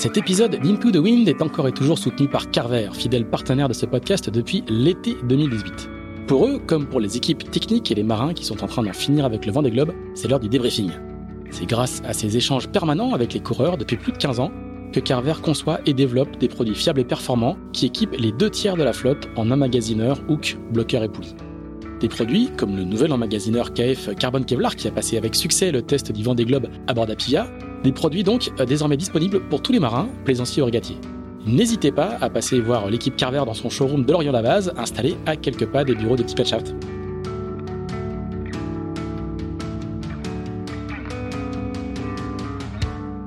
Cet épisode d'Into the Wind est encore et toujours soutenu par Carver, fidèle partenaire de ce podcast depuis l'été 2018. Pour eux, comme pour les équipes techniques et les marins qui sont en train d'en finir avec le vent des globes, c'est l'heure du débriefing. C'est grâce à ces échanges permanents avec les coureurs depuis plus de 15 ans que Carver conçoit et développe des produits fiables et performants qui équipent les deux tiers de la flotte en emmagasineurs, hook, bloqueurs et poulies. Des produits comme le nouvel emmagasineur KF Carbon Kevlar qui a passé avec succès le test du vent des globes à bord d'Apivia, des produits donc euh, désormais disponibles pour tous les marins, plaisanciers ou régatiers. N'hésitez pas à passer voir l'équipe Carver dans son showroom de Lorient-la-Base, installé à quelques pas des bureaux de Shaft.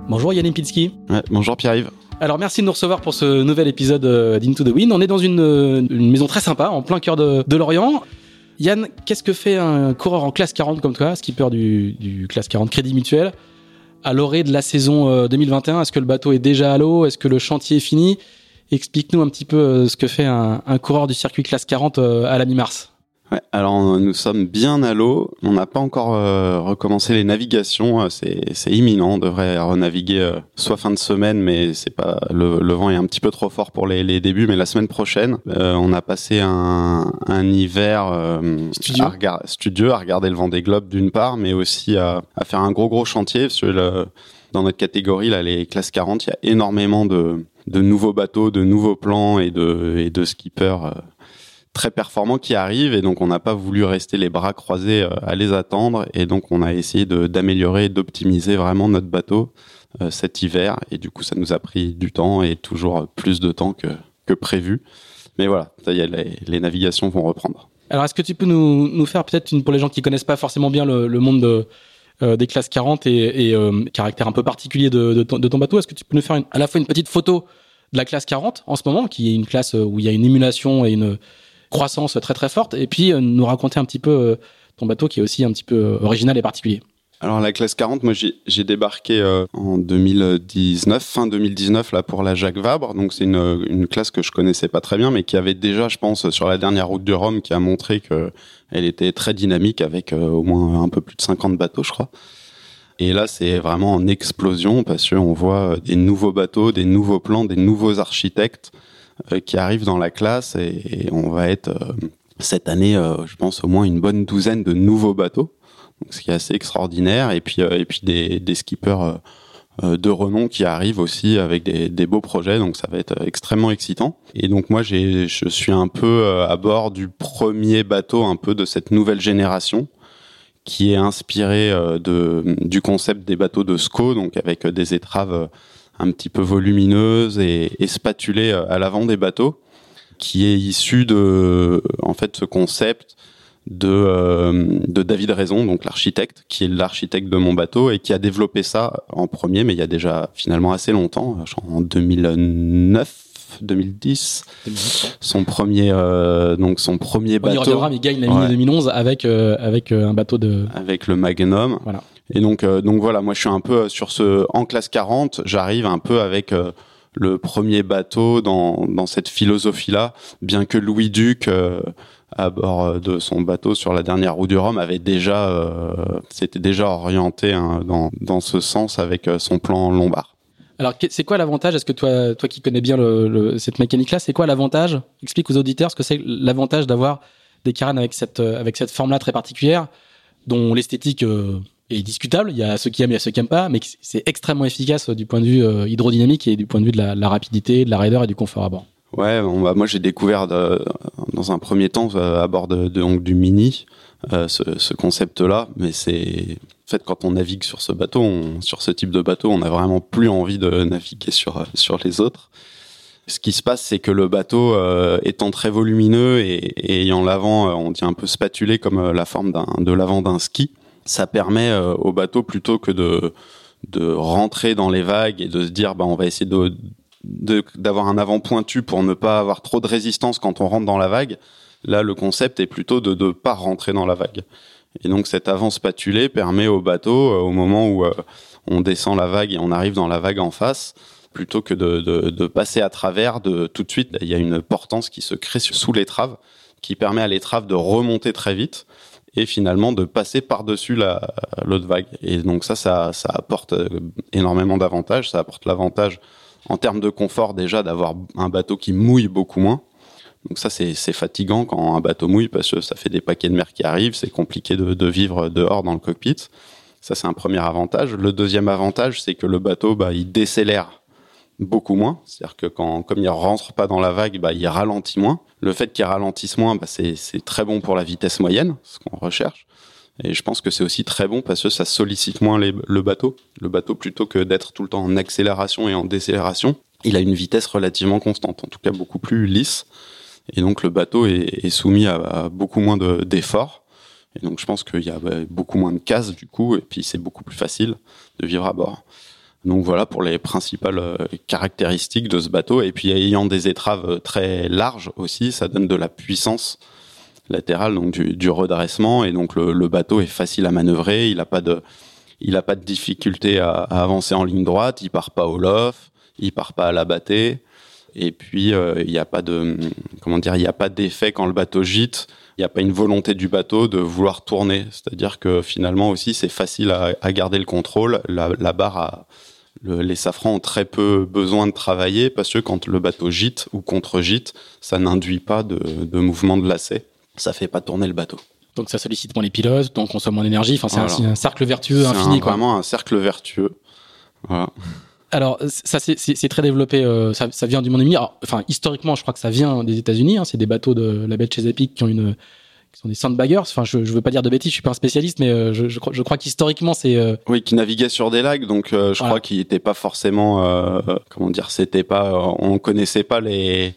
Bonjour Yann Pinsky. bonjour Pierre-Yves. Alors merci de nous recevoir pour ce nouvel épisode euh, d'Into the Wind. On est dans une, maison très sympa, en plein cœur de, Lorient. Yann, qu'est-ce que fait un coureur en classe 40 comme toi, skipper du, du classe 40 Crédit Mutuel? À l'orée de la saison 2021 euh, Est-ce que le bateau est déjà à l'eau? Est-ce que le chantier est fini? Explique-nous un petit peu euh, ce que fait un, coureur du circuit classe 40 euh, à la mi-mars. Ouais, alors nous sommes bien à l'eau. On n'a pas encore recommencé les navigations. C'est imminent. On devrait renaviguer soit fin de semaine, mais c'est pas le, vent est un petit peu trop fort pour les, les débuts. Mais la semaine prochaine, on a passé un, un hiver studio. À, studio à regarder le vent des globes d'une part, mais aussi à, à, faire un gros gros chantier sur le dans notre catégorie, là, les classes 40, il y a énormément de, de nouveaux bateaux, de nouveaux plans et de, et de skippers très performants qui arrivent et donc on n'a pas voulu rester les bras croisés euh, à les attendre et donc on a essayé d'améliorer et d'optimiser vraiment notre bateau euh, cet hiver et du coup ça nous a pris du temps et toujours plus de temps que, que prévu. Mais voilà, ça y est, les, navigations vont reprendre. Alors est-ce que tu peux nous, nous faire peut-être une pour les gens qui connaissent pas forcément bien le, le monde de, euh, des classes 40 et, caractère un peu particulier de, de ton bateau, est-ce que tu peux nous faire à la fois une petite photo de la classe 40 en ce moment, qui est une classe où il y a une émulation et une croissance très très forte, et puis euh, nous raconter un petit peu euh, ton bateau qui est aussi un petit peu euh, original et particulier. Alors la classe 40, moi j'ai débarqué en 2019, fin 2019 là pour la Jacques Vabre. Donc c'est une, classe que je connaissais pas très bien, mais qui avait déjà, je pense, sur la dernière route du Rhum, qui a montré que elle était très dynamique avec au moins un peu plus de 50 bateaux, je crois. Et là, c'est vraiment en explosion parce qu'on voit des nouveaux bateaux, des nouveaux plans, des nouveaux architectes qui arrivent dans la classe et, on va être euh, cette année, euh, je pense, au moins une bonne douzaine de nouveaux bateaux, ce qui est assez extraordinaire. Et puis, et puis des, skippers de renom qui arrivent aussi avec des, beaux projets, donc ça va être extrêmement excitant. Et donc moi, je suis un peu à bord du premier bateau un peu de cette nouvelle génération qui est inspiré de, du concept des bateaux de SCO, donc avec des étraves un petit peu volumineuse et, et spatulée euh, à l'avant des bateaux, qui est issu de, en fait, ce concept de, euh, de David Raison, donc l'architecte, qui est l'architecte de mon bateau et qui a développé ça en premier, mais il y a déjà finalement assez longtemps, en 2009. 2010, son premier euh, donc son premier bateau. On y reviendra, mais il gagne la ouais. 2011 avec avec un bateau de avec le Magnum. Voilà. Et donc, euh, donc voilà, moi je suis un peu sur ce en classe 40, j'arrive un peu avec euh, le premier bateau dans, dans cette philosophie-là, bien que Louis Duc euh, à bord de son bateau sur la dernière roue du Rhum avait déjà euh, s'était déjà orienté hein, dans, dans ce sens avec son plan lombard. Alors c'est quoi l'avantage? Est-ce que toi toi qui connais bien cette mécanique-là, c'est quoi l'avantage? Explique aux auditeurs ce que c'est l'avantage d'avoir des caranes avec cette avec cette forme-là très particulière, dont l'esthétique est discutable. Il y a ceux qui aiment, il y a ceux qui aiment pas, mais c'est extrêmement efficace du point de vue euh, hydrodynamique et du point de vue de la, rapidité, de la raideur et du confort à bord. Ouais, moi j'ai découvert dans un premier temps euh, à bord du Mini euh, ce, concept-là, mais c'est en fait quand on navigue sur ce bateau, sur ce type de bateau, on n'a vraiment plus envie de naviguer sur sur les autres. Ce qui se passe, c'est que le bateau étant très volumineux et, et ayant l'avant, on dit un peu spatulé comme la forme de l'avant d'un ski, ça permet euh, au bateau plutôt que de de rentrer dans les vagues et de se dire bah on va essayer de d'avoir un avant pointu pour ne pas avoir trop de résistance quand on rentre dans la vague. Là, le concept est plutôt de ne pas rentrer dans la vague. Et donc cet avant spatulé permet au bateau, euh, au moment où euh, on descend la vague et on arrive dans la vague en face, plutôt que de, de, de, passer à travers, de tout de suite, il y a une portance qui se crée sous l'étrave, qui permet à l'étrave de remonter très vite et finalement de passer par-dessus l'autre vague. Et donc ça, ça, ça apporte euh, énormément d'avantages. Ça apporte l'avantage en termes de confort déjà d'avoir un bateau qui mouille beaucoup moins. Donc ça, c'est fatigant quand un bateau mouille parce que ça fait des paquets de mer qui arrivent, c'est compliqué de, de, vivre dehors dans le cockpit. Ça, c'est un premier avantage. Le deuxième avantage, c'est que le bateau, bah, il décélère beaucoup moins. C'est-à-dire que quand, comme il rentre pas dans la vague, bah, il ralentit moins. Le fait qu'il ralentisse moins, bah, c'est très bon pour la vitesse moyenne, ce qu'on recherche. Et je pense que c'est aussi très bon parce que ça sollicite moins le bateau. Le bateau, plutôt que d'être tout le temps en accélération et en décélération, il a une vitesse relativement constante, en tout cas beaucoup plus lisse. Et donc le bateau est, soumis à, à, beaucoup moins d'efforts. et donc je pense qu'il y a bah, beaucoup moins de cases du coup, et puis c'est beaucoup plus facile de vivre à bord. Donc voilà pour les principales euh, caractéristiques de ce bateau. Et puis ayant des étraves euh, très larges aussi, ça donne de la puissance latérale, donc du, redressement. Et donc le, bateau est facile à manœuvrer. Il n'a pas de, il pas de difficulté à, avancer en ligne droite. Il part pas au lof, il part pas à la battée. Et puis euh, il n'y a pas de, comment dire, il n'y a pas d'effet quand le bateau gîte. Il n'y a pas une volonté du bateau de vouloir tourner. C'est-à-dire que finalement aussi c'est facile à, à, garder le contrôle. La, la barre a le, les safrans ont très peu besoin de travailler parce que quand le bateau gîte ou contre-gîte, ça n'induit pas de, de, mouvement de lacet. Ça fait pas tourner le bateau. Donc ça sollicite moins les pilotes, donc on consomme moins d'énergie. Enfin, c'est voilà. un, un, cercle vertueux infini. C'est vraiment un cercle vertueux. Voilà. Alors ça c'est très développé, euh, ça, ça, vient du monde ennemi. Enfin historiquement, je crois que ça vient des États-Unis. Hein, c'est des bateaux de la baie de Chesapeake qui ont une qui sont des sandbaggers. Enfin, je, je veux pas dire de bêtises, je suis pas un spécialiste, mais euh, je, je, crois, qu'historiquement, c'est. Euh... Oui, qui naviguaient sur des lacs, donc euh, je voilà. crois qu'ils n'étaient pas forcément. Euh, comment dire C'était pas. on connaissait pas les.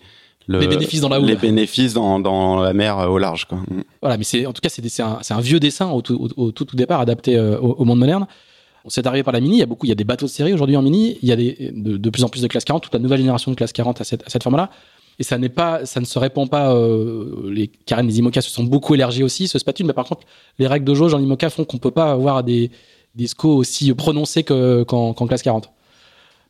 Le, les bénéfices dans la houle. Les bénéfices dans, dans la mer au large. Quoi. Voilà, mais c'est en tout cas c'est un, un vieux dessin au tout, au, au tout, tout départ adapté au, au monde moderne. On s'est arrivé par la mini. Il y a beaucoup, il y a des bateaux de série aujourd'hui en mini. Il y a des, de, de, plus en plus de classe 40, toute la nouvelle génération de classe 40 à cette, à cette forme-là et ça n'est pas, ça ne se répand pas. Euh, les carènes des IMOCA se sont beaucoup élargies aussi, ce spatule, mais par contre, les règles de jauge en IMOCA font qu'on peut pas avoir des des SCO aussi prononcés qu'en qu qu classe 40.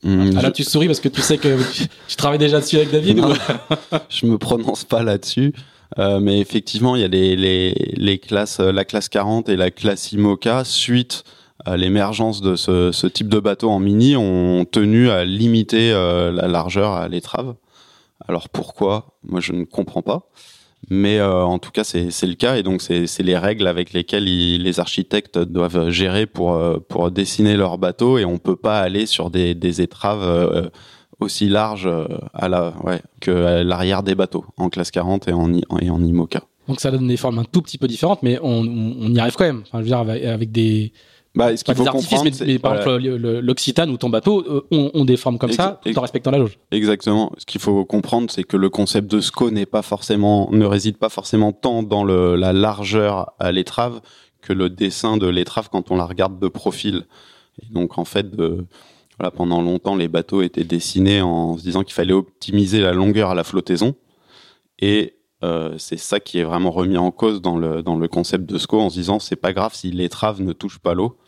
Mmh, ah, là, je... tu souris parce que tu sais que tu, tu travailles déjà dessus avec David. Non, je me prononce pas là-dessus. Euh, mais effectivement, il y a les, les, les classes, la classe 40 et la classe IMOCA, suite à l'émergence de ce, ce, type de bateau en mini, ont tenu à limiter euh, la largeur à l'étrave. Alors pourquoi? Moi, je ne comprends pas. Mais euh, en tout cas, c'est le cas et donc c'est les règles avec lesquelles les architectes doivent gérer pour euh, pour dessiner leur bateau et on peut pas aller sur des, étraves euh, aussi larges à que l'arrière des bateaux en classe 40 et en et IMOCA. Donc ça donne des formes un tout petit peu différentes, mais on, y arrive quand même. Je veux dire avec des bah, ce qu'il faut comprendre, mais, mais par voilà. exemple, l'Occitane ou ton bateau euh, ont, ont, des formes comme Ex ça, tout en respectant la jauge. Exactement. Ce qu'il faut comprendre, c'est que le concept de SCO n'est pas forcément, ne réside pas forcément tant dans le, la largeur à l'étrave que le dessin de l'étrave quand on la regarde de profil. Et donc, en fait, voilà, pendant longtemps, les bateaux étaient dessinés en se disant qu'il fallait optimiser la longueur à la flottaison. Et euh, c'est ça qui est vraiment remis en cause dans le, dans le concept de SCO en se disant c'est pas grave si l'étrave ne touche pas l'eau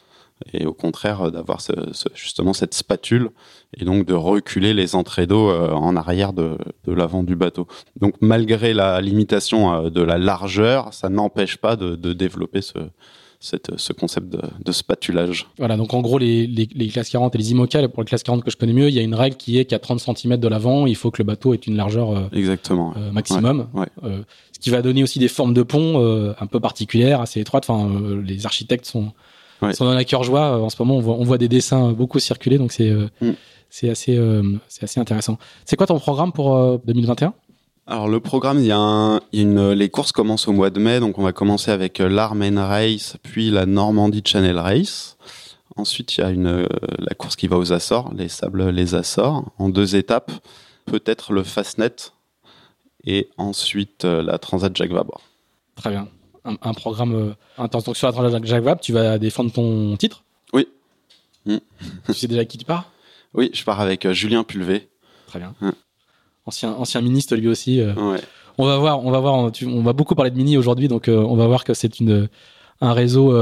et au contraire euh, d'avoir ce, ce, justement cette spatule et donc de reculer les entrées d'eau euh, en arrière de, de l'avant du bateau. Donc malgré la limitation euh, de la largeur, ça n'empêche pas de, de développer ce, cette, ce concept de, de, spatulage. Voilà, donc en gros, les, les, les, classes 40 et les IMOCA, pour les classes 40 que je connais mieux, il y a une règle qui est qu'à 30 cm de l'avant, il faut que le bateau ait une largeur euh, Exactement, euh, maximum. Ouais, ouais. Euh, ce qui va donner aussi des formes de pont un peu particulières, assez étroites. Enfin, les architectes sont ouais. sont dans la cœur joie. Euh, en ce moment, on voit, on voit des dessins beaucoup circuler, donc c'est euh, mm. c'est assez euh, c'est assez intéressant. C'est quoi ton programme pour 2021 alors le programme, il y a, un, il y a une, les courses commencent au mois de mai, donc on va commencer avec l'Armen Race, puis la Normandie Channel Race. Ensuite, il y a une, la course qui va aux Açores, les sables, les Açores, en deux étapes. Peut-être le Fastnet et ensuite la Transat Jacques Vabre. Très bien un, un programme euh, intense. Donc sur la Jacques Vabre, tu vas défendre ton titre? Oui. Mm. tu sais déjà qui tu pars? Oui, je pars avec Julien Pulvé. Très bien. Mm. Ancien, ancien ministre lui aussi. Ouais. On va voir, on va voir, on va beaucoup parler de Mini aujourd'hui, donc on va voir que c'est une un réseau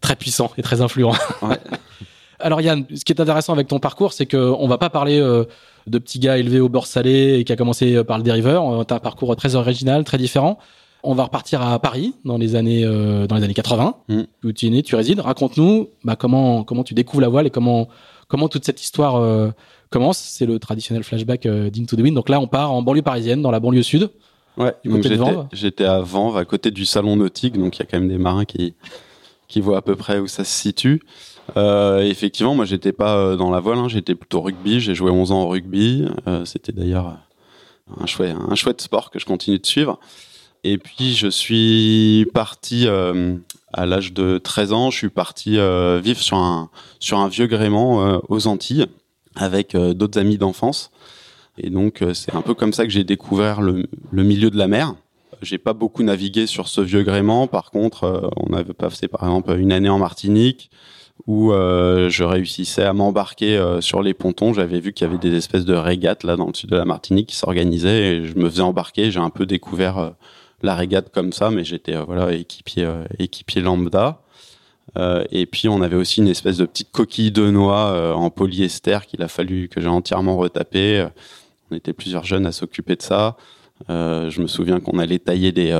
très puissant et très influent. Ouais. Alors Yann, ce qui est intéressant avec ton parcours, c'est qu'on va pas parler euh, de petit gars élevé au beurre salé et qui a commencé euh, par le dériveur. Tu as un parcours très original, très différent. On va repartir à Paris dans les années euh, dans les années 80 Mm. où tu es né, tu résides. Raconte-nous bah, comment comment tu découvres la voile et comment comment toute cette histoire euh, commence. C'est le traditionnel flashback euh, d'Into the Wind. Donc là, on part en banlieue parisienne, dans la banlieue sud. Ouais, Du donc côté de j'étais, Vanves j'étais à Vanves, à côté du salon nautique, donc il y a quand même des marins qui, qui voient à peu près où ça se situe. Euh, effectivement, moi j'étais pas dans la voile, hein, j'étais plutôt rugby, j'ai joué 11 ans au rugby, c'était d'ailleurs un chouette, un chouette sport que je continue de suivre. Et puis je suis parti euh, à l'âge de 13 ans, je suis parti euh, vivre sur un, sur un vieux gréement euh, aux Antilles avec d'autres amis d'enfance. Et donc, c'est un peu comme ça que j'ai découvert le, milieu de la mer. J'ai pas beaucoup navigué sur ce vieux gréement. Par contre, on avait passé par exemple une année en Martinique où je réussissais à m'embarquer sur les pontons. J'avais vu qu'il y avait des espèces de régates là dans le sud de la Martinique qui s'organisaient et je me faisais embarquer. J'ai un peu découvert la régate comme ça, mais j'étais euh, voilà équipier euh, équipier lambda. Euh, et puis on avait aussi une espèce de petite coquille de noix en polyester qu'il a fallu que j'ai entièrement retapé. On était plusieurs jeunes à s'occuper de ça. Je me souviens qu'on allait tailler des,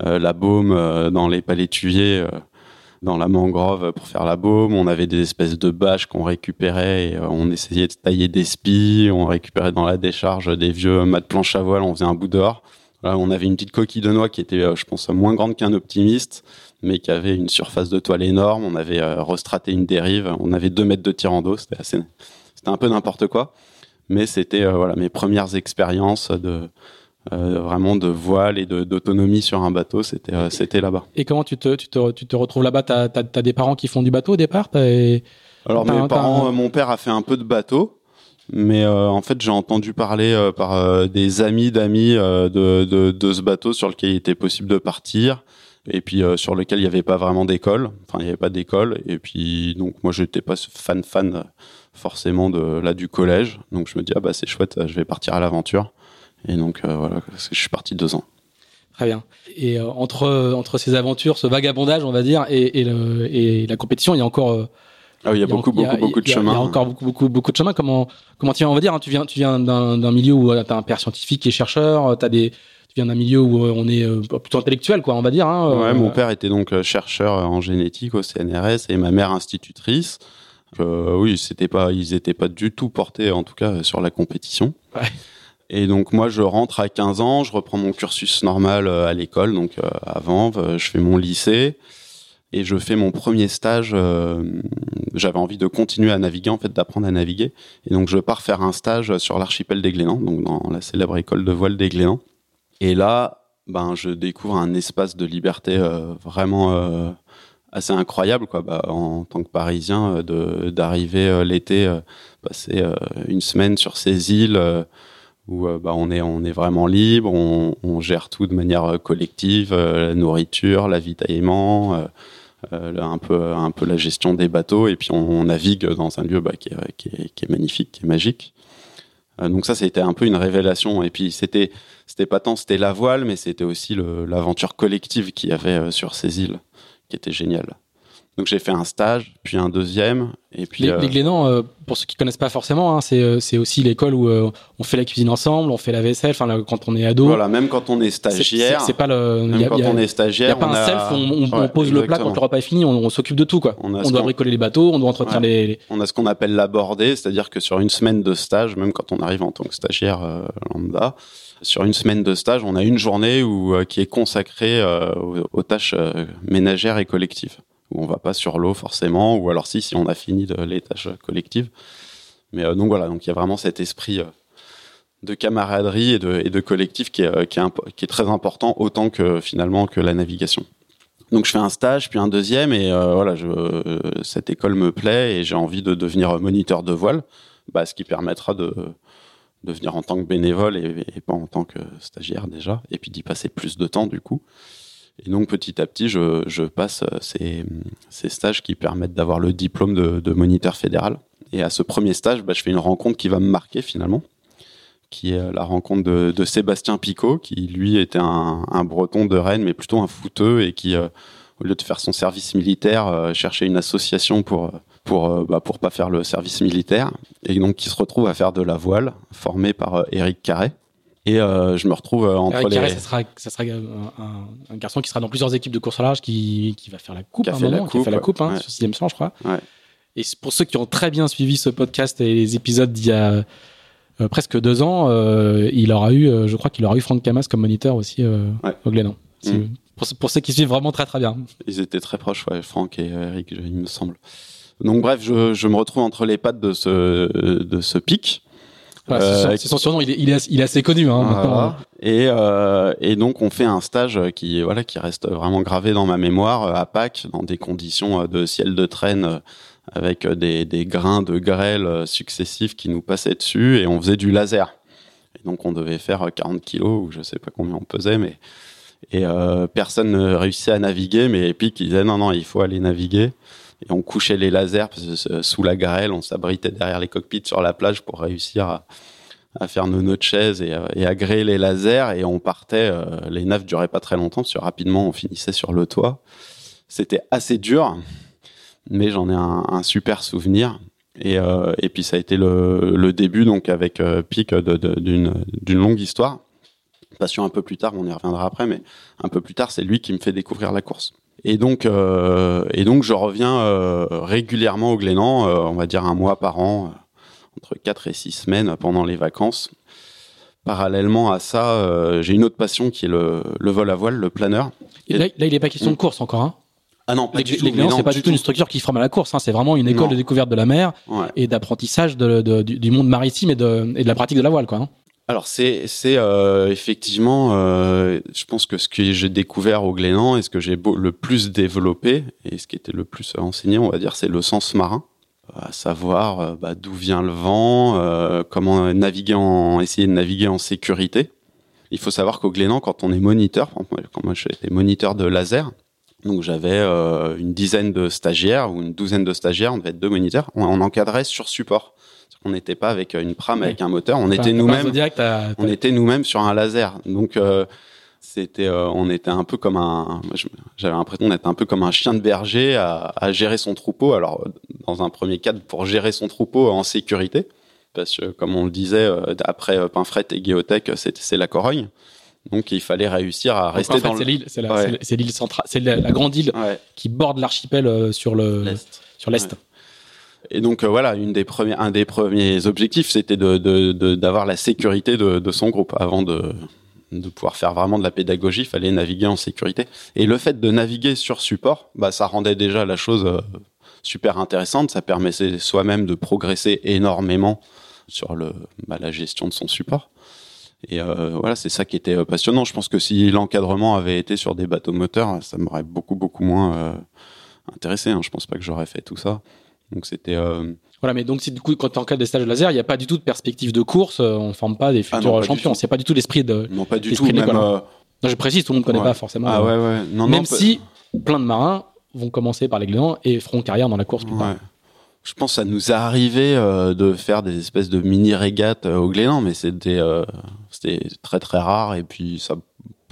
la baume dans les palétuviers, dans la mangrove pour faire la baume. On avait des espèces de bâches qu'on récupérait et on essayait de tailler des spies. On récupérait dans la décharge des vieux mâts de planche à voile. On faisait un bout d'or. Voilà, on avait une petite coquille de noix qui était, euh, je pense, moins grande qu'un optimiste, mais qui avait une surface de toile énorme. On avait euh, restraté une dérive. On avait deux mètres de tirant d'eau. C'était assez, c'était un peu n'importe quoi. Mais c'était euh, voilà mes premières expériences de euh, vraiment de voile et de- d'autonomie sur un bateau. C'était euh, c'était là-bas. Et comment tu te, tu te, tu te retrouves là-bas? T'as as, des parents qui font du bateau au départ? T'as- Alors T'as mes t'as parents, euh, mon père a fait un peu de bateau, mais euh, en fait j'ai entendu parler euh, par euh, des amis d'amis de, de, ce bateau sur lequel il était possible de partir et puis sur lequel il n'y avait pas vraiment d'école, enfin il n'y avait pas d'école et puis donc moi j'étais pas fan fan forcément de là du collège, donc je me dis ah bah c'est chouette, je vais partir à l'aventure et donc voilà, je suis parti deux ans. Très bien. Et entre, entre ces aventures, ce vagabondage, on va dire, et, et la compétition, il y a encore. Euh, Ah oui, il y a beaucoup de chemin. Il y a encore beaucoup, beaucoup, beaucoup de chemin. Comment, comment tu viens, on va dire, hein, tu viens, tu viens d'un milieu où tu as un père scientifique qui est chercheur, t'as des, tu viens d'un milieu où euh, on est euh, plutôt intellectuel, quoi, on va dire. Hein, Ouais, euh, mon père était donc euh, chercheur en génétique au CNRS et ma mère institutrice. Euh, oui, c'était pas, ils étaient pas du tout portés, en tout cas, sur la compétition. Ouais. Et donc moi, je rentre à 15 ans, je reprends mon cursus normal euh, à l'école, donc euh, à Vanves, euh, je fais mon lycée et je fais mon premier stage. euh, J'avais envie de continuer à naviguer, en fait, d'apprendre à naviguer, et donc je pars faire un stage sur l'archipel des Glénans, donc dans la célèbre école de voile des Glénans. Et là, ben, je découvre un espace de liberté euh, vraiment euh, assez incroyable, quoi. Bah, en tant que Parisien, d'arriver l'été, passer une semaine sur ces îles où bah, on est on est vraiment libre, on, gère tout de manière collective, la nourriture, l'avitaillement. Un peu un peu la gestion des bateaux. Et puis on, navigue dans un lieu bah, qui, est, magnifique qui est magique. Euh, donc ça c'était un peu une révélation. Et puis c'était c'était pas tant c'était la voile mais c'était aussi l'aventure collective qu'il y avait euh, sur ces îles qui était géniale donc j'ai fait un stage puis un deuxième et puis Les, euh, les Glénans, euh, pour ceux qui connaissent pas forcément, hein, c'est euh, c'est aussi l'école où euh, on fait la cuisine ensemble, on fait la vaisselle, enfin quand on est ado. voilà même quand on est stagiaire C'est pas le. même y a- quand y a- on est stagiaire a pas on un self, on, on- on Ouais, pose le plat quand le repas est fini, on, on s'occupe de tout quoi. On doit bricoler les bateaux, on doit entretenir Ouais. les, les- on a ce qu'on appelle l'aborder, c'est-à-dire que sur une semaine de stage, même quand on arrive en tant que stagiaire lambda, sur une semaine de stage, on a une journée où, qui est consacrée aux, aux tâches ménagères et collectives, où on va pas sur l'eau forcément, ou alors si, si on a fini les tâches collectives. Mais euh, donc voilà, donc il y a vraiment cet esprit euh, de camaraderie et de, collectif qui est, euh, qui, est très important, autant que finalement que la navigation. Donc je fais un stage, puis un deuxième, et voilà, je, cette école me plaît et j'ai envie de devenir moniteur de voile, bah, ce qui permettra de, de venir en tant que bénévole et, et pas en tant que stagiaire déjà, et puis d'y passer plus de temps du coup. Et donc petit à petit, je, passe ces, ces, stages qui permettent d'avoir le diplôme de, moniteur fédéral. Et à ce premier stage, bah, je fais une rencontre qui va me marquer finalement, qui est la rencontre de, Sébastien Picot, qui lui était un, breton de Rennes, mais plutôt un fouteux, et qui, euh, au lieu de faire son service militaire, euh, cherchait une association pour euh, bah, pour pas faire le service militaire, et donc qui se retrouve à faire de la voile, formé par Éric Carré. Et euh, je me retrouve entre Eric les. Carré, ça sera, ça sera un, un, garçon qui sera dans plusieurs équipes de course à large, qui, qui va faire la coupe, qui a un fait moment, la coupe, qui a fait la coupe, hein, ouais. sur sixième sens, je crois. Ouais. Et pour ceux qui ont très bien suivi ce podcast et les épisodes d'il y a euh, presque deux ans, euh, il aura eu, euh, je crois qu'il aura eu Franck Camas comme moniteur aussi euh, Ouais. au Glénan. Si- Mm. Pour, pour ceux qui suivent vraiment très très bien. Ils étaient très proches, ouais, Franck et Eric, il me semble. Donc bref, je, je me retrouve entre les pattes de ce de ce pic. Voilà, Euh, c'est son surnom, il est, il est, il est assez connu. Hein, maintenant. Voilà. Et, euh, et donc on fait un stage qui voilà qui reste vraiment gravé dans ma mémoire euh, à Pâques dans des conditions euh, de ciel de traîne avec des, des grains de grêle successifs qui nous passaient dessus et on faisait du laser. Et donc on devait faire euh, 40 kilos ou je sais pas combien on pesait mais et euh, personne ne réussissait à naviguer mais Epic il disait non non il faut aller naviguer et on couchait les lasers sous la grêle on s'abritait derrière les cockpits sur la plage pour réussir à faire nos nœuds de chaise et, euh, et à gréer les lasers et on partait. euh, les naves duraient pas très longtemps parce que rapidement on finissait sur le toit. C'était assez dur, mais j'en ai un, super souvenir. Et, euh, et puis ça a été le, début donc avec Pic d'une longue histoire. Passion un peu plus tard, on y reviendra après, mais un peu plus tard, c'est lui qui me fait découvrir la course. Et donc, euh, et donc je reviens euh, régulièrement au Glénan, euh, on va dire un mois par an, entre 4 et 6 semaines pendant les vacances. Parallèlement à ça, j'ai une autre passion qui est le, le vol à voile, le planeur. Et là, là, il n'est pas question de course encore. Hein. Ah non, pas Les, du tout. les c'est pas du tout une structure qui forme à la course. Hein. C'est vraiment une école Non. de découverte de la mer Ouais. et d'apprentissage de, de- du, du monde maritime et de, et de la pratique de la voile. Quoi, hein. Alors c'est c'est euh, effectivement, euh, je pense que ce que j'ai découvert au Glénan et ce que j'ai le plus développé et ce qui était le plus enseigné, on va dire, c'est le sens marin, à savoir euh, bah, d'où vient le vent, euh, comment naviguer en essayer de naviguer en sécurité. Il faut savoir qu'au Glénan, quand on est moniteur, quand moi j'étais moniteur de laser, donc j'avais euh, une dizaine de stagiaires ou une douzaine de stagiaires, on devait être deux moniteurs, on, on encadrait sur support. On n'était pas avec une prame avec un moteur, on Enfin, était nous-mêmes on était nous-mêmes sur un laser. Donc euh, c'était, euh, on était un peu comme un, j'avais l'impression d'être un peu comme un chien de berger à, à gérer son troupeau. Alors euh, dans un premier cadre pour gérer son troupeau en sécurité, parce que comme on le disait euh, après euh, Pinfret et Guéotech, c'est, la Corogne. Donc il fallait réussir à rester dans l'île, c'est l'île centrale, c'est la, grande île ouais, qui borde l'archipel euh, sur le l'Est. sur l'est. Ouais. Et donc euh, voilà, un des premiers objectifs, c'était d'avoir la sécurité de, son groupe avant de, pouvoir faire vraiment de la pédagogie. Il fallait naviguer en sécurité. Et le fait de naviguer sur support, bah, ça rendait déjà la chose euh, super intéressante. Ça permettait soi-même de progresser énormément sur bah, la gestion de son support. Et euh, voilà, c'est ça qui était passionnant. Je pense que si l'encadrement avait été sur des bateaux moteurs, ça m'aurait beaucoup beaucoup moins intéressé. Hein. Je pense pas que j'aurais fait tout ça. Donc c'était euh, Voilà, mais donc si du coup quand tu encadres des stages de laser, il n'y a pas du tout de perspective de course, euh, on forme pas des Ah futurs non, pas champions. C'est pas du tout l'esprit de. non pas du tout même. l'école, euh, Non, je précise, tout le monde connaît Ouais. pas forcément. ah ouais ouais. Non Même non. si plein de marins vont commencer par les Glénans et feront carrière dans la course plus tard. Je pense que ça nous est arrivé euh, de faire des espèces de mini régates euh, au Glénan, mais c'était c'était très très rare et puis ça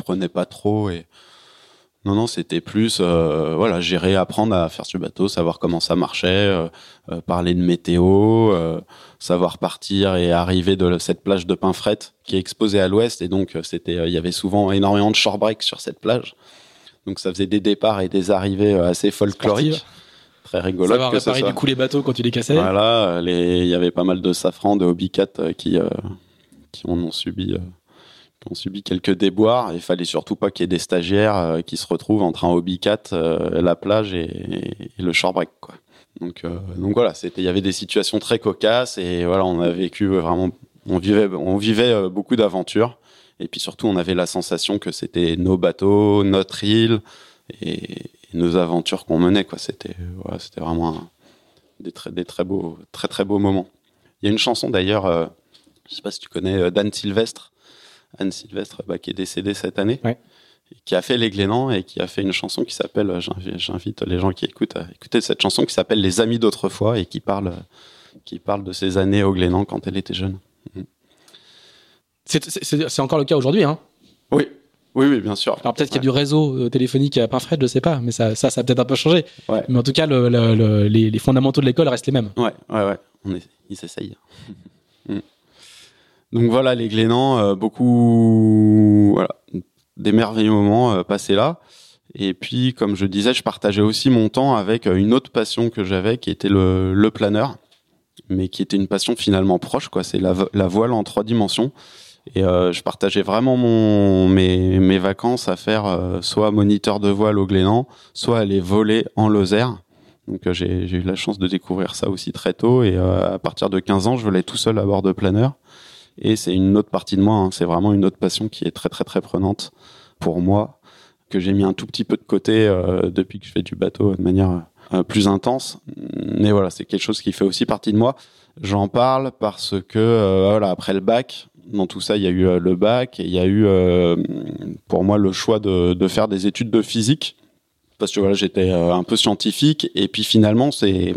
prenait pas trop et non non c'était plus euh, voilà gérer, apprendre à faire sur bateau, savoir comment ça marchait, euh, euh, parler de météo, savoir partir et arriver de cette plage de Pinfret qui est exposée à l'ouest et donc c'était il y avait souvent énormément de shore break sur cette plage. Donc ça faisait des départs et des arrivées assez folkloriques, Sportive. très rigolotes Savoir que réparer du coup les bateaux quand tu les cassais. Voilà, il y avait pas mal de safran, de hobbycat euh, qui, qui en ont subi, euh, qui ont subi quelques déboires. Il fallait surtout pas qu'il y ait des stagiaires euh, qui se retrouvent entre un hobbycat, euh, la plage et, le shorebreak, quoi. Donc, euh, voilà, il y avait des situations très cocasses et voilà, on a vécu vraiment, on vivait, on vivait beaucoup d'aventures. Et puis surtout, on avait la sensation que c'était nos bateaux, notre île et, nos aventures qu'on menait, quoi. C'était, vraiment des très, des très beaux, très très beaux moments. Il y a une chanson d'ailleurs, je sais pas si tu connais d'Anne Sylvestre, Anne Sylvestre bah, qui est décédée cette année. Ouais. qui a fait Les Glénans et qui a fait une chanson qui s'appelle, j'invite les gens qui écoutent à écouter cette chanson qui s'appelle Les Amis d'autrefois et qui parle, qui parle de ses années au Glénan quand elle était jeune. Mm. C'est encore le cas aujourd'hui, hein? Oui, oui, oui, bien sûr. Alors peut-être qu'il y a du réseau euh, téléphonique à Pinfred, je sais pas, mais ça, ça, ça a peut-être un peu changé. Ouais. Mais en tout cas, le, le, les, les, fondamentaux de l'école restent les mêmes. Ouais, ouais, ouais. On est, ils s'essayent. Mm. Donc voilà, les Glénans, euh, beaucoup, voilà, des merveilleux moments euh, passés là. Et puis, comme je disais, je partageais aussi mon temps avec euh, une autre passion que j'avais, qui était le, planeur, mais qui était une passion finalement proche, quoi. C'est la, la voile en trois dimensions. Et je partageais vraiment mes, vacances à faire soit moniteur de voile au Glénan, soit aller voler en Lozère. Donc j'ai eu la chance de découvrir ça aussi très tôt. Et à partir de 15 ans, je volais tout seul à bord de planeur. Et c'est une autre partie de moi, hein. c'est vraiment une autre passion qui est très très très prenante pour moi, que j'ai mis un tout petit peu de côté euh, depuis que je fais du bateau de manière plus intense. Mais voilà, c'est quelque chose qui fait aussi partie de moi. J'en parle parce que voilà, après le bac, dans tout ça, il y a eu euh, le bac et il y a eu euh, pour moi le choix de, de, faire des études de physique parce que voilà, j'étais euh, un peu scientifique et puis finalement c'est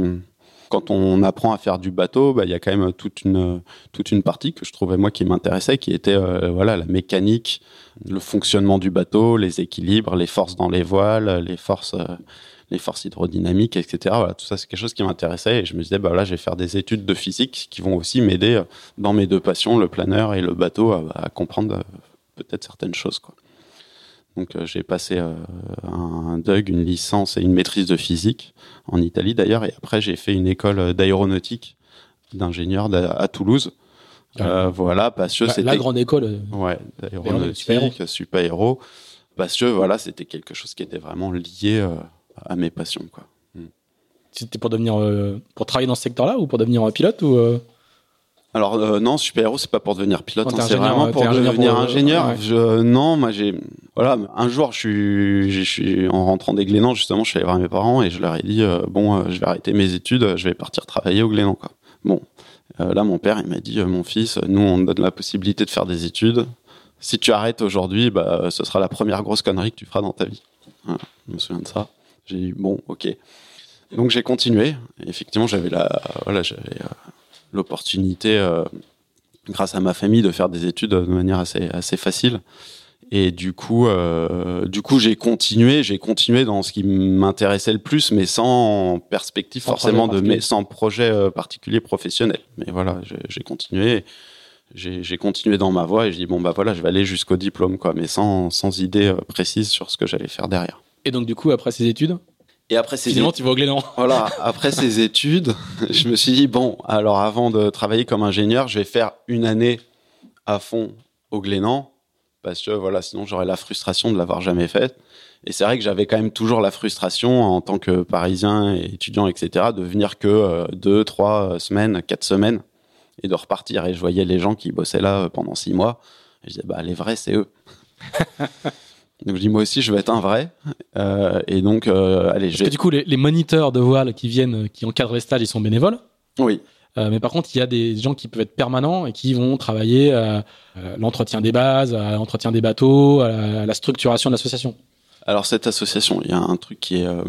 quand on apprend à faire du bateau, bah, il y a quand même toute une toute une partie que je trouvais moi qui m'intéressait, qui était euh, voilà la mécanique, le fonctionnement du bateau, les équilibres, les forces dans les voiles, les forces euh, les forces hydrodynamiques, etc. Voilà, tout ça, c'est quelque chose qui m'intéressait et je me disais, bah là, je vais faire des études de physique qui vont aussi m'aider euh, dans mes deux passions, le planeur et le bateau, à, à comprendre peut-être certaines choses, quoi. Donc euh, j'ai passé euh, un DUG, une licence et une maîtrise de physique en Italie d'ailleurs, et après j'ai fait une école d'aéronautique d'ingénieur à Toulouse. Euh, voilà, parce que c'était la grande école. Ouais, d'aéronautique, super héros. Parce que voilà, c'était quelque chose qui était vraiment lié euh, à mes passions, quoi. Mm. C'était pour devenir, euh, pour travailler dans ce secteur-là ou pour devenir pilote ou Alors non, super héros, c'est pas pour devenir pilote, hein, c'est vraiment pour ingénieur devenir pour- ingénieur. Je, non, moi j'ai, voilà, un jour je suis, en rentrant des Glénans justement, je suis allé voir mes parents et je leur ai dit euh, bon, euh, je vais arrêter mes études, je vais partir travailler au Glénan, quoi. Bon, euh, là mon père il m'a dit euh, mon fils, nous on te donne la possibilité de faire des études. Si tu arrêtes aujourd'hui, bah ce sera la première grosse connerie que tu feras dans ta vie. Je me souviens de ça. J'ai dit bon, ok. Donc j'ai continué. Effectivement, j'avais voilà, j'avais euh, l'opportunité, euh, grâce à ma famille, de faire des études de manière assez, assez facile. Et du coup, euh, du coup, j'ai continué, j'ai continué dans ce qui m'intéressait le plus, mais sans perspective Sans forcément de, mais sans projet euh, particulier professionnel. Mais voilà, j'ai continué. J'ai j'ai continué dans ma voie et je dis bon bah voilà, je vais aller jusqu'au diplôme quoi, mais sans sans idée euh, précise sur ce que j'allais faire derrière. Et donc, du coup, après ces études, Et après ces finalement, tu vas au Glénan. voilà, après ces études, je me suis dit, bon, alors avant de travailler comme ingénieur, je vais faire une année à fond au Glénan, parce que voilà, sinon j'aurais la frustration de l'avoir jamais faite. Et c'est vrai que j'avais quand même toujours la frustration en tant que parisien et étudiant, etc., de venir que euh, deux, trois euh, semaines, quatre semaines, et de repartir. Et je voyais les gens qui bossaient là euh, pendant six mois. Et je disais, bah, les vrais, c'est eux. donc je dis, moi aussi, je vais être un vrai. Euh, et donc, euh, allez, Parce que du coup, les, les moniteurs de voile qui viennent, qui encadrent les stages, ils sont bénévoles? Oui. Euh, mais par contre, il y a des gens qui peuvent être permanents et qui vont travailler à, euh, l'entretien des bases, à l'entretien des bateaux, à la, structuration de l'association. Alors cette association, il y a un truc qui est euh,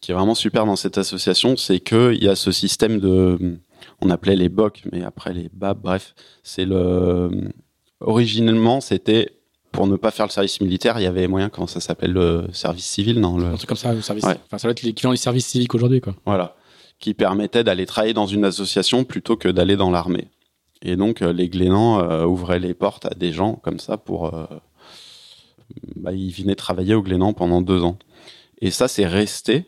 qui est vraiment super dans cette association, c'est que il y a ce système de, on appelait les BOC, mais après les BAB, bref, c'est le, originellement c'était pour ne pas faire le service militaire, il y avait moyen, comment ça s'appelle, le service civil, non, le, Un truc comme ça, le service. Ouais. Enfin, ça doit être l'équivalent du service civique aujourd'hui, quoi. voilà, qui permettait d'aller travailler dans une association plutôt que d'aller dans l'armée. Et donc euh, les Glénans euh, ouvraient les portes à des gens comme ça pour, euh, bah, ils venaient travailler au Glénan pendant deux ans. Et ça, c'est resté.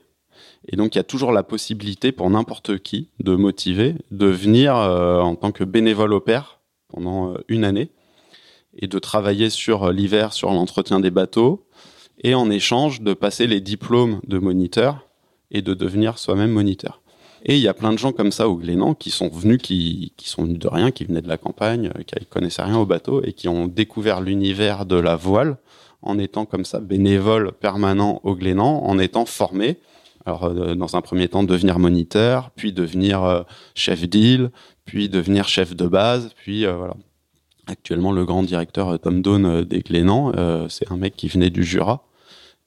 Et donc il y a toujours la possibilité pour n'importe qui de motiver, de venir en tant que bénévole au pair pendant une année et de travailler sur l'hiver sur l'entretien des bateaux et en échange de passer les diplômes de moniteur et de devenir soi-même moniteur. Et il y a plein de gens comme ça au Glénan qui sont venus, qui, sont venus de rien, qui venaient de la campagne, euh, qui connaissaient rien au bateau et qui ont découvert l'univers de la voile en étant comme ça bénévole permanent au Glénan, en étant formés. Alors, euh, dans un premier temps, devenir moniteur, puis devenir euh, chef d'île, puis devenir chef de base, puis voilà. Actuellement, le grand directeur Tom Dawn des Glénans, c'est un mec qui venait du Jura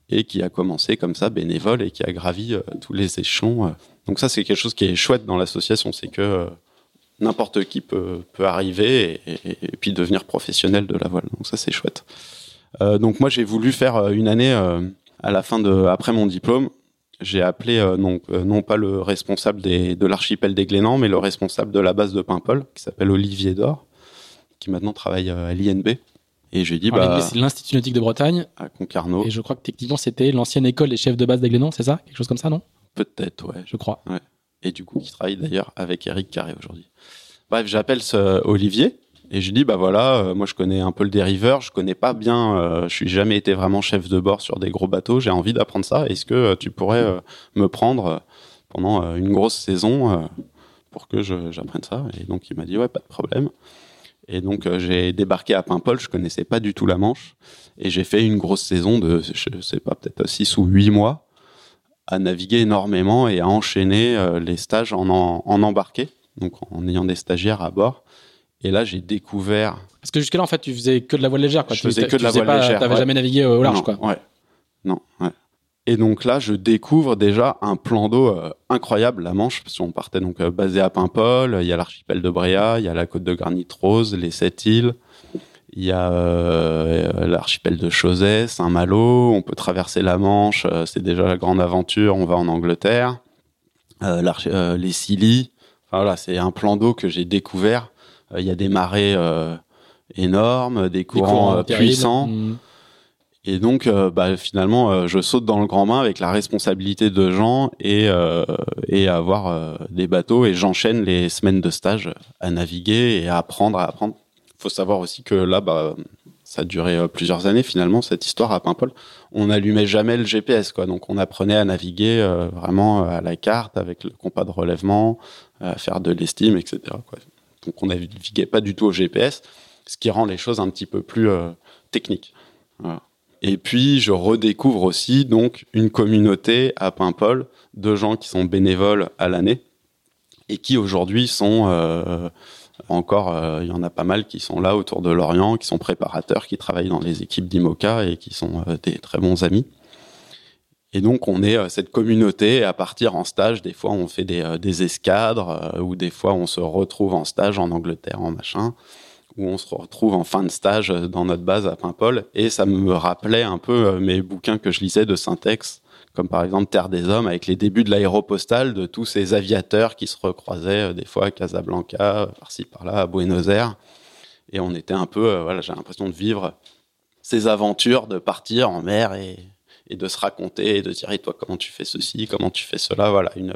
et qui a commencé comme ça bénévole et qui a gravi tous les échelons. Donc ça, c'est quelque chose qui est chouette dans l'association, c'est que n'importe qui peut, peut arriver et, puis devenir professionnel de la voile. Donc ça, c'est chouette. donc moi, j'ai voulu faire une année à la fin de après mon diplôme j'ai appelé euh, non, euh, non pas le responsable de l'archipel des Glénans, mais le responsable de la base de Paimpol, qui s'appelle Olivier Dor, qui maintenant travaille euh, à l'INB. Et je lui ai dit, bah, c'est l'Institut nautique de Bretagne. À Concarneau. Et je crois que techniquement, c'était l'ancienne école des chefs de base des Glénans, c'est ça? Quelque chose comme ça, non? Peut-être, ouais. Je crois. Ouais. Et du coup, qui travaille d'ailleurs avec Eric Carré aujourd'hui. Bref, j'appelle ce Olivier et je lui dis, bah voilà, euh, moi je connais un peu le dériveur, je connais pas bien, euh, je suis jamais été vraiment chef de bord sur des gros bateaux, j'ai envie d'apprendre ça. Est-ce que euh, tu pourrais me prendre pendant une grosse saison pour que j'apprenne ça? Et donc il m'a dit, ouais, pas de problème. Et donc j'ai débarqué à Paimpol, je connaissais pas du tout la Manche, et j'ai fait une grosse saison de, je sais pas, peut-être 6 ou 8 mois, à naviguer énormément et à enchaîner les stages en, en, en embarqué, donc en ayant des stagiaires à bord. Et là, j'ai découvert. Parce que jusque-là, en fait, tu faisais que de la voile légère. Quoi. Je faisais que de la voile légère. Tu n'avais jamais navigué au large, non, quoi. Ouais. Non, ouais. Et donc là, je découvre déjà un plan d'eau euh, incroyable, la Manche, parce qu'on partait donc euh, basé à Paimpol. Il y a l'archipel de Bréa, il y a la côte de Granit Rose, les sept îles. Il y a euh, l'archipel de Chauzet, Saint-Malo. On peut traverser la Manche. c'est déjà la grande aventure. On va en Angleterre. les Scilly. Enfin, voilà, c'est un plan d'eau que j'ai découvert il y a des marées énormes, des courants, puissants. Mm. Et donc, bah, finalement, je saute dans le grand bain avec la responsabilité de gens et, et avoir des bateaux et j'enchaîne les semaines de stage à naviguer et à apprendre, à apprendre. Il faut savoir aussi que là, bah, ça a duré plusieurs années finalement cette histoire à Paimpol. On n'allumait jamais le GPS, quoi. Donc, on apprenait à naviguer vraiment à la carte avec le compas de relèvement, à faire de l'estime, etc. Quoi donc on naviguait pas du tout au GPS, ce qui rend les choses un petit peu plus euh, techniques. Et puis je redécouvre aussi donc une communauté à Paimpol de gens qui sont bénévoles à l'année et qui aujourd'hui sont euh, encore, euh, il y en a pas mal qui sont là autour de Lorient, qui sont préparateurs, qui travaillent dans les équipes d'IMOCA et qui sont des très bons amis. Et donc on est euh, cette communauté à partir en stage. Des fois on fait des, euh, des escadres euh, ou des fois on se retrouve en stage en Angleterre, en machin, ou on se retrouve en fin de stage dans notre base à Paimpol. Et ça me rappelait un peu mes bouquins que je lisais de Syntex, comme par exemple Terre des Hommes, avec les débuts de l'aéropostale, de tous ces aviateurs qui se recroisaient des fois à Casablanca, par-ci par-là, à Buenos Aires. Et on était un peu, voilà, j'ai l'impression de vivre ces aventures, de partir en mer et et de se raconter et de dire et toi comment tu fais ceci, comment tu fais cela, voilà une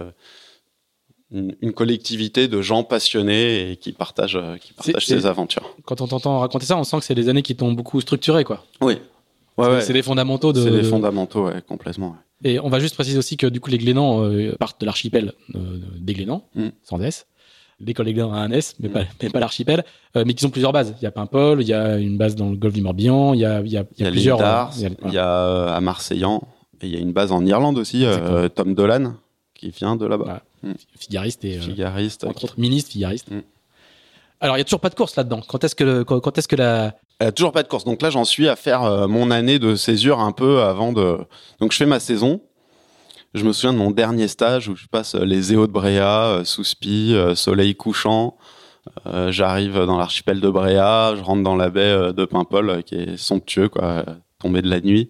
une, collectivité de gens passionnés et qui partagent qui partagent ces aventures. Quand on t'entend raconter ça, on sent que c'est des années qui t'ont beaucoup structuré quoi. Oui. Ouais, c'est des fondamentaux de. C'est des fondamentaux, ouais, complètement. Et on va juste préciser aussi que du coup les Glénans euh, partent de l'archipel euh, des Glénans, mm. sans S l'école des a un S, mais pas, mais pas l'archipel, euh, mais qui ont plusieurs bases. Il y a Paimpol, il y a une base dans le golfe du Morbihan, il y a, il y a, il y a, plusieurs. Euh, il y a, euh, à Marseillan, et il y a une base en Irlande aussi, Tom Dolan, qui vient de là-bas. Mm. Figariste et. Figariste. entre autres, ministre, figariste. Mm. Alors, il n'y a toujours pas de course là-dedans. Quand est-ce que, quand, est-ce que la. Il toujours pas de course. Donc là, j'en suis à faire mon année de césure un peu avant de. Donc je fais ma saison. Je me souviens de mon dernier stage où je passe euh, les Éaux de Bréa, euh, sous spi, euh, soleil couchant. J'arrive dans l'archipel de Bréa, je rentre dans la baie de Paimpol qui est somptueux, quoi, tombé de la nuit,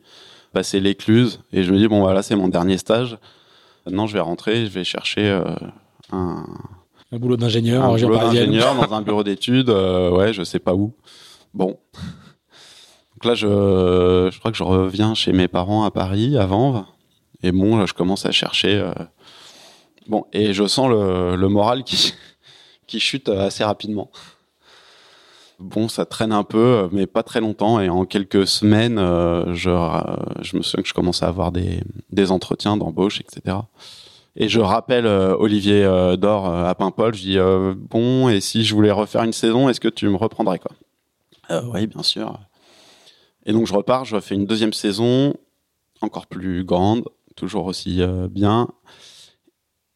passer l'écluse et je me dis bon voilà c'est mon dernier stage. Maintenant je vais rentrer, je vais chercher un un boulot d'ingénieur, un boulot d'ingénieur dans un bureau d'études, ouais je sais pas où. Bon, donc là, je, je crois que je reviens chez mes parents à Paris, à Vanves. Et bon, là, je commence à chercher. Euh, bon, et je sens le, le moral qui, qui chute assez rapidement. Bon, ça traîne un peu, mais pas très longtemps. Et en quelques semaines, euh, je, je me souviens que je commence à avoir des, entretiens d'embauche, etc. Et je rappelle euh, Olivier Dor à Paimpol. Je dis bon, et si je voulais refaire une saison, est-ce que tu me reprendrais quoi? Oui, bien sûr. Et donc je repars, je fais une deuxième saison, encore plus grande, toujours aussi euh, bien.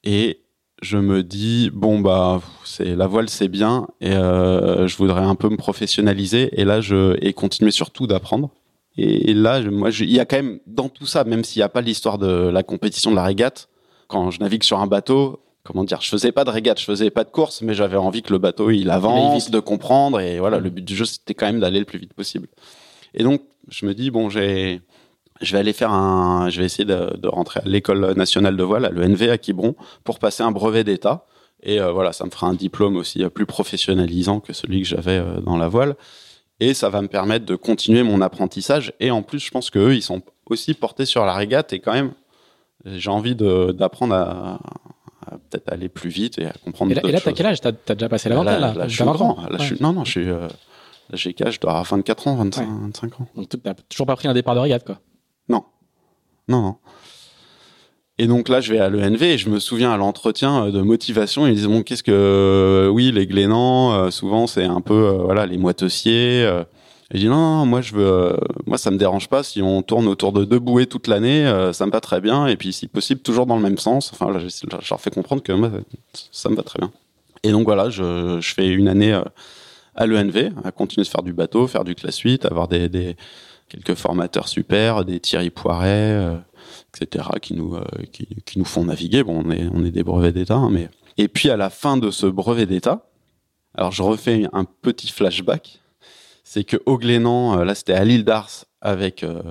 Et je me dis bon bah c'est la voile c'est bien et euh, je voudrais un peu me professionnaliser et là je et continuer surtout d'apprendre. Et, là moi il y a quand même dans tout ça même s'il n'y a pas l'histoire de la compétition de la régate quand je navigue sur un bateau comment dire je faisais pas de régate je faisais pas de course mais j'avais envie que le bateau il avance de comprendre et voilà le but du jeu c'était quand même d'aller le plus vite possible. Et donc je me dis bon j'ai je vais aller faire un, je vais essayer de, de rentrer à l'école nationale de voile, à l'ENV à Quiberon, pour passer un brevet d'État. Et euh, voilà, ça me fera un diplôme aussi euh, plus professionnalisant que celui que j'avais euh, dans la voile. Et ça va me permettre de continuer mon apprentissage. Et en plus, je pense qu'eux, ils sont aussi portés sur la régate. Et quand même, j'ai envie d'apprendre à, à peut-être aller plus vite et à comprendre. Et là, et là t'as quel âge? T'as as déjà passé la vingtaine là, là, je suis grand. Là, je suis, non, non, je suis. Euh, j'ai Je dois avoir 24 ans, 25, ouais. 25 ans. Donc t'as toujours pas pris un départ de régate, quoi Non. Et donc là, je vais à l'ENV et je me souviens à l'entretien de motivation, ils disaient bon, qu'est-ce que oui, les glénans, euh, souvent c'est un peu euh, voilà les moitessiers. Euh. Et je dis non, non, moi je veux, moi ça me dérange pas si on tourne autour de deux bouées toute l'année, ça me va très bien. Et puis si possible toujours dans le même sens. Enfin, là, je, leur fais comprendre que ça me va très bien. Et donc voilà, je, fais une année à l'ENV, à continuer de faire du bateau, faire du classe 8, avoir des quelques formateurs super, des Thierry Poiret, euh, etc., qui nous, euh, qui, qui, nous font naviguer. Bon, on est, on est des brevets d'État, hein, mais. Et puis à la fin de ce brevet d'État, alors je refais un petit flashback, c'est que au Glénan, euh, là c'était à l'île d'Ars avec euh,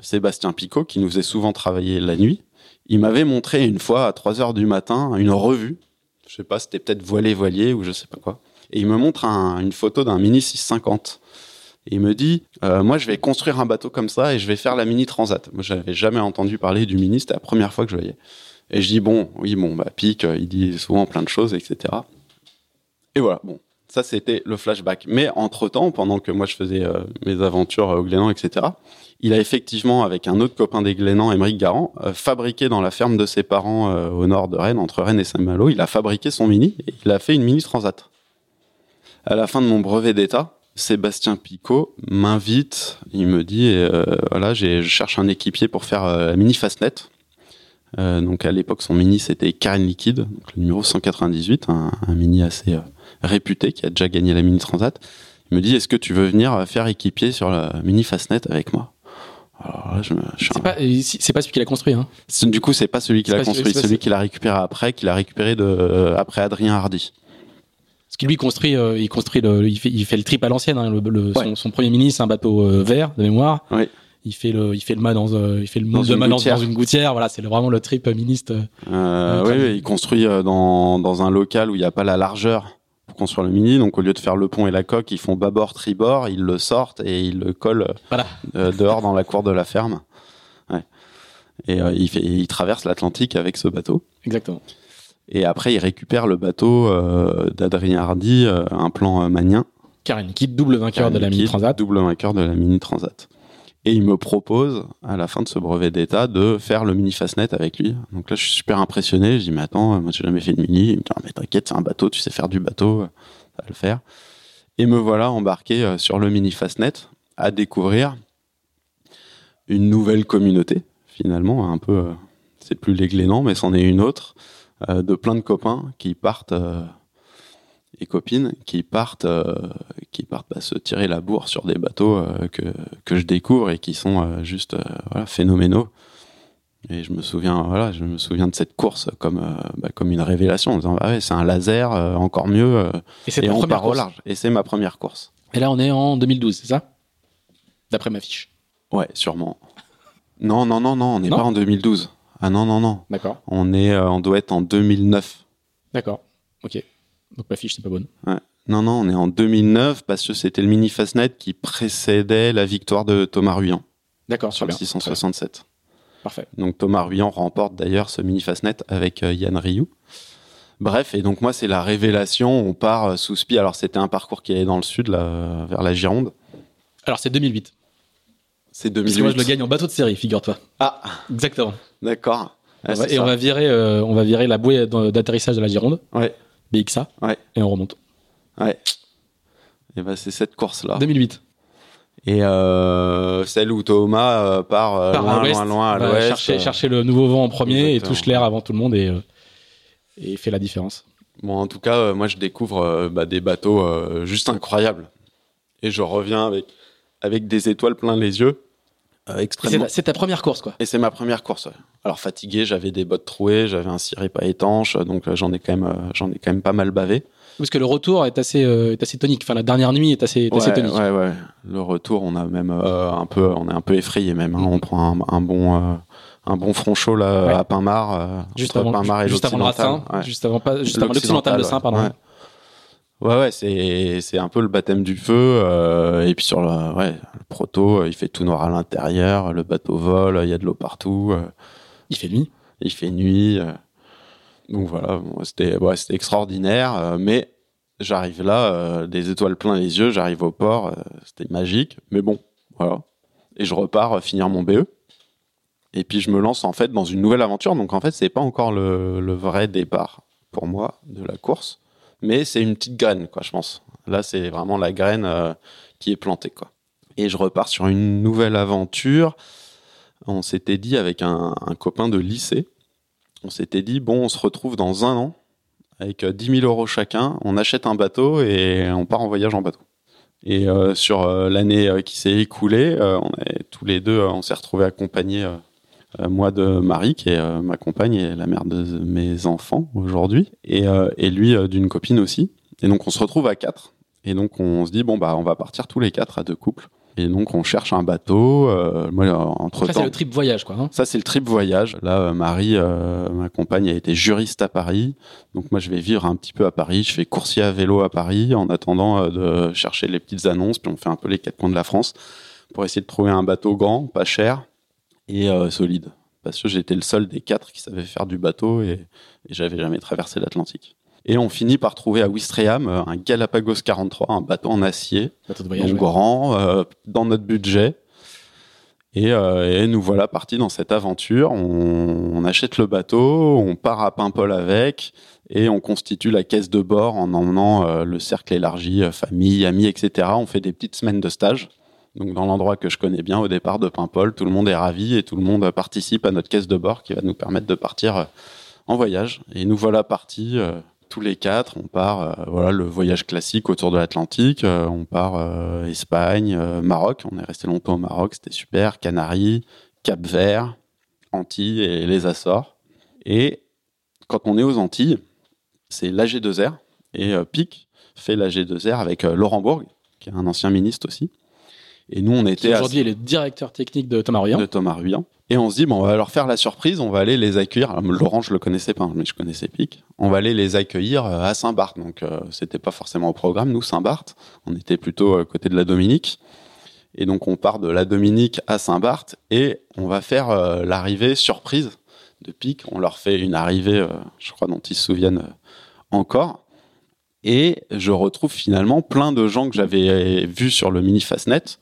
Sébastien Picot, qui nous faisait souvent travailler la nuit. Il m'avait montré une fois à 3 heures du matin une revue. Je sais pas, c'était peut-être voilé voilier ou je sais pas quoi. Et il me montre un, une photo d'un Mini 650 il me dit euh, moi je vais construire un bateau comme ça et je vais faire la mini transat. Moi j'avais jamais entendu parler du mini c'était la première fois que je voyais. Et je dis bon oui bon bah pique il dit souvent plein de choses etc et voilà bon ça c'était le flashback. Mais entre temps pendant que moi je faisais euh, mes aventures au Glénan etc il a effectivement avec un autre copain des Glénans Émeric Garand euh, fabriqué dans la ferme de ses parents euh, au nord de Rennes entre Rennes et Saint-Malo il a fabriqué son mini et il a fait une mini transat. À la fin de mon brevet d'état Sébastien Picot m'invite, il me dit euh, voilà, je cherche un équipier pour faire euh, la mini Fastnet. Euh, donc à l'époque, son mini c'était Karen Liquide, donc le numéro 198, un, un mini assez euh, réputé qui a déjà gagné la mini Transat. Il me dit est-ce que tu veux venir faire équipier sur la mini Fastnet avec moi? Alors là, je me, je c'est, un... pas, pas celui qui l'a construit. Hein. Du coup, c'est pas celui qui l'a construit, celui, celui qui l'a récupéré après, qui l'a récupéré de, après Adrien Hardy. Lui construit, euh, il construit, le, il fait, il fait le trip à l'ancienne. Hein, le, le, ouais. son, son, premier mini, c'est un bateau euh, vert de mémoire. Ouais. Il fait le, il fait le mât dans, euh, il fait le dans, de mât dans, une gouttière. Voilà, c'est vraiment le trip ministe. Euh, oui, oui, il construit dans, dans un local où il n'y a pas la largeur pour construire le mini. Donc au lieu de faire le pont et la coque, ils font bâbord, tribord, ils le sortent et ils le collent voilà. dehors dans la cour de la ferme. Ouais. Et il, fait, il traverse l'Atlantique avec ce bateau. Exactement. Et après, il récupère le bateau euh, d'Adrien Hardy, euh, un plan euh, manien. Karen Liquide, double vainqueur Karen de la Mini Transat. Double vainqueur de la Mini Transat. Et il me propose, à la fin de ce brevet d'état, de faire le Mini Fastnet avec lui. Donc là, je suis super impressionné. Je dis, mais attends, moi, j'ai jamais fait de Mini. Il me dit, ah, mais t'inquiète, c'est un bateau, tu sais faire du bateau, ça va le faire. Et me voilà embarqué sur le Mini Fastnet à découvrir une nouvelle communauté, finalement, un peu, c'est plus les Glénans, mais c'en est une autre de plein de copains qui partent euh, et copines qui partent euh, qui partent bah, se tirer la bourre sur des bateaux euh, que que je découvre et qui sont euh, juste voilà, phénoménaux. Et je me souviens voilà je me souviens de cette course comme bah, comme une révélation en disant ah ouais c'est un laser encore mieux et c'est on part au large. Et c'est ma première course. Et là on est en 2012 c'est ça? D'après ma fiche. Ouais sûrement. Non non non non on n'est pas en 2012 ah non, non, non. D'accord. On, est, euh, on doit être en 2009. D'accord. Ok. Donc ma fiche, c'est pas bonne. Ouais. Non, non, on est en 2009 parce que c'était le mini Fastnet qui précédait la victoire de Thomas Ruyant. D'accord, sur le 667. Parfait. Donc Thomas Ruyant remporte d'ailleurs ce mini Fastnet avec euh, Yann Rioux. Bref, et donc moi, c'est la révélation. On part euh, sous spi. Alors, c'était un parcours qui allait dans le sud, là, vers la Gironde. Alors, c'est 2008. C'est 2008. Parce que moi, je le gagne en bateau de série, figure-toi. Ah Exactement. D'accord. Ah, et on va virer, euh, on va virer la bouée d'atterrissage de la Gironde. Ouais. BXA. Ouais. Et on remonte. Ouais. Et ben c'est cette course là. 2008. Et euh, celle où Thomas euh, part, Par loin, à loin, loin, à l'ouest. Chercher, chercher le nouveau vent en premier Exactement. et touche l'air avant tout le monde et et fait la différence Bon, en tout cas, moi, je découvre bah, des bateaux juste incroyables. Et je reviens avec, avec des étoiles plein les yeux. extrêmement... C'est ta première course, quoi. Et c'est ma première course. Alors fatigué, j'avais des bottes trouées, j'avais un ciré pas étanche, donc j'en ai quand même, j'en ai quand même pas mal bavé. Parce que le retour est assez, euh, est assez tonique. Enfin, la dernière nuit est assez, assez tonique. Ouais, ouais. Le retour, on a même euh, un peu, on est un peu effrayé même. Hein. On prend un, bon, euh, un bon front chaud là à Pinmar, juste avant, Pinmar et juste avant le Racin, juste avant pas, juste avant l'occidental de Saint, pardon. Ouais, ouais, c'est c'est un peu le baptême du feu. et puis sur le, ouais, le proto, il fait tout noir à l'intérieur, le bateau vole, il y a de l'eau partout. il fait nuit? Il fait nuit. Donc voilà, c'était ouais, extraordinaire, euh, mais j'arrive là, euh, des étoiles plein les yeux, j'arrive au port, euh, c'était magique, mais bon, voilà. Et je repars finir mon BE. Et puis je me lance en fait dans une nouvelle aventure. Donc en fait, c'est pas encore le, le, vrai départ pour moi de la course, mais c'est une petite graine, quoi, je pense. Là, c'est vraiment la graine qui est plantée, quoi. Et je repars sur une nouvelle aventure. On s'était dit avec un, copain de lycée on s'était dit, bon, on se retrouve dans un an avec 10 euh, 000 euros chacun, on achète un bateau et on part en voyage en bateau. Et euh, sur euh, l'année qui s'est écoulée, tous les deux, on s'est retrouvés accompagnés, moi de Marie, qui est ma compagne et la mère de mes enfants aujourd'hui, et, et lui d'une copine aussi. Et donc on se retrouve à quatre. Et donc on se dit, bon, bah on va partir tous les quatre à deux couples. Et donc on cherche un bateau. Euh, moi, entre ça c'est le trip voyage, quoi. Hein ça c'est le trip voyage. Là, euh, Marie, euh, ma compagne, a été juriste à Paris. Donc moi, je vais vivre un petit peu à Paris. Je fais coursier à vélo à Paris en attendant de chercher les petites annonces. Puis on fait un peu les quatre coins de la France pour essayer de trouver un bateau grand, pas cher et solide. Parce que j'étais le seul des quatre qui savait faire du bateau et, et j'avais jamais traversé l'Atlantique. Et on finit par trouver à Ouistreham euh, un Galapagos 43, un bateau en acier, bateau de voyage, grand, euh, dans notre budget. Et, euh, et, nous voilà partis dans cette aventure. On, on, achète le bateau, on part à Paimpol avec, et on constitue la caisse de bord en emmenant euh, le cercle élargi, famille, amis, etc. On fait des petites semaines de stage. Donc dans l'endroit que je connais bien au départ de Paimpol, tout le monde est ravi et tout le monde participe à notre caisse de bord qui va nous permettre de partir en voyage. Et nous voilà partis tous les quatre, on part, euh, voilà, le voyage classique autour de l'Atlantique. Euh, on part euh, Espagne, Maroc. On est resté longtemps au Maroc, c'était super. Canaries, Cap Vert, Antilles et les Açores. Et quand on est aux Antilles, c'est l'AG2R et PIC fait l'AG2R avec Laurent Bourg, qui est un ancien ministre aussi. Et nous, on était aujourd'hui est le directeur technique de Thomas Ruyant. De Thomas. Et on se dit, bon, on va leur faire la surprise, on va aller les accueillir. Laurent, je le connaissais pas, mais je connaissais Pic. On va aller les accueillir euh, à Saint-Barth. Donc, euh, c'était pas forcément au programme, nous, Saint-Barth. On était plutôt à côté de la Dominique. Et donc, on part de la Dominique à Saint-Barth et on va faire euh, l'arrivée surprise de Pic. On leur fait une arrivée, je crois, dont ils se souviennent encore. Et je retrouve finalement plein de gens que j'avais vus sur le mini Fastnet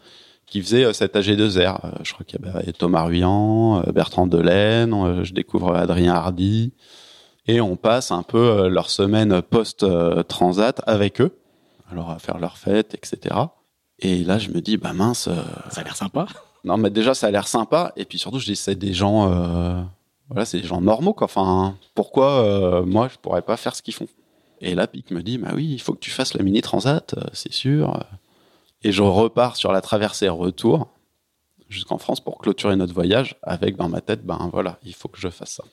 qui faisait euh, cet AG2R. Euh, je crois qu'il y avait Thomas Ruyant, euh, Bertrand Delaine, je découvre Adrien Hardy. Et on passe un peu leur semaine post-transat avec eux, alors à faire leur fête, etc. Et là, je me dis, bah mince. ça a l'air sympa. Non, mais déjà, ça a l'air sympa. Et puis surtout, je dis, c'est des gens, voilà, c'est des gens normaux, quoi. Enfin, pourquoi moi, je pourrais pas faire ce qu'ils font? Et là, Pic me dit, bah oui, il faut que tu fasses la mini transat, c'est sûr. Et je repars sur la traversée retour jusqu'en France pour clôturer notre voyage avec dans ma tête, ben voilà, il faut que je fasse ça.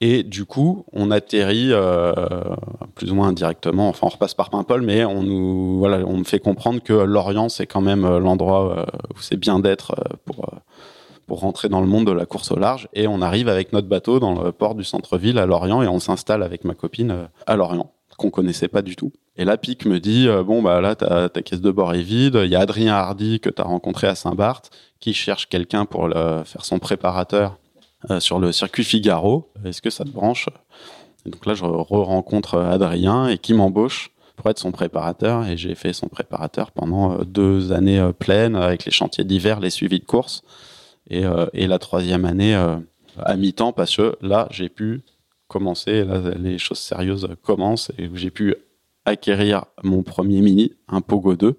Et du coup, on atterrit euh, plus ou moins indirectement. Enfin, on repasse par Paimpol, mais on nous, voilà, on me fait comprendre que Lorient, c'est quand même euh, l'endroit euh, où c'est bien d'être pour pour rentrer dans le monde de la course au large. Et on arrive avec notre bateau dans le port du centre-ville à Lorient et on s'installe avec ma copine à Lorient, qu'on connaissait pas du tout. Et là, Pic me dit euh, bon bah là ta, caisse de bord est vide. Il y a Adrien Hardy que tu as rencontré à Saint-Barth qui cherche quelqu'un pour faire son préparateur euh, sur le circuit Figaro. Est-ce que ça te branche? Et Donc là, je re-rencontre Adrien et qui m'embauche pour être son préparateur. Et j'ai fait son préparateur pendant euh, deux années pleines avec les chantiers d'hiver, les suivis de course. Et, et la troisième année à mi-temps parce que là, j'ai pu commencer, là, les choses sérieuses commencent et j'ai pu acquérir mon premier mini, un Pogo 2,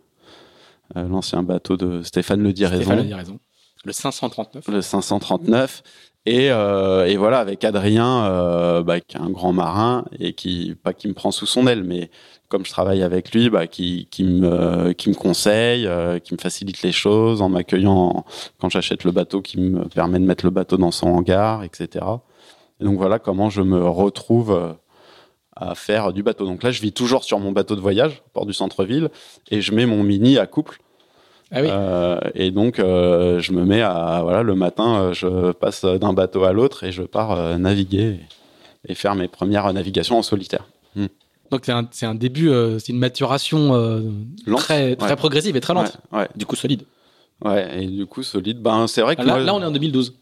euh, l'ancien bateau de Stéphane Le Diraison. Stéphane Le Diraison. Le 539. Le 539. Et, euh, et voilà, avec Adrien, euh, bah, qui est un grand marin et qui, pas qui me prend sous son aile, mais comme je travaille avec lui, bah, qui, qui, me, qui me conseille, qui me facilite les choses en m'accueillant quand j'achète le bateau, qui me permet de mettre le bateau dans son hangar, etc. Et donc voilà comment je me retrouve euh, à faire du bateau. Donc là, je vis toujours sur mon bateau de voyage, port du centre-ville, et je mets mon mini à couple Ah oui. euh, et donc, euh, je me mets à. Voilà, le matin, je passe d'un bateau à l'autre et je pars euh, naviguer et, et faire mes premières navigations en solitaire. Donc c'est un, début, c'est une maturation Lente, très, très ouais. progressive et très lente. Ouais, ouais, Du coup, solide. ouais. Et du coup, solide. Ben, c'est vrai que. Là, moi- là, on est en 2012.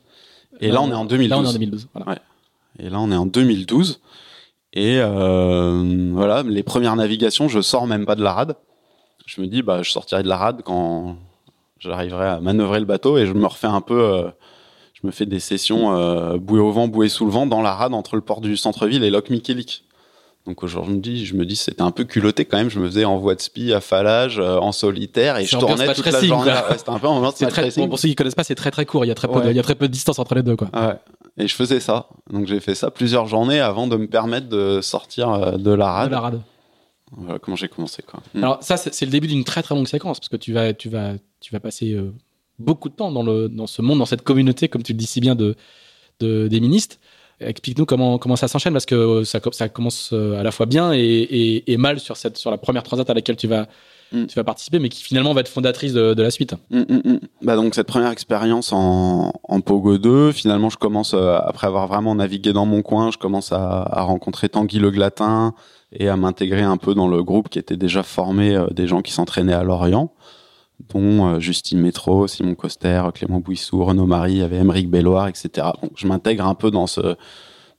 Et là, on est en 2012. Là, on est en 2012. Voilà. Et là, on est en 2012. Et euh, voilà, les premières navigations, je sors même pas de la rade. Je me dis, bah, je sortirai de la rade quand j'arriverai à manœuvrer le bateau et je me refais un peu. euh, je me fais des sessions euh, bouée au vent, bouée sous le vent dans la rade entre le port du centre-ville et Loch Mikélic. Donc aujourd'hui, je me dis, c'était un peu culotté quand même. Je me faisais en voie de spi, à falage, euh, en solitaire et je tournais toute la journée. Ouais, c'était un peu en ambiance très, bon, pour ceux qui connaissent pas, c'est très très court. Il y a très peu, de, Ouais. il y a très peu de distance entre les deux, quoi. Ouais. Et je faisais ça. Donc j'ai fait ça plusieurs journées avant de me permettre de sortir euh, de la De rade. la rade. Voilà comment j'ai commencé quoi. Mm. Alors ça, c'est le début d'une très très longue séquence parce que tu vas, tu vas, tu vas passer euh, beaucoup de temps dans le, dans ce monde, dans cette communauté, comme tu le dis si bien de, de des ministres. Explique-nous comment comment ça s'enchaîne parce que euh, ça, co- ça commence à la fois bien et, et, et mal sur cette sur la première transat à laquelle tu vas Mm. tu vas participer, mais qui finalement va être fondatrice de, de la suite. Mm, mm. Bah donc cette première expérience en, en Pogo 2, finalement je commence euh, après avoir vraiment navigué dans mon coin, je commence à, à rencontrer Tanguy Le Glatin et à m'intégrer un peu dans le groupe qui était déjà formé euh, des gens qui s'entraînaient à Lorient, dont euh, Justine Métro, Simon Coster, Clément Bouissou, Renaud Marie, il y avait Émeric Belloir, etc. Donc je m'intègre un peu dans ce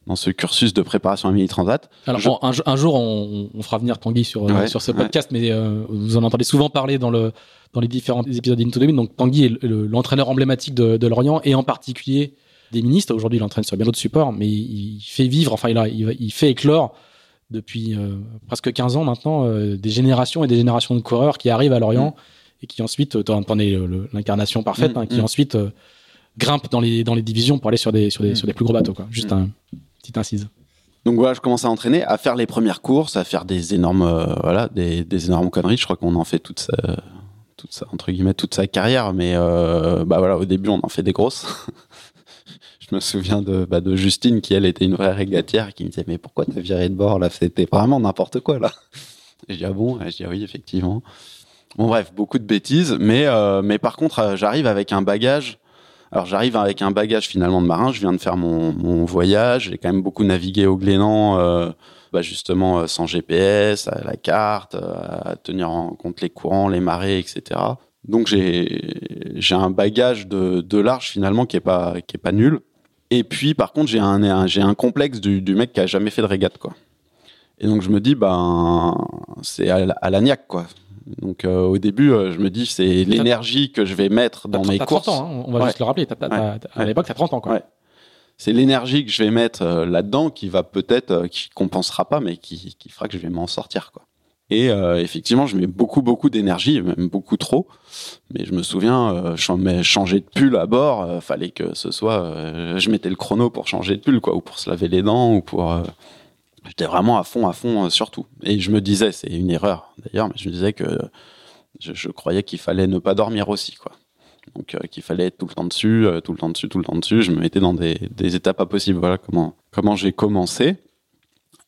dans ce cursus de préparation à Mini Transat. Alors Je- un, un jour, on, on fera venir Tanguy sur, euh, Ouais, sur ce ouais. podcast, mais euh, vous en entendez souvent parler dans, le, dans les différents épisodes d'Into the Wind. Donc Tanguy est le- le- l'entraîneur emblématique de, de Lorient et en particulier des ministres. Aujourd'hui, il entraîne sur bien d'autres supports, mais il, il fait vivre, enfin, il, a, il, il fait éclore depuis euh, presque 15 ans maintenant euh, des générations et des générations de coureurs qui arrivent à Lorient et qui ensuite, t'en es l'incarnation parfaite, Mm, hein, qui mm. ensuite grimpent dans les, dans les divisions pour aller sur des, sur des, Mm. sur des plus gros bateaux. Quoi. Juste Mm. un petite incise. Donc voilà, je commence à entraîner, à faire les premières courses, à faire des énormes, euh, voilà, des, énormes conneries. Je crois qu'on en fait toute sa, toute sa, entre guillemets, toute sa carrière, mais euh, bah voilà, au début, on en fait des grosses. je me souviens de, bah, de Justine qui elle était une vraie régatière, qui me disait mais pourquoi t'as viré de bord là? C'était vraiment n'importe quoi là. Je dis ah bon? Je dis ah oui effectivement. Bon bref, beaucoup de bêtises, mais euh, mais par contre, j'arrive avec un bagage. Alors j'arrive avec un bagage finalement de marin. Je viens de faire mon, mon voyage. J'ai quand même beaucoup navigué au Glénan, euh, bah, justement euh, sans GPS, à la carte, euh, à tenir en compte les courants, les marées, etc. Donc j'ai j'ai un bagage de, de large finalement qui est pas qui est pas nul. Et puis par contre j'ai un, j'ai un complexe du, mec qui a jamais fait de régate quoi. Et donc je me dis ben c'est à, à l'agnac quoi. Donc euh, au début euh, je me dis c'est l'énergie que je vais mettre dans mes courses. 30 ans, hein, on va Ouais. juste le rappeler. À Ouais. l'époque, t'as 30 ans. Ouais. C'est l'énergie que je vais mettre là-dedans qui va peut-être, euh, qui compensera pas, mais qui, qui fera que je vais m'en sortir, quoi. Et euh, effectivement, je mets beaucoup, beaucoup d'énergie, même beaucoup trop. Mais je me souviens, euh, changer de pull à bord, euh, fallait que ce soit, je mettais le chrono pour changer de pull, quoi, ou pour se laver les dents, ou pour. J'étais vraiment à fond, à fond euh, sur tout. Et je me disais, c'est une erreur d'ailleurs, mais je me disais que je, croyais qu'il fallait ne pas dormir aussi, quoi. Donc euh, qu'il fallait être tout le temps dessus, euh, tout le temps dessus, tout le temps dessus. Je me mettais dans des, étapes pas possibles. Voilà comment comment j'ai commencé.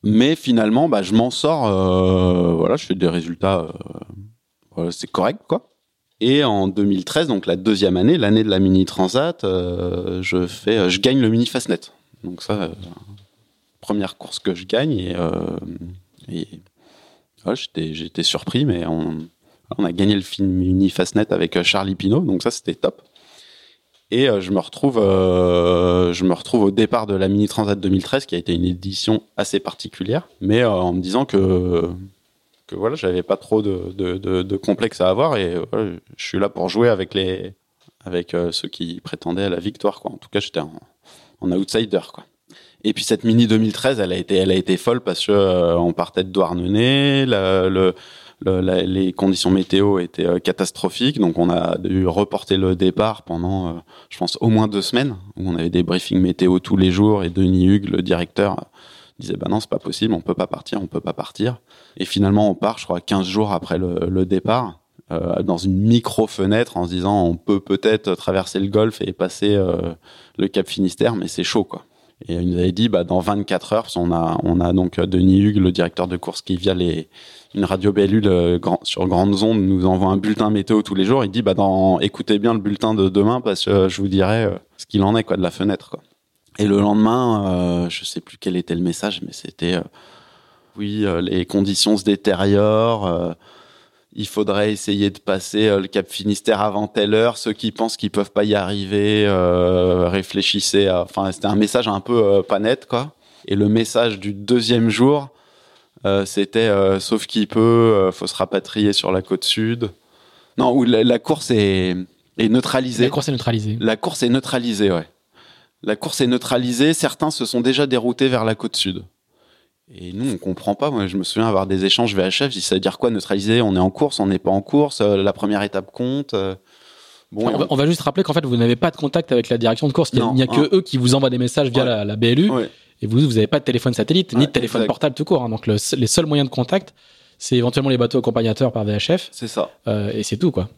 Mais finalement, bah, je m'en sors. voilà, je fais des résultats. c'est correct, quoi. Et en 2013, donc la deuxième année, l'année de la mini transat, je fais, je gagne le mini Fastnet. Donc ça, première course que je gagne et, euh, j'étais surpris, mais on a gagné le film mini Fastnet avec euh, Charlie Pinault, donc ça c'était top. Et euh, je me retrouve, je me retrouve au départ de la Mini Transat 2013, qui a été une édition assez particulière, mais en me disant que que voilà, j'avais pas trop de, de, complexe à avoir et je suis là pour jouer avec les avec ceux qui prétendaient à la victoire, quoi. En tout cas, j'étais en, en outsider, quoi. Et puis cette Mini 2013, elle a été, elle a été folle parce que euh, on partait de Douarnenez, les conditions météo étaient euh, catastrophiques, donc on a dû reporter le départ pendant, euh, je pense, au moins deux semaines, on avait des briefings météo tous les jours, et Denis Hugues, le directeur, disait bah non c'est pas possible on peut pas partir on peut pas partir. Et finalement on part je crois 15 jours après le, départ dans une micro fenêtre en se disant on peut peut-être traverser le golfe et passer le Cap Finistère mais c'est chaud quoi et il nous avait dit bah dans 24 heures on a on a donc Denis Hugues le directeur de course qui via les une radio Bellule euh, sur grandes ondes nous envoie un bulletin météo tous les jours. Il dit bah dans écoutez bien le bulletin de demain parce que euh, je vous dirai euh, ce qu'il en est quoi de la fenêtre. Et le lendemain, je sais plus quel était le message, mais c'était oui les conditions se détériorent. Il faudrait essayer de passer le Cap Finistère avant telle heure. Ceux qui pensent qu'ils peuvent pas y arriver, réfléchissez. Enfin, c'était un message un peu pas net quoi. Et le message du deuxième jour, euh, c'était euh, sauf qu'il peut, euh, faut se rapatrier sur la côte sud. Non, où la, course est, est, neutralisée. La course est neutralisée. La course est neutralisée, ouais. La course est neutralisée. Certains se sont déjà déroutés vers la côte sud. Et nous, on comprend pas. Moi, je me souviens avoir des échanges VHF. Je dis, ça veut dire quoi neutraliser? On est en course, on n'est pas en course. la première étape compte. Bon, on, va, juste rappeler qu'en fait, vous n'avez pas de contact avec la direction de course. Il n'y a, que eux qui vous envoient des messages via la, la, BLU. Ouais. Et vous, vous n'avez pas de téléphone satellite, ni de téléphone portable tout court. Hein. Donc, les seuls moyens de contact, c'est éventuellement les bateaux accompagnateurs par VHF. C'est ça. Euh, et c'est tout, quoi.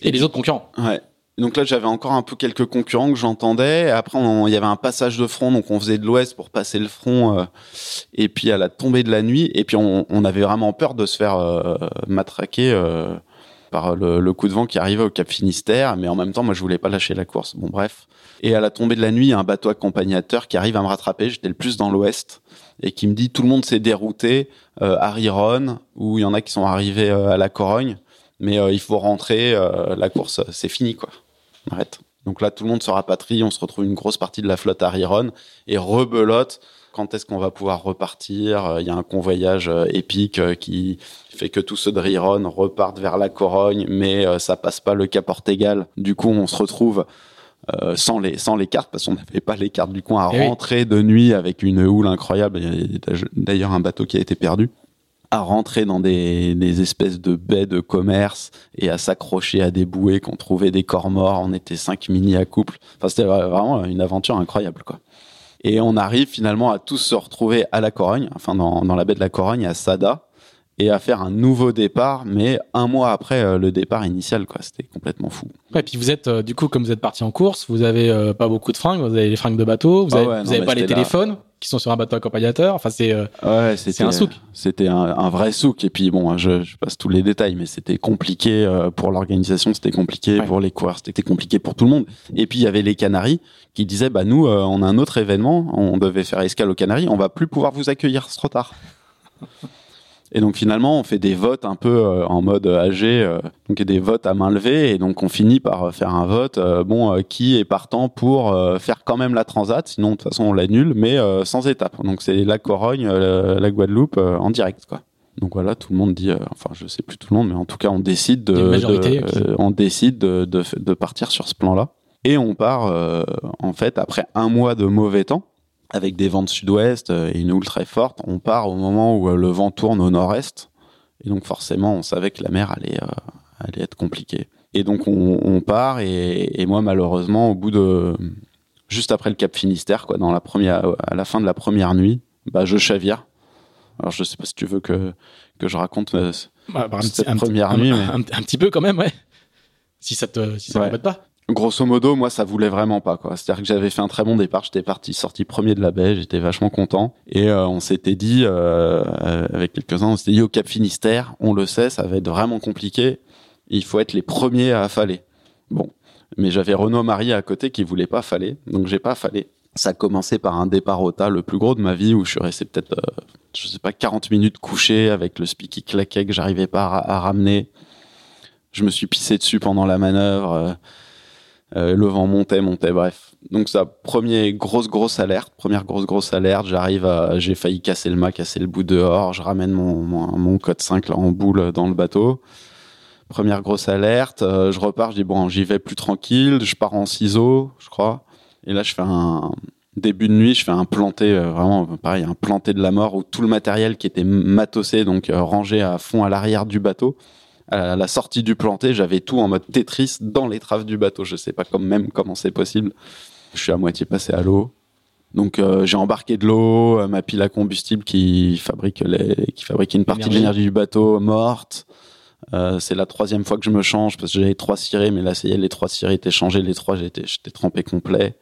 Et, les autres concurrents. Ouais. Donc là, j'avais encore un peu quelques concurrents que j'entendais. Après, il y avait un passage de front, donc on faisait de l'ouest pour passer le front. Euh, et puis à la tombée de la nuit, et puis on, avait vraiment peur de se faire euh, matraquer euh, par le, coup de vent qui arrivait au Cap Finistère. Mais en même temps, moi, je voulais pas lâcher la course. Bon, bref. Et à la tombée de la nuit, il y a un bateau accompagnateur qui arrive à me rattraper. J'étais le plus dans l'ouest et qui me dit tout le monde s'est dérouté à Riron, où il y en a qui sont arrivés à la Corogne, mais il faut rentrer. La course, c'est fini quoi. Arrête. Donc là, tout le monde se rapatrie. On se retrouve une grosse partie de la flotte à Riron et rebelote. Quand est-ce qu'on va pouvoir repartir? Il y a un convoyage épique qui fait que tous ceux de Riron repartent vers la Corogne, mais ça passe pas le Cap Ortegal. Du coup, on se retrouve euh, sans les sans les cartes parce qu'on n'avait pas les cartes du coin à eh rentrer de nuit avec une houle incroyable. Il y a d'ailleurs un bateau qui a été perdu à rentrer dans des, des espèces de baies de commerce et à s'accrocher à des bouées qu'on trouvait des corps morts. On était cinq mini à couple. Enfin, c'était vraiment une aventure incroyable, quoi. Et on arrive finalement à tous se retrouver à la Corogne, enfin dans, dans la baie de la Corogne, à Sada, et à faire un nouveau départ, mais un mois après euh, le départ initial, quoi. C'était complètement fou. Ouais, puis vous êtes, euh, du coup, comme vous êtes parti en course, vous avez euh, pas beaucoup de fringues, vous avez les fringues de bateau, vous ah avez, pas les téléphones qui sont sur un bateau accompagnateur. Enfin, c'est ouais, c'était un souk. C'était un, un, vrai souk. Et puis bon, je, je, passe tous les détails, mais c'était compliqué pour l'organisation, c'était compliqué pour les coureurs, c'était compliqué pour tout le monde. Et puis il y avait les Canaries qui disaient, bah nous, on a un autre événement, on devait faire escale aux Canaries, on va plus pouvoir vous accueillir, c'est trop tard. Et donc finalement, on fait des votes un peu euh, en mode âgé, euh, donc des votes à main levée, et donc on finit par euh, faire un vote. bon, qui est partant pour faire quand même la transat Sinon, de toute façon, on l'annule, mais sans étape. Donc c'est la Corogne, la Guadeloupe en direct, quoi. Donc voilà, tout le monde dit, enfin je sais plus tout le monde, mais en tout cas on décide de, de on décide de, de, de, partir sur ce plan-là. Et on part en fait après un mois de mauvais temps avec des vents de sud-ouest euh, et une houle très forte, on part au moment où euh, le vent tourne au nord-est. Et donc forcément, on savait que la mer allait, euh, allait être compliquée. Et donc on, on part et, et, moi malheureusement au bout de juste après le Cap Finistère quoi dans la première à la fin de la première nuit bah je chavire alors je sais pas si tu veux que que je raconte bah, bah, cette première nuit un, un, petit peu quand même ouais si ça te si ça ouais. pas grosso modo, moi, ça voulait vraiment pas, quoi. C'est-à-dire que j'avais fait un très bon départ. J'étais parti, sorti premier de la baie. J'étais vachement content. Et euh, on s'était dit, euh, avec quelques-uns, on s'était dit au Cap Finistère, on le sait, ça va être vraiment compliqué. Il faut être les premiers à affaler. Bon. Mais j'avais Renaud Marie à côté qui voulait pas affaler. Donc j'ai pas affalé. Ça a commencé par un départ au tas, le plus gros de ma vie, où je suis resté peut-être, euh, je sais pas, 40 minutes couché avec le speak qui claquait que j'arrivais pas à, à, ramener. Je me suis pissé dessus pendant la manœuvre. Euh, euh, le vent montait, montait, bref. Donc ça, premier grosse grosse alerte, première grosse grosse alerte. J'arrive j'ai failli casser le mât, casser le bout dehors. Je ramène mon mon, code 5 là en boule dans le bateau. Première grosse alerte. Euh, je repars, je dis bon, j'y vais plus tranquille. Je pars en ciseaux, je crois. Et là, je fais un Début de nuit, je fais un planté, euh, vraiment pareil, un planté de la mort où tout le matériel qui était matossé, donc euh, rangé à fond à l'arrière du bateau, à la sortie du planté, j'avais tout en mode Tetris dans les traves du bateau. Je sais pas même comment c'est possible. Je suis à moitié passé à l'eau. Donc euh, j'ai embarqué de l'eau, ma pile à combustible qui fabrique les, qui fabrique une partie de l'énergie du bateau morte. Euh, c'est la troisième fois que je me change parce que j'avais trois cirés, mais là, ça y est, les trois cirés étaient changés, les trois, j'étais, j'étais trempé complet.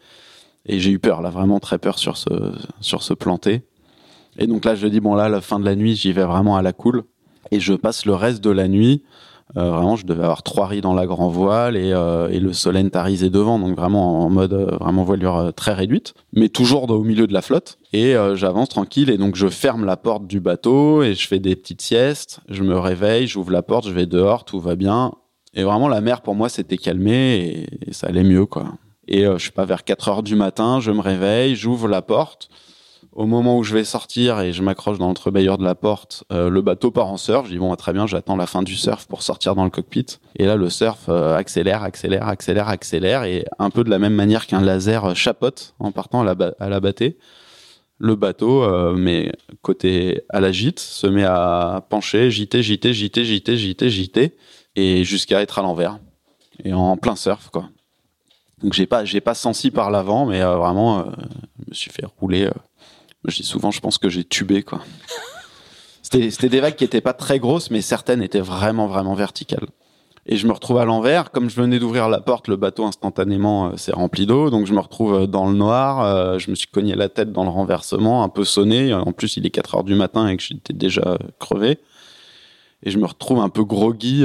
Et j'ai eu peur, là, vraiment très peur sur ce, sur ce planté. Et donc là, je dis, bon, là, la fin de la nuit, j'y vais vraiment à la cool. Et je passe le reste de la nuit euh, vraiment, je devais avoir trois riz dans la grand voile et, euh, le Solène tarisé devant, donc vraiment en mode euh, vraiment voilure très réduite, mais toujours au milieu de la flotte. Et j'avance tranquille et donc je ferme la porte du bateau et je fais des petites siestes. Je me réveille, j'ouvre la porte, je vais dehors, tout va bien. Et vraiment, la mer pour moi s'était calmée et, ça allait mieux, quoi. Et je sais pas, vers 4 heures du matin, je me réveille, j'ouvre la porte au moment où je vais sortir et je m'accroche dans l'entrebâilleur de la porte, euh, le bateau part en surf. Je dis bon, très bien, j'attends la fin du surf pour sortir dans le cockpit. Et là, le surf euh, accélère, accélère, accélère, accélère, et un peu de la même manière qu'un laser euh, chapote en partant à la, à la battée. Le bateau, mais côté à la gîte, se met à pencher, gîter, gîter, gîter, gîter, gîter, gîter, et jusqu'à être à l'envers et en plein surf, quoi. Donc j'ai pas, j'ai pas par l'avant, mais vraiment, je me suis fait rouler dis souvent, je pense que j'ai tubé, quoi. C'était des vagues qui étaient pas très grosses, mais certaines étaient vraiment, vraiment verticales. Et je me retrouve à l'envers. Comme je venais d'ouvrir la porte, le bateau instantanément euh, s'est rempli d'eau. Donc je me retrouve euh, dans le noir. Euh, je me suis cogné la tête dans le renversement, un peu sonné. En plus, il est 4 heures du matin et que j'étais déjà crevé. Et je me retrouve un peu groggy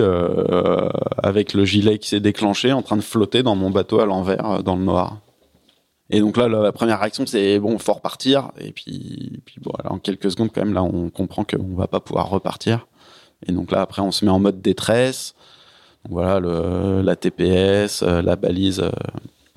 avec le gilet qui s'est déclenché, en train de flotter dans mon bateau à l'envers, dans le noir. Et donc là, la première réaction, c'est bon, faut repartir. Et puis, puis bon, en quelques secondes, quand même, là, on comprend qu'on va pas pouvoir repartir. Et donc là, après, on se met en mode détresse. Donc voilà, le, la TPS, euh, la balise, euh,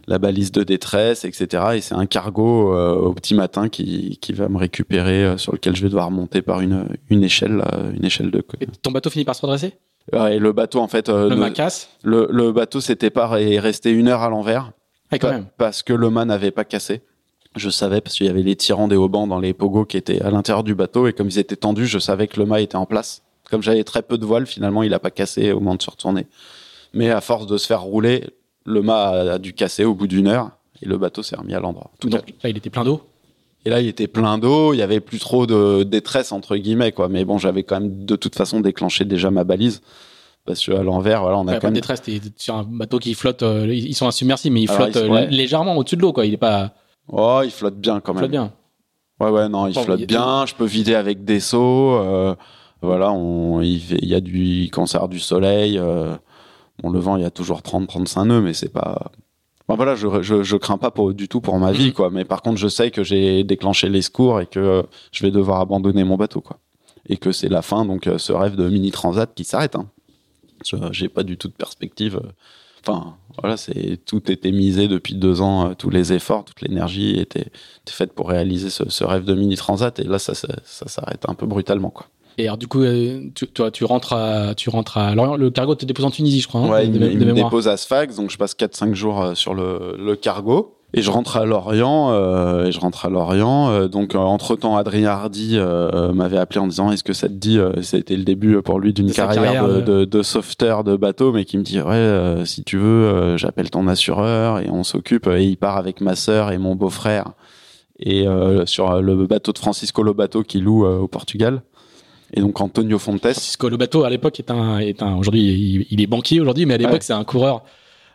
la balise de détresse, etc. Et c'est un cargo euh, au petit matin qui, qui va me récupérer, sur lequel je vais devoir monter par une, une échelle, une échelle de. Et ton bateau finit par se redresser? Et le bateau, en fait, le, casse. Le, le bateau s'était pas et est resté une heure à l'envers. Parce que le mât n'avait pas cassé. Je savais parce qu'il y avait les tirants des haubans dans les pogos qui étaient à l'intérieur du bateau et comme ils étaient tendus, je savais que le mât était en place. Comme j'avais très peu de voile, finalement, il a pas cassé au moment de se retourner. Mais à force de se faire rouler, le mât a, dû casser au bout d'une heure et le bateau s'est remis à l'endroit. Donc là, il était plein d'eau. Et là, il était plein d'eau. Il y avait plus trop de détresse entre guillemets, quoi. Mais bon, j'avais quand même de toute façon déclenché déjà ma balise parce que à l'envers voilà on a quand même détresse t'es sur un bateau qui flotte euh, ils sont insubmersibles mais ils flottent euh, légèrement au-dessus de l'eau quoi il est pas oh il flotte bien quand même flotte bien ouais ouais non il flotte bien je peux vider avec des seaux euh, voilà on il, y a du cancer du soleil bon le vent il y a toujours 30 35 nœuds mais c'est pas Bon, voilà, je, je, je, crains pas pour, du tout pour ma vie, mhm. quoi. Mais par contre, je sais que j'ai déclenché les secours et que je vais devoir abandonner mon bateau, quoi. Et que c'est la fin, donc, ce rêve de mini transat qui s'arrête. Hein. J'ai pas du tout de perspective. Enfin, voilà, c'est tout était misé depuis deux ans, euh, tous les efforts, toute l'énergie était, était, faite pour réaliser ce, ce, rêve de mini transat, et là, ça, ça, ça s'arrête un peu brutalement, quoi. Et alors, du coup, euh, tu, toi, tu rentres à, tu rentres à Le cargo te dépose en Tunisie, je crois. Hein, ouais, il, me dépose à Sfax, donc je passe 4-5 jours euh, sur le, le cargo. Et je rentre à Lorient, euh, et je rentre à Lorient. Euh, donc, euh, entre temps, Adrien Hardy euh, m'avait appelé en disant Est-ce que ça te dit C'était le début pour lui d'une carrière, de, de, de, sauveteur de bateau, mais qui me dit Ouais, si tu veux, j'appelle ton assureur et on s'occupe. Et il part avec ma sœur et mon beau-frère et sur le bateau de Francisco Lobato qui loue au Portugal. Et donc Antonio Fontes. Francisco Lobato à l'époque est un, est un aujourd'hui il, est banquier aujourd'hui, mais à l'époque c'est un coureur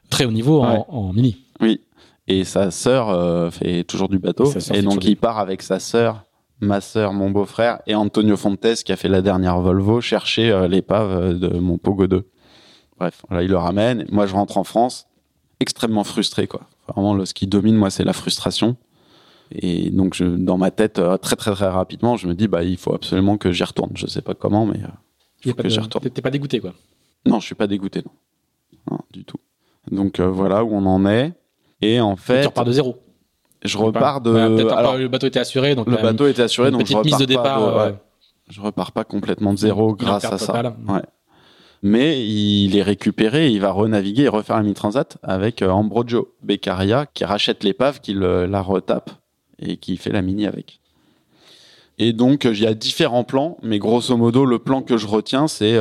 très haut niveau en, en mini. Oui, et sa sœur euh, fait toujours du bateau. Et, donc il part avec sa sœur, ma sœur, mon beau-frère et Antonio Fontes qui a fait la dernière Volvo chercher euh, l'épave de mon Pogo 2. Bref, là il le ramène. Moi je rentre en France extrêmement frustré quoi. Vraiment ce qui domine moi c'est la frustration. Et donc je, dans ma tête euh, très très très rapidement je me dis bah il faut absolument que j'y retourne. Je sais pas comment mais il faut que j'y retourne. T'es pas dégoûté quoi Non je suis pas dégoûté non, non du tout. Donc voilà où on en est. Et en fait. tu repars de zéro. Je repars de. alors, le bateau était assuré, donc. Le bateau était assuré, donc je repars de départ. Pas Je repars pas complètement de zéro grâce à ça. Ouais. Mais il est récupéré, il va renaviguer et refaire un mini-transat avec euh, Ambrogio Beccaria qui rachète l'épave, qui la retape et qui fait la mini avec. Et donc il y a différents plans, mais grosso modo le plan que je retiens, c'est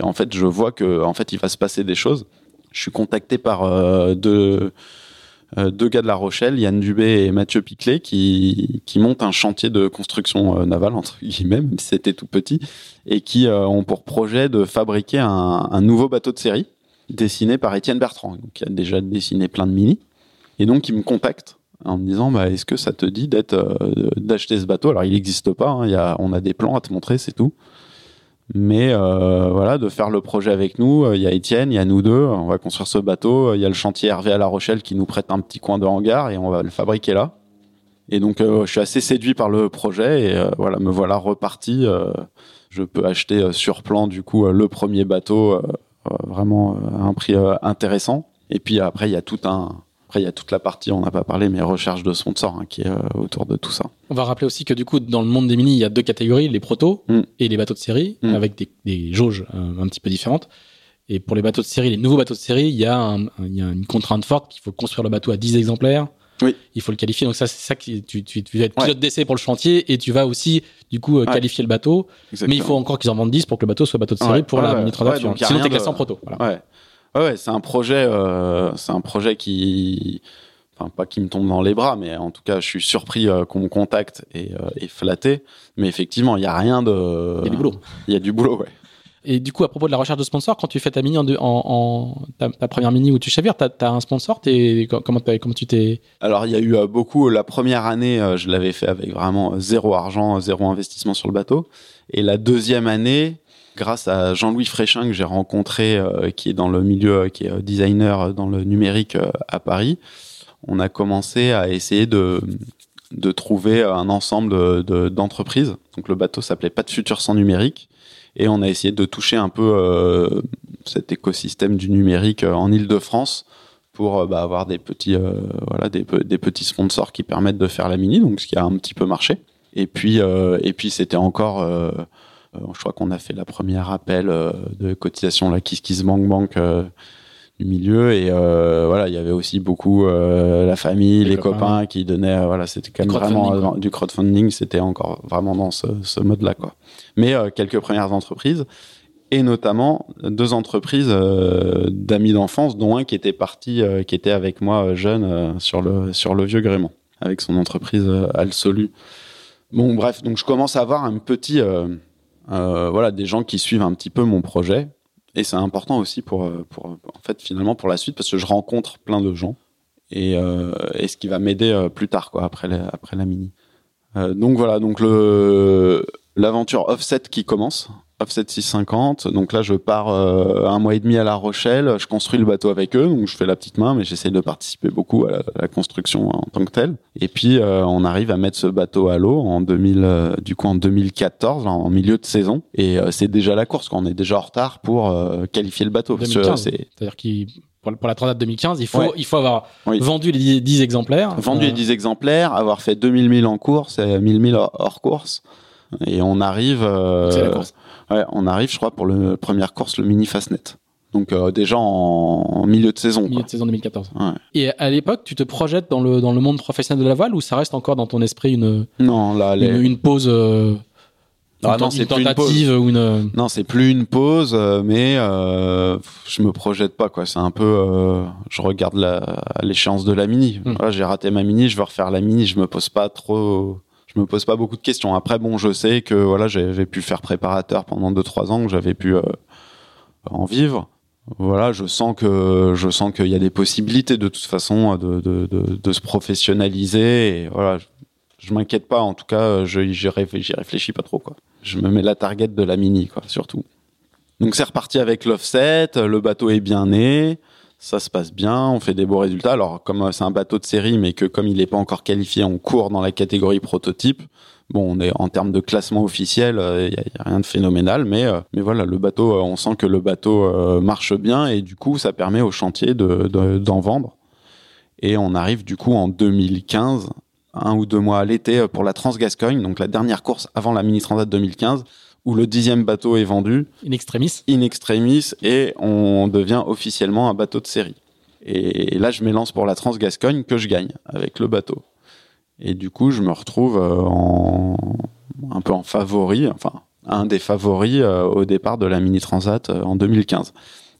en fait je vois que en fait il va se passer des choses. Je suis contacté par euh, deux gars de La Rochelle, Yann Dubé et Mathieu Piclet, qui, qui montent un chantier de construction euh, navale, entre guillemets, même c'était tout petit, et qui euh, ont pour projet de fabriquer un, un, nouveau bateau de série, dessiné par Étienne Bertrand, qui a déjà dessiné plein de mini. Et donc, ils me contactent en me disant bah, est-ce que ça te dit d'être d'acheter ce bateau? Alors il n'existe pas hein, on a des plans à te montrer c'est tout mais euh, voilà, de faire le projet avec nous. Il y a Étienne, il y a nous deux. On va construire ce bateau. Il y a le chantier Hervé à La Rochelle qui nous prête un petit coin de hangar et on va le fabriquer là. Et donc, euh, je suis assez séduit par le projet et euh, voilà, me voilà reparti. je peux acheter sur plan du coup le premier bateau vraiment à un prix intéressant. Et puis après, il y a tout un après, il y a toute la partie, on n'a pas parlé, mais recherche de sponsors hein, qui est euh, autour de tout ça. On va rappeler aussi que du coup, dans le monde des mini, il y a deux catégories, les protos mm. et les bateaux de série, mm. avec des, des jauges euh, un petit peu différentes. Et pour les bateaux de série, les nouveaux bateaux de série, il y a, un, il y a une contrainte forte qu'il faut construire le bateau à 10 exemplaires. Oui. Il faut le qualifier. Donc ça, c'est ça qui tu, tu, tu vas être pilote d'essai pour le chantier et tu vas aussi du coup euh, qualifier le bateau. Mais il faut encore qu'ils en vendent 10 pour que le bateau soit bateau de série pour la mini. Sinon, t'es classé en proto. Voilà. Ouais, c'est un projet, euh, c'est un projet qui, enfin pas qui me tombe dans les bras, mais en tout cas, je suis surpris euh, qu'on me contacte et, euh, et, flatté. Mais effectivement, il y a rien de. Il y a du boulot. Il y a du boulot, ouais. Et du coup, à propos de la recherche de sponsors, quand tu fais ta mini en, en, ta, première mini où tu chavires, t'as as un sponsor? Es, comment, comment tu t'es? Alors, il y a eu beaucoup. La première année, je l'avais fait avec vraiment zéro argent, zéro investissement sur le bateau. Et la deuxième année, grâce à Jean-Louis Fréchin que j'ai rencontré, euh, qui est dans le milieu, qui est euh, designer dans le numérique euh, à Paris, on a commencé à essayer de de trouver un ensemble d'entreprises. De, Donc le bateau s'appelait Pas de futur sans numérique et on a essayé de toucher un peu cet écosystème du numérique en Ile-de-France pour bah, avoir des petits voilà des, petits sponsors qui permettent de faire la mini donc ce qui a un petit peu marché et puis et puis c'était encore euh, je crois qu'on a fait la première appel euh, de cotisation la Kiss Kiss Bank Bank euh, du milieu. Et voilà il y avait aussi beaucoup la famille les, copains. qui donnaient voilà c'était quand même vraiment du crowdfunding. C'était encore vraiment dans ce, ce mode là quoi. Mais quelques premières entreprises et notamment deux entreprises d'amis d'enfance dont un qui était parti qui était avec moi jeune sur le sur le vieux Grément avec son entreprise Alsolu. Bon bref donc je commence à avoir un petit euh, voilà, des gens qui suivent un petit peu mon projet. Et c'est important aussi pour, euh, pour, en fait, finalement, pour la suite, parce que je rencontre plein de gens. Et, euh, et ce qui va m'aider plus tard, quoi, après la, après la mini. donc voilà, donc l'aventure offset qui commence offset 650. Donc là, je pars euh, un mois et demi à La Rochelle. Je construis le bateau avec eux. Donc je fais la petite main, mais j'essaie de participer beaucoup à la, construction en tant que telle. Et puis euh, on arrive à mettre ce bateau à l'eau en 2000, euh, du coup en 2014, en milieu de saison. Et c'est déjà la course. Quand on est déjà en retard pour qualifier le bateau. C'est-à-dire qu'il pour, la Transat 2015, il faut, il faut avoir vendu les 10 exemplaires. Vendu les 10 exemplaires, avoir fait 2000 milles en course, 1000 milles hors course. Et on arrive. c'est la course on arrive, je crois, pour la première course, le mini Fastnet. Donc euh, déjà en, milieu de saison. Milieu de saison 2014. Et à l'époque, tu te projettes dans le dans le monde professionnel de la voile ou ça reste encore dans ton esprit une non là une, pause euh, ah non, c'est plus une pause. ou une non c'est plus une pause mais euh, je me projette pas quoi c'est un peu euh, je regarde l'échéance de la mini hmm. j'ai raté ma mini je veux refaire la mini je me pose pas trop je me pose pas beaucoup de questions. Après, bon, je sais que voilà, j'avais pu faire préparateur pendant 2-3 ans, que j'avais pu euh, en vivre. Voilà, je sens que je sens qu'il y a des possibilités de toute façon de, de, de, se professionnaliser. Voilà, je, je m'inquiète pas. En tout cas, j'y réfléchis, pas trop. Je me mets la target de la mini surtout. Donc c'est reparti avec l'offset. Le bateau est bien né ça se passe bien, on fait des beaux résultats. Alors comme euh, c'est un bateau de série, mais que comme il n'est pas encore qualifié, on court dans la catégorie prototype. Bon, on est en termes de classement officiel, il euh, n'y a, rien de phénoménal, mais euh, mais voilà, le bateau, on sent que le bateau marche bien et du coup, ça permet au chantier de d'en vendre. Et on arrive du coup en 2015, un ou deux mois à l'été pour la Transgascogne, donc la dernière course avant la Mini Transat 2015 où le dixième bateau est vendu. In extremis. In extremis, et on devient officiellement un bateau de série. Et là, je m'élance pour la Transgascogne que je gagne avec le bateau. Et du coup, je me retrouve en, un peu en favori, enfin, un des favoris au départ de la Mini Transat en 2015.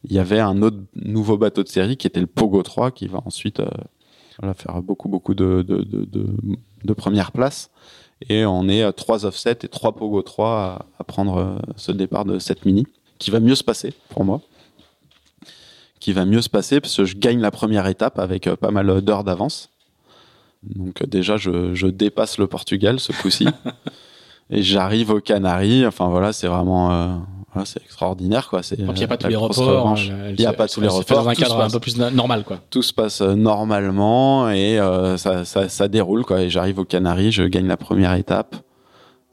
Il y avait un autre nouveau bateau de série qui était le Pogo 3 qui va ensuite faire beaucoup, beaucoup de, de, de, de première place. Et on est à 3 offsets et 3 Pogo 3 à, prendre ce départ de cette Mini, qui va mieux se passer pour moi qui va mieux se passer parce que je gagne la première étape avec euh, pas mal d'heures d'avance. Donc euh, déjà, je, dépasse le Portugal ce coup-ci. et j'arrive aux Canaries. Enfin voilà, c'est vraiment... Euh, c'est extraordinaire quoi. C'est, Donc il n'y a pas tous les reports. Il n'y a pas tous les reports. Dans un cadre un peu plus normal quoi. Tout se passe normalement et ça, ça, ça, déroule quoi. Et j'arrive aux Canaries, je gagne la première étape.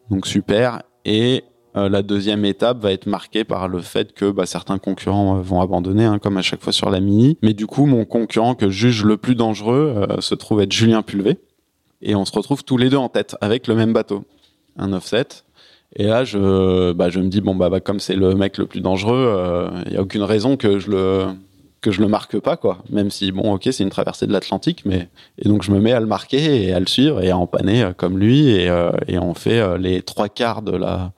Donc super. Et euh, la deuxième étape va être marquée par le fait que bah, certains concurrents euh, vont abandonner, hein, comme à chaque fois sur la Mini. Mais du coup, mon concurrent que je juge le plus dangereux euh, se trouve être Julien Pulvé. Et on se retrouve tous les deux en tête avec le même bateau, un offset. Et là, je, bah, je me dis bon bah, bah comme c'est le mec le plus dangereux, il n'y a aucune raison que je le que je le marque pas quoi. Même si bon ok c'est une traversée de l'Atlantique, mais et donc je me mets à le marquer et à le suivre et à empanner comme lui et, et on fait les trois quarts de la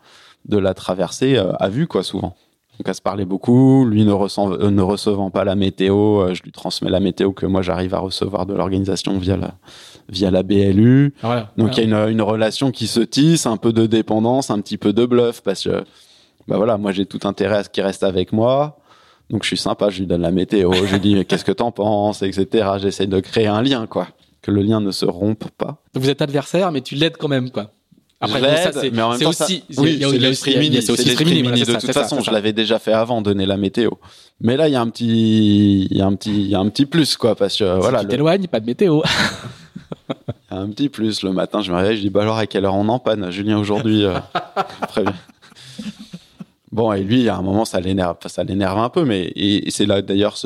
de la traversée euh, à vue, quoi, souvent. Donc à se parler beaucoup, lui ne, euh, ne recevant pas la météo, euh, je lui transmets la météo que moi j'arrive à recevoir de l'organisation via la, via la BLU. Ah, Donc il y a une, relation qui se tisse, un peu de dépendance, un petit peu de bluff, parce que bah voilà, moi j'ai tout intérêt à ce qu'il reste avec moi. Donc je suis sympa, je lui donne la météo, je lui dis qu'est-ce que t'en penses, etc. J'essaie de créer un lien, quoi, que le lien ne se rompe pas. Vous êtes adversaire, mais tu l'aides quand même, quoi. Après, ça, c'est, mais en même temps, aussi, oui, c'est l'esprit mini. C'est aussi mini. De toute façon, je l'avais déjà fait avant, donner la météo. Mais là, il y a un petit, il y a un petit, il y a un petit plus, quoi, parce que, voilà. Tu t'éloignes, pas de météo. Un petit plus. Le matin, je me réveille, je dis, bah alors, à quelle heure on en panne, Julien, aujourd'hui? Euh, très bien. Bon, et lui, à un moment, ça l'énerve, ça l'énerve un peu, mais et, c'est là d'ailleurs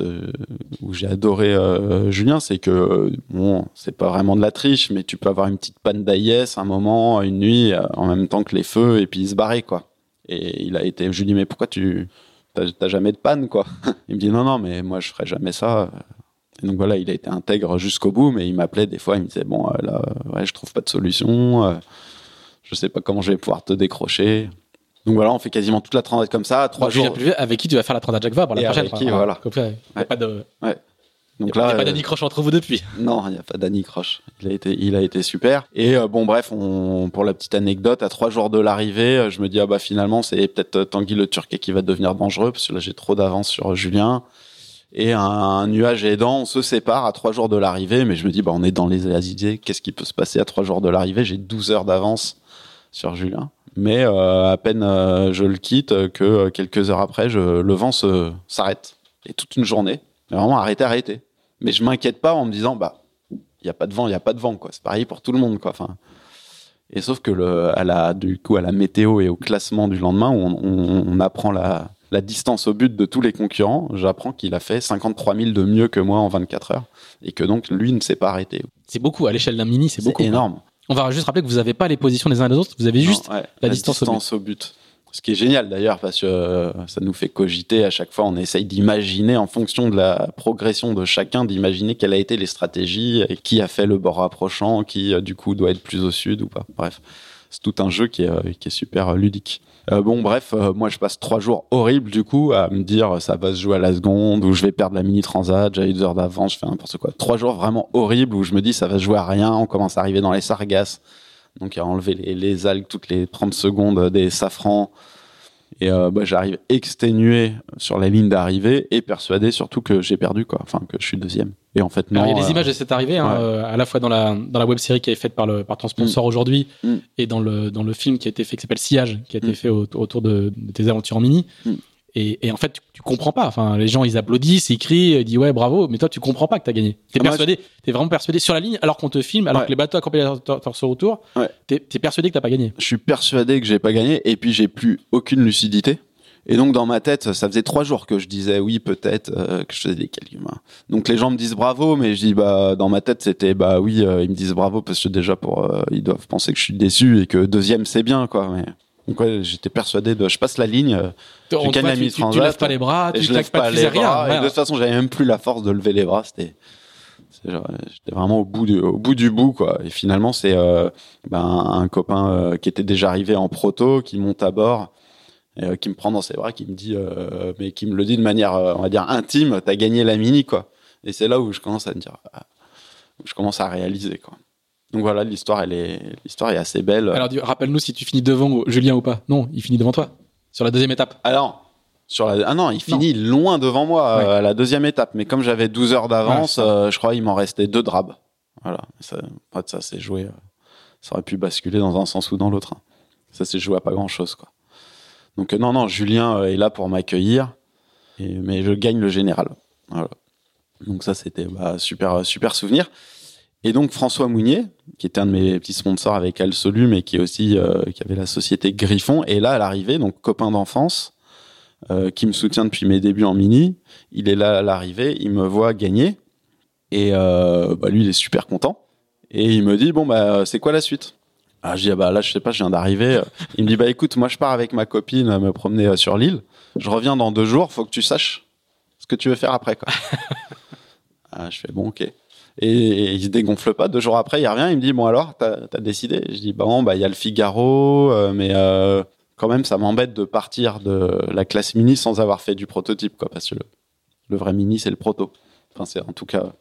où j'ai adoré euh, Julien, c'est que bon, c'est pas vraiment de la triche, mais tu peux avoir une petite panne d'AIS un moment, une nuit, euh, en même temps que les feux, et puis il se barrait quoi. Et il a été, je lui dis mais pourquoi tu t'as jamais de panne quoi? Il me dit non non, mais moi je ferai jamais ça. Et donc voilà, il a été intègre jusqu'au bout, mais il m'appelait des fois, il me disait bon euh, là, ouais, je trouve pas de solution, je sais pas comment je vais pouvoir te décrocher. Donc voilà, on fait quasiment toute la transat comme ça, trois jours. Avec qui tu vas faire la transat Jacques Vabre la prochaine avec qui, voilà. Il n'y a pas de. Ouais. Donc il n'y a, pas d'Annie Croche entre vous depuis. Non, il n'y a pas d'Annie Croche. Il a été, il a été super. Et euh, bon, bref, on, pour la petite anecdote, à trois jours de l'arrivée, euh, je me dis ah bah finalement c'est peut-être euh, Tanguy le Turquet qui va devenir dangereux parce que là j'ai trop d'avance sur Julien. Et un, nuage aidant, on se sépare à trois jours de l'arrivée, mais je me dis bah on est dans les idées. Qu'est-ce qui peut se passer à trois jours de l'arrivée? J'ai 12 heures d'avance sur Julien mais euh, à peine euh, je le quitte que euh, quelques heures après, le vent s'arrête. Et toute une journée, vraiment arrêté, arrêté. Mais je m'inquiète pas en me disant, bah, il n'y a pas de vent, il n'y a pas de vent. C'est pareil pour tout le monde, et sauf que à la, du coup, à la météo et au classement du lendemain, où on, on, apprend la, la, distance au but de tous les concurrents, j'apprends qu'il a fait 53 000 de mieux que moi en 24 heures. Et que donc, lui ne s'est pas arrêté. C'est beaucoup, à l'échelle d'un mini, c'est beaucoup. Énorme. On va juste rappeler que vous n'avez pas les positions des uns et des autres, vous avez juste la, distance, au, but. Ce qui est génial d'ailleurs parce que euh, ça nous fait cogiter à chaque fois. On essaye d'imaginer en fonction de la progression de chacun, d'imaginer quelles a été les stratégies, et qui a fait le bord rapprochant, qui euh, du coup doit être plus au sud ou pas. Bref, c'est tout un jeu qui est, euh, qui est super ludique. Euh, bon, bref, euh, moi je passe trois jours horribles du coup à me dire ça va se jouer à la seconde ou je vais perdre la mini transat, j'ai deux heures d'avance, je fais n'importe quoi. Trois jours vraiment horribles où je me dis ça va se jouer à rien, on commence à arriver dans les sargasses, donc à enlever les, les algues toutes les 30 secondes des safrans. Et euh, bah, j'arrive exténué sur la ligne d'arrivée et persuadé surtout que j'ai perdu, quoi. Enfin, que je suis deuxième. Et en fait, non. il y a des euh, images de cette arrivée, hein, à la fois dans la, dans la web série qui est faite par, le, par ton sponsor mm. aujourd'hui mm. et dans le, dans le film qui a été fait, qui s'appelle Sillage, qui a été mm. fait autour de, de, tes aventures en mini. Et, et, en fait, tu, tu, comprends pas. Enfin, les gens, ils applaudissent, ils crient, ils disent ouais, bravo. Mais toi, tu comprends pas que t'as gagné. T'es ah, persuadé, t'es vraiment persuadé sur la ligne, alors qu'on te filme, alors que les bateaux accompagnateurs sont autour. Ouais. T'es es persuadé que t'as pas gagné. Je suis persuadé que j'ai pas gagné. Et puis, j'ai plus aucune lucidité. Et donc dans ma tête, ça faisait trois jours que je disais oui peut-être euh, que je faisais des calculs. Donc les gens me disent bravo, mais je dis bah dans ma tête c'était bah oui euh, ils me disent bravo parce que déjà pour euh, ils doivent penser que je suis déçu et que deuxième c'est bien quoi. Mais donc ouais, j'étais persuadé de je passe la ligne, je gagne la tu, tu, lèves pas les bras, tu je lève pas, les bras. et de toute façon j'avais même plus la force de lever les bras. C'était J'étais vraiment au bout, du, au bout du bout, quoi. Et finalement, c'est euh, ben, un copain euh, qui était déjà arrivé en proto, qui monte à bord, et, euh, qui me prend dans ses bras, qui me dit, mais qui me le dit de manière, on va dire, intime, t'as gagné la mini, quoi. Et c'est là où je commence à me dire, ah, je commence à réaliser, quoi. Donc voilà, l'histoire, elle est, l'histoire est assez belle. Alors, rappelle-nous si tu finis devant Julien ou pas. Non, il finit devant toi sur la deuxième étape. Alors, sur la... Ah non, il finit loin devant moi euh, à la deuxième étape. Mais comme j'avais 12 heures d'avance, euh, je crois qu'il m'en restait deux drabs. Voilà. Ça, ça s'est joué. Euh, ça aurait pu basculer dans un sens ou dans l'autre. Hein. Ça s'est joué à pas grand chose, quoi. Donc non, non, Julien est là pour m'accueillir. Mais je gagne le général. Voilà. Donc ça, c'était bah, super, super souvenir. Et donc François Mounier, qui était un de mes petits sponsors avec Alsolu, mais qui est aussi qui avait la société Griffon, et là à l'arrivée, donc copain d'enfance, euh, qui me soutient depuis mes débuts en mini. Il est là à l'arrivée, il me voit gagner. Et euh, bah, lui il est super content. Et il me dit bon bah c'est quoi la suite? Ah, je dis ah, bah là je sais pas je viens d'arriver. Il me dit bah écoute moi je pars avec ma copine me promener euh, sur l'île. Je reviens dans deux jours faut que tu saches ce que tu veux faire après quoi. Ah, je fais bon ok et, il se dégonfle pas deux jours après il revient il me dit bon alors t'as as décidé? Je dis bon bah il y a le Figaro mais quand même, ça m'embête de partir de la classe mini sans avoir fait du prototype, quoi, parce que le, vrai mini, c'est le proto. Enfin, c'est en tout cas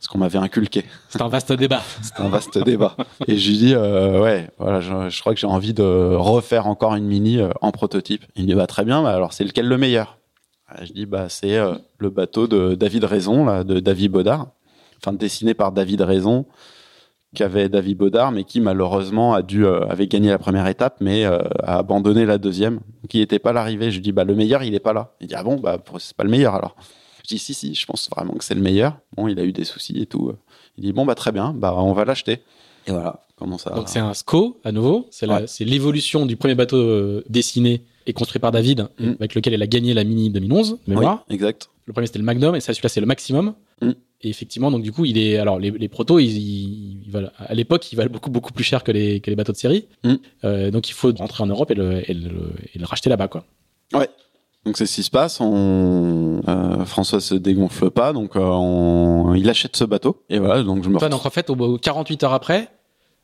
ce qu'on m'avait inculqué. C'est un vaste débat. c'est un vaste débat. Et je lui dis, euh, ouais, voilà, je, crois que j'ai envie de refaire encore une mini euh, en prototype. Il me dit, bah, très bien, bah, alors c'est lequel le meilleur? Je dis, bah, c'est euh, le bateau de David Raison, là, de David Baudard, enfin, dessiné par David Raison, qu'avait David Baudard, mais qui malheureusement a dû euh, avait gagné la première étape, mais euh, a abandonné la deuxième. qui n'était pas l'arrivée. Je dis bah le meilleur il est pas là. Il dit ah bon bah c'est pas le meilleur alors. Je dis si si, je pense vraiment que c'est le meilleur. Bon il a eu des soucis et tout. Il dit bon bah très bien, bah on va l'acheter. Et voilà comment ça. Donc c'est un SCO à nouveau. C'est l'évolution du premier bateau euh, dessiné et construit par David, mm. avec lequel elle a gagné la Mini 2011, mémoire. Oui, exact. Le premier c'était le Magnum et celui-là c'est le Maximum. Mm. Et effectivement, donc du coup, il est alors les, les protos, ils, valent, à l'époque, ils valent beaucoup beaucoup plus cher que les, que les bateaux de série. Mm. Euh, donc il faut rentrer en Europe et le, et le, et le racheter là-bas, quoi. Ouais. Donc c'est ce qui se passe. On, euh, François se dégonfle pas, donc euh, on, il achète ce bateau. Et voilà, donc je me. Toi, donc en fait, au, 48 heures après.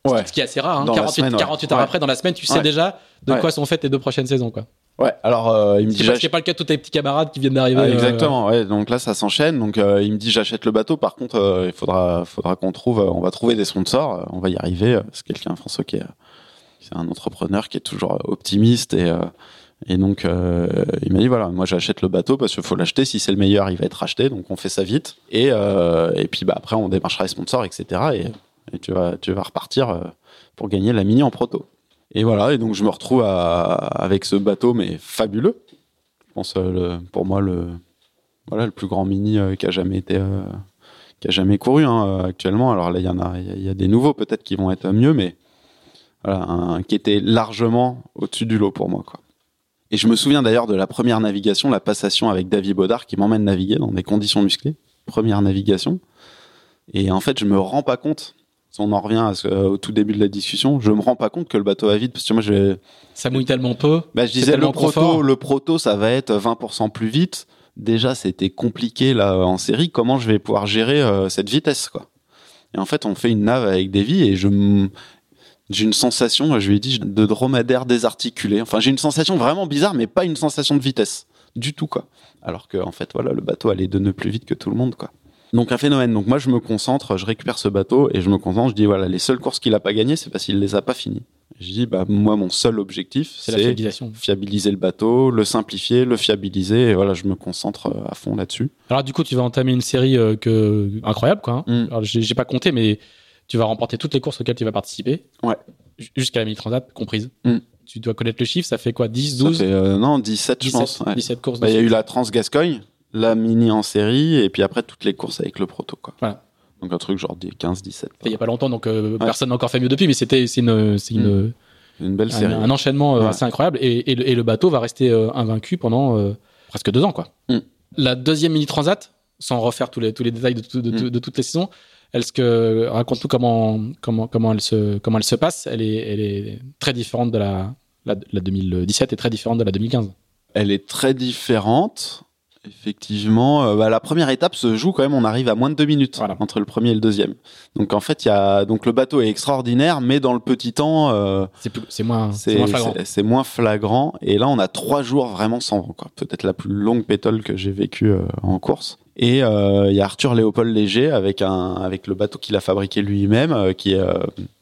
Ouais. Ce qui est assez rare, hein, 48, 48 heures après, dans la semaine, tu sais déjà de quoi sont faites les deux prochaines saisons, quoi. Ouais, alors euh, il me dit. C'est pas le cas de tous tes petits camarades qui viennent d'arriver. Euh, exactement, ouais. Donc là, ça s'enchaîne. Donc euh, il me dit j'achète le bateau. Par contre, il faudra, faudra qu'on trouve, on va trouver des sponsors. on va y arriver. C'est quelqu'un, François, qui est, c'est un entrepreneur qui est toujours optimiste et. Et donc, il m'a dit voilà, moi j'achète le bateau parce qu'il faut l'acheter. Si c'est le meilleur, il va être acheté. Donc on fait ça vite. Et, et puis bah après, on démarchera les sponsors, etc. Et, et tu vas, tu vas repartir pour gagner la mini en proto. Et voilà, et donc je me retrouve avec ce bateau, mais fabuleux. Je pense euh, pour moi le voilà le plus grand mini euh, qui a jamais été euh, qui a jamais couru hein, actuellement. Alors là, il y en a, il y, a des nouveaux peut-être qui vont être mieux, mais qui était largement au-dessus du lot pour moi. Et je me souviens d'ailleurs de la première navigation, la passation avec David Baudard qui m'emmène naviguer dans des conditions musclées. Première navigation. Et en fait, je me rends pas compte on en revient au tout début de la discussion, je me rends pas compte que le bateau va vite parce que moi je ça mouille tellement peu. Bah, je disais le proto, le proto ça va être 20% plus vite. Déjà c'était compliqué là en série. Comment je vais pouvoir gérer euh, cette vitesse quoi? Et en fait on fait une nave avec des vies et je j'ai une sensation, je lui ai dit de dromadaire désarticulé. Enfin j'ai une sensation vraiment bizarre mais pas une sensation de vitesse du tout quoi. Alors que en fait voilà le bateau allait de ne plus vite que tout le monde quoi. Donc un phénomène. Donc moi je me concentre, je récupère ce bateau et je me concentre. Je dis voilà les seules courses qu'il a pas gagnées, c'est parce qu'il les a pas finies. Je dis bah moi mon seul objectif c'est la fiabilisation. fiabiliser le bateau, le simplifier, le fiabiliser et voilà je me concentre euh, à fond là-dessus. Alors du coup tu vas entamer une série euh, que incroyable quoi. Hein. Mm. Alors j'ai pas compté mais tu vas remporter toutes les courses auxquelles tu vas participer. Ouais. Jusqu'à la mini transat comprise. Mm. Tu dois connaître le chiffre, ça fait quoi 10, 12 ça fait, euh, Non, 17, je pense. 17 courses. Bah, il y a eu la Trans Gascogne la mini en série et puis après toutes les courses avec le proto quoi. Voilà. Donc un truc genre 15 17. Il y a pas longtemps donc euh, personne n'a encore fait mieux depuis mais c'était c'est une c'est une, mm. une belle série. Un, enchaînement euh, assez incroyable et, et, le, bateau va rester euh, invaincu pendant presque deux ans quoi. Mm. La deuxième mini transat sans refaire tous les tous les détails de, de, mm. toutes les saisons est-ce que raconte-nous comment comment comment elle se comment elle se passe elle est elle est très différente de la la, la 2017 et très différente de la 2015 elle est très différente Effectivement, euh, bah, la première étape se joue quand même. On arrive à moins de deux minutes Voilà. entre le premier et le deuxième. Donc en fait, il y a donc le bateau est extraordinaire, mais dans le petit temps, euh, C'est moins, flagrant. c'est- c'est moins flagrant. Et là, on a trois jours vraiment sans vent. Peut-être la plus longue pétole que j'ai vécue euh, en course. Et il y a Arthur Léopold Léger avec un avec le bateau qu'il a fabriqué lui-même, qui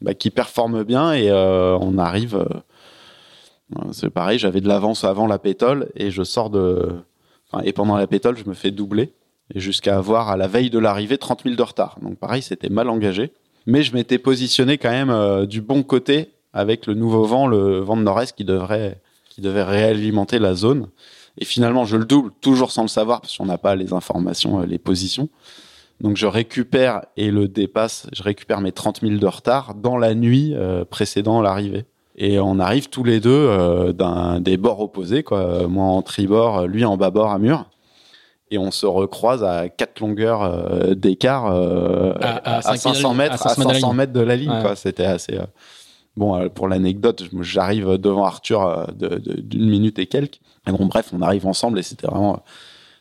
bah, qui performe bien. Et on arrive. c'est pareil, j'avais de l'avance avant la pétole et je sors de. Et pendant la pétole, je me fais doubler. Jusqu'à avoir à la veille de l'arrivée 30 000 de retard. Donc pareil, c'était mal engagé. Mais je m'étais positionné quand même euh, du bon côté avec le nouveau vent, le vent de nord-est qui devrait, qui devait réalimenter la zone. Et finalement, je le double, toujours sans le savoir, parce qu'on n'a pas les informations, euh, les positions. Donc je récupère et le dépasse, je récupère mes 30 000 de retard dans la nuit euh, précédant l'arrivée. Et on arrive tous les deux euh, d'un des bords opposés, quoi. Moi en tribord, lui en bâbord à mur. Et on se recroise à quatre longueurs euh, d'écart euh, À- à à, cinq 500 mètres- mètres, à à 500 mètres de la 500 ligne. mètres de la ligne. Ouais. quoi. C'était assez. Bon, pour l'anecdote, j'arrive devant Arthur de- de- d'une minute et quelques. Et bon, bref, on arrive ensemble et c'était vraiment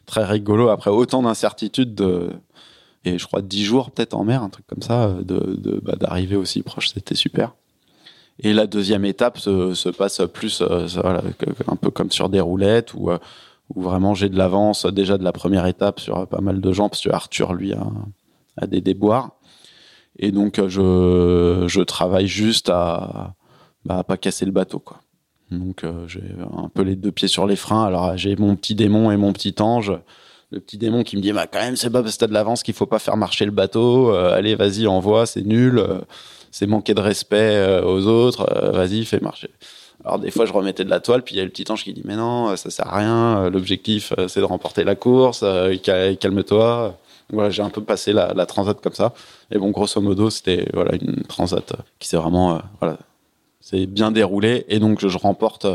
très rigolo après autant d'incertitudes de et je crois dix jours peut-être en mer, un truc comme ça, de- bah, d'arriver aussi proche, c'était super. Et la deuxième étape se, se passe plus euh, un peu comme sur des roulettes où, euh, vraiment j'ai de l'avance déjà de la première étape sur euh, pas mal de gens parce que Arthur lui a, des déboires. Et donc je, travaille juste à, bah, pas casser le bateau quoi. Donc j'ai un peu les deux pieds sur les freins. Alors j'ai mon petit démon et mon petit ange. Le petit démon qui me dit bah quand même c'est pas parce que t'as de l'avance qu'il faut pas faire marcher le bateau. Allez vas-y envoie c'est nul. C'est manquer de respect euh, aux autres. Euh, vas-y fais marcher. Alors des fois je remettais de la toile puis il y a le petit ange qui dit mais non euh, ça sert à rien. L'objectif c'est de remporter la course. Cal- Calme-toi. Voilà j'ai un peu passé la, la transat comme ça. Et bon grosso modo c'était voilà une transat qui s'est vraiment euh, voilà c'est bien déroulé et donc je, je remporte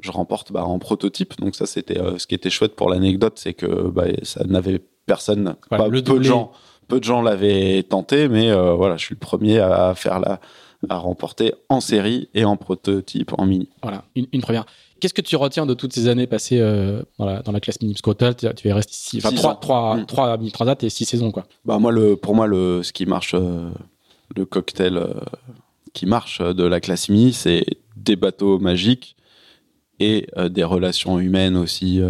je remporte bah, en prototype donc ça c'était euh, ce qui était chouette pour l'anecdote c'est que bah, ça n'avait personne Ouais, pas- le peu de gens peu de gens l'avaient tenté mais euh, voilà je suis le premier à faire la à remporter en série et en prototype en mini Voilà, une, une première. Qu'est-ce que tu retiens de toutes ces années passées euh, dans, la, dans la classe mini Parce qu'au total, tu es resté six, enfin, Six trois, trois, Mm. trois mini transat et six saisons, quoi. bah moi le pour moi le ce qui marche euh, le cocktail euh, qui marche de la classe mini c'est des bateaux magiques et des relations humaines aussi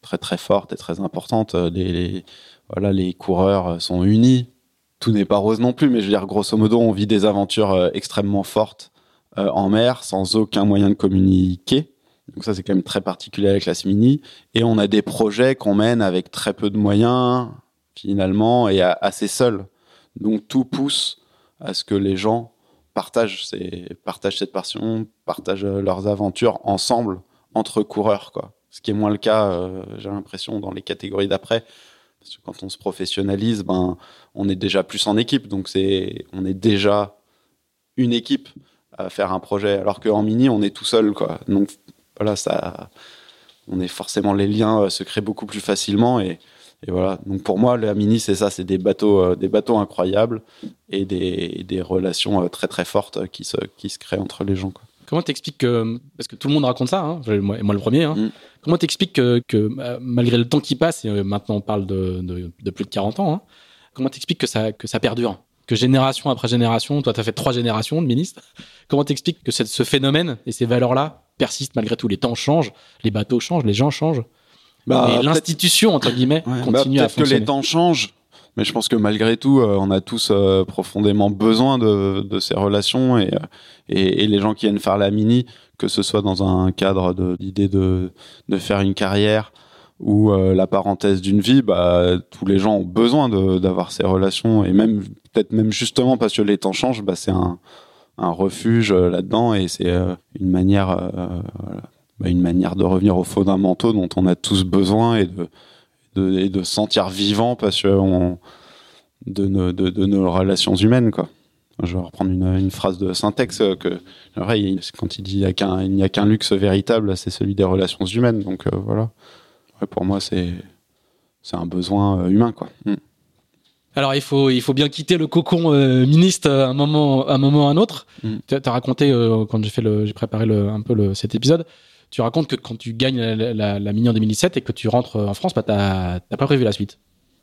très très fortes et très importantes les, les- voilà les coureurs euh, sont unis tout n'est pas rose non plus mais je veux dire grosso modo on vit des aventures euh, extrêmement fortes euh, en mer sans aucun moyen de communiquer donc ça c'est quand même très particulier avec la classe mini et on a des projets qu'on mène avec très peu de moyens finalement et assez seul. Donc tout pousse à ce que les gens partagent, cette passion, partagent leurs aventures ensemble entre coureurs, quoi. Ce qui est moins le cas, j'ai l'impression, dans les catégories d'après. Quand on se professionnalise, ben, on est déjà plus en équipe, donc c'est, on est déjà une équipe à faire un projet, alors qu'en mini, on est tout seul, quoi. Donc voilà, ça, on est forcément les liens euh, se créent beaucoup plus facilement et, voilà. Donc pour moi, la mini, c'est ça, c'est des bateaux, euh, des bateaux incroyables et des, relations euh, très très fortes qui se, qui se créent entre les gens. Quoi. Comment t'expliques que, parce que tout le monde raconte ça, hein, moi, moi le premier, hein, Mm. comment t'expliques que, que, euh, malgré le temps qui passe, et euh, maintenant on parle de, de, de plus de 40 ans, hein, comment t'expliques que ça, que ça perdure? Que génération après génération, toi t'as fait trois générations de ministres, comment t'expliques que ce phénomène et ces valeurs-là persistent malgré tout? Les temps changent, les bateaux changent, les gens changent, Bah, l'institution, entre guillemets, Ouais, bah, continue à peut-être que fonctionner. les temps changent, mais je pense que malgré tout, euh, on a tous euh, profondément besoin de, ces relations et, euh, et, les gens qui viennent faire la mini, que ce soit dans un cadre de l'idée de, faire une carrière ou la parenthèse d'une vie, bah, tous les gens ont besoin d'avoir ces relations et même peut-être même justement parce que les temps changent, bah, c'est un, refuge là-dedans et c'est une manière bah, une manière de revenir aux fondamentaux dont on a tous besoin et de de, et de se sentir vivant parce que on, de, nos, de, de nos relations humaines quoi. Je vais reprendre une, une phrase de Syntex euh, que vrai, quand il dit il n'y a qu'un il n'y a qu'un luxe véritable, c'est celui des relations humaines. Donc euh, voilà. Ouais, pour moi c'est c'est un besoin euh, humain quoi. Mm. Alors il faut il faut bien quitter le cocon euh, ministre à un moment à un moment ou à un autre. Mm. Tu as raconté euh, quand j'ai fait le j'ai préparé le, un peu le, cet épisode. Tu racontes que quand tu gagnes la, Mini en 2017 et que tu rentres en France, bah, t'as pas prévu la suite.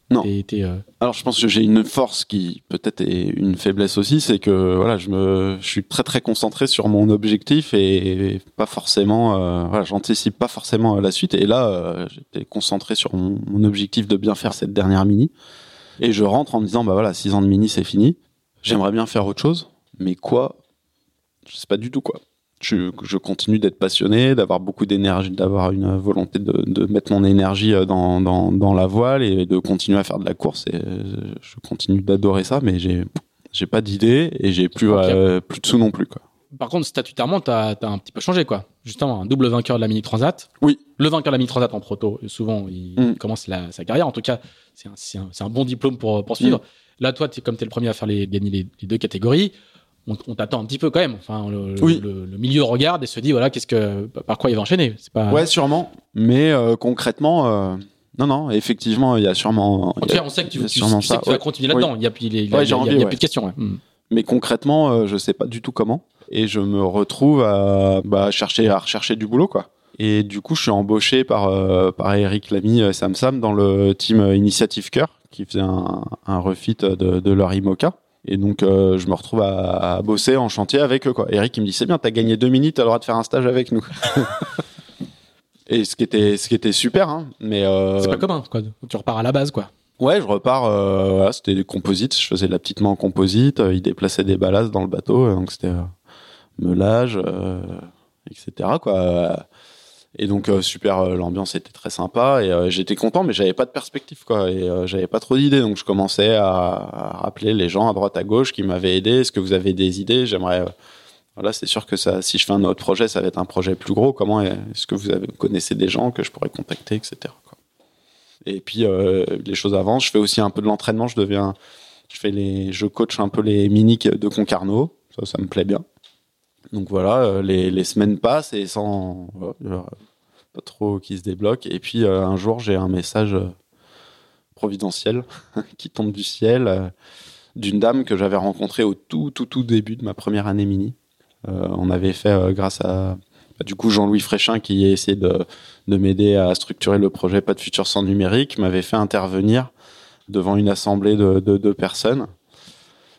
Non. Euh, Alors je pense que j'ai une force qui peut-être est une faiblesse aussi, c'est que voilà, je me, je suis très très concentré sur mon objectif et pas forcément, euh, voilà, j'anticipe pas forcément la suite. Et là, euh, j'étais concentré sur mon, mon, objectif de bien faire cette dernière mini. Et je rentre en me disant bah voilà, six ans de mini c'est fini. J'aimerais bien faire autre chose, mais quoi? Je sais pas du tout quoi je, je continue d'être passionné, d'avoir beaucoup d'énergie, d'avoir une volonté de, de, mettre mon énergie euh, dans, dans, dans, la voile et de continuer à faire de la course. Et euh, je continue d'adorer ça, mais j'ai j'ai pas d'idée et j'ai plus euh, plus de sous non plus quoi. Par contre, statutairement, tu as, un petit peu changé, quoi. Justement, un double vainqueur de la Mini Transat. Oui. Le vainqueur de la Mini Transat en proto, souvent, il mm. commence la, sa carrière. En tout cas, c'est un, un, bon diplôme pour poursuivre. Mm. Là, toi, es, comme tu es le premier à faire les, gagner les, les deux catégories, on, t'attend un petit peu quand même. Enfin, le, oui. le, milieu regarde et se dit voilà, qu'est-ce que, par quoi il va enchaîner. C'est pas. Ouais, sûrement. Mais euh, concrètement, euh, non, non, effectivement, il y a sûrement. En tout cas, on sait que tu, tu, vas continuer là-dedans. Il y a, plus de questions. Hmm. Mais concrètement, euh, je sais pas du tout comment. Et je me retrouve à bah, chercher, à rechercher du boulot, quoi. Et du coup, je suis embauché par, par Eric Lamy Sam Sam dans le team Initiative Cœur, qui faisait un, un refit de, de leur IMOCA. Et donc, euh, je me retrouve à, bosser en chantier avec eux. Quoi. Eric, il me dit C'est bien, t'as gagné deux minutes, t'as le droit de faire un stage avec nous. et ce qui était, ce qui était super. Hein, mais euh... C'est pas commun, quoi. Tu repars à la base, quoi. Ouais, je repars. Euh, voilà, c'était des composites. Je faisais la petite main en composite. Il déplaçait des ballasts dans le bateau. Donc, c'était meulage, etc. Quoi et donc euh, super, euh, l'ambiance était très sympa et euh, j'étais content, mais j'avais pas de perspective quoi et j'avais pas trop d'idées. Donc je commençais à, rappeler les gens à droite à gauche qui m'avaient aidé. Est-ce que vous avez des idées? J'aimerais. voilà, c'est sûr que ça, si je fais un autre projet, ça va être un projet plus gros. Comment est-ce que vous connaissez des gens que je pourrais contacter, etc. Et puis les choses avancent. Je fais aussi un peu de l'entraînement. Je deviens, je fais les, je coach un peu les miniques de Concarneau. Ça, ça me plaît bien. Donc voilà, les, les, semaines passent et sans trop qui se débloque. Et puis euh, un jour, j'ai un message euh, providentiel qui tombe du ciel euh, d'une dame que j'avais rencontrée au tout, tout, début de ma première année mini. on avait fait grâce à bah, du coup Jean-Louis Fréchin qui a essayé de, de m'aider à structurer le projet Pas de futur sans numérique, m'avait fait intervenir devant une assemblée de deux personnes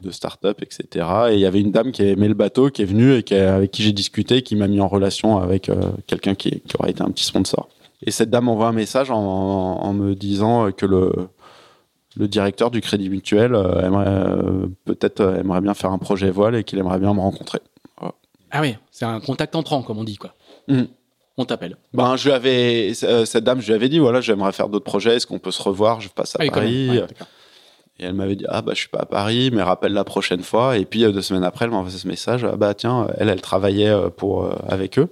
de start-up, etc. Et il y avait une dame qui aimait le bateau, qui est venue et qui, avec qui j'ai discuté, qui m'a mis en relation avec euh, quelqu'un qui, qui, aurait été un petit sponsor. Et cette dame envoie un message en, me disant que le, le directeur du Crédit Mutuel euh, aimerait euh, peut-être aimerait bien faire un projet voile et qu'il aimerait bien me rencontrer. Ah oui, c'est un contact entrant, comme on dit, quoi. Mmh. On t'appelle. Ben, je lui avais, cette dame, je lui avais dit, voilà, j'aimerais faire d'autres projets, est-ce qu'on peut se revoir? Je passe à ah Paris. Et elle m'avait dit ah bah je suis pas à Paris, mais rappelle la prochaine fois. Et puis euh, deux semaines après, elle m'a envoyé ce message ah bah tiens, elle elle travaillait euh, pour euh, avec eux.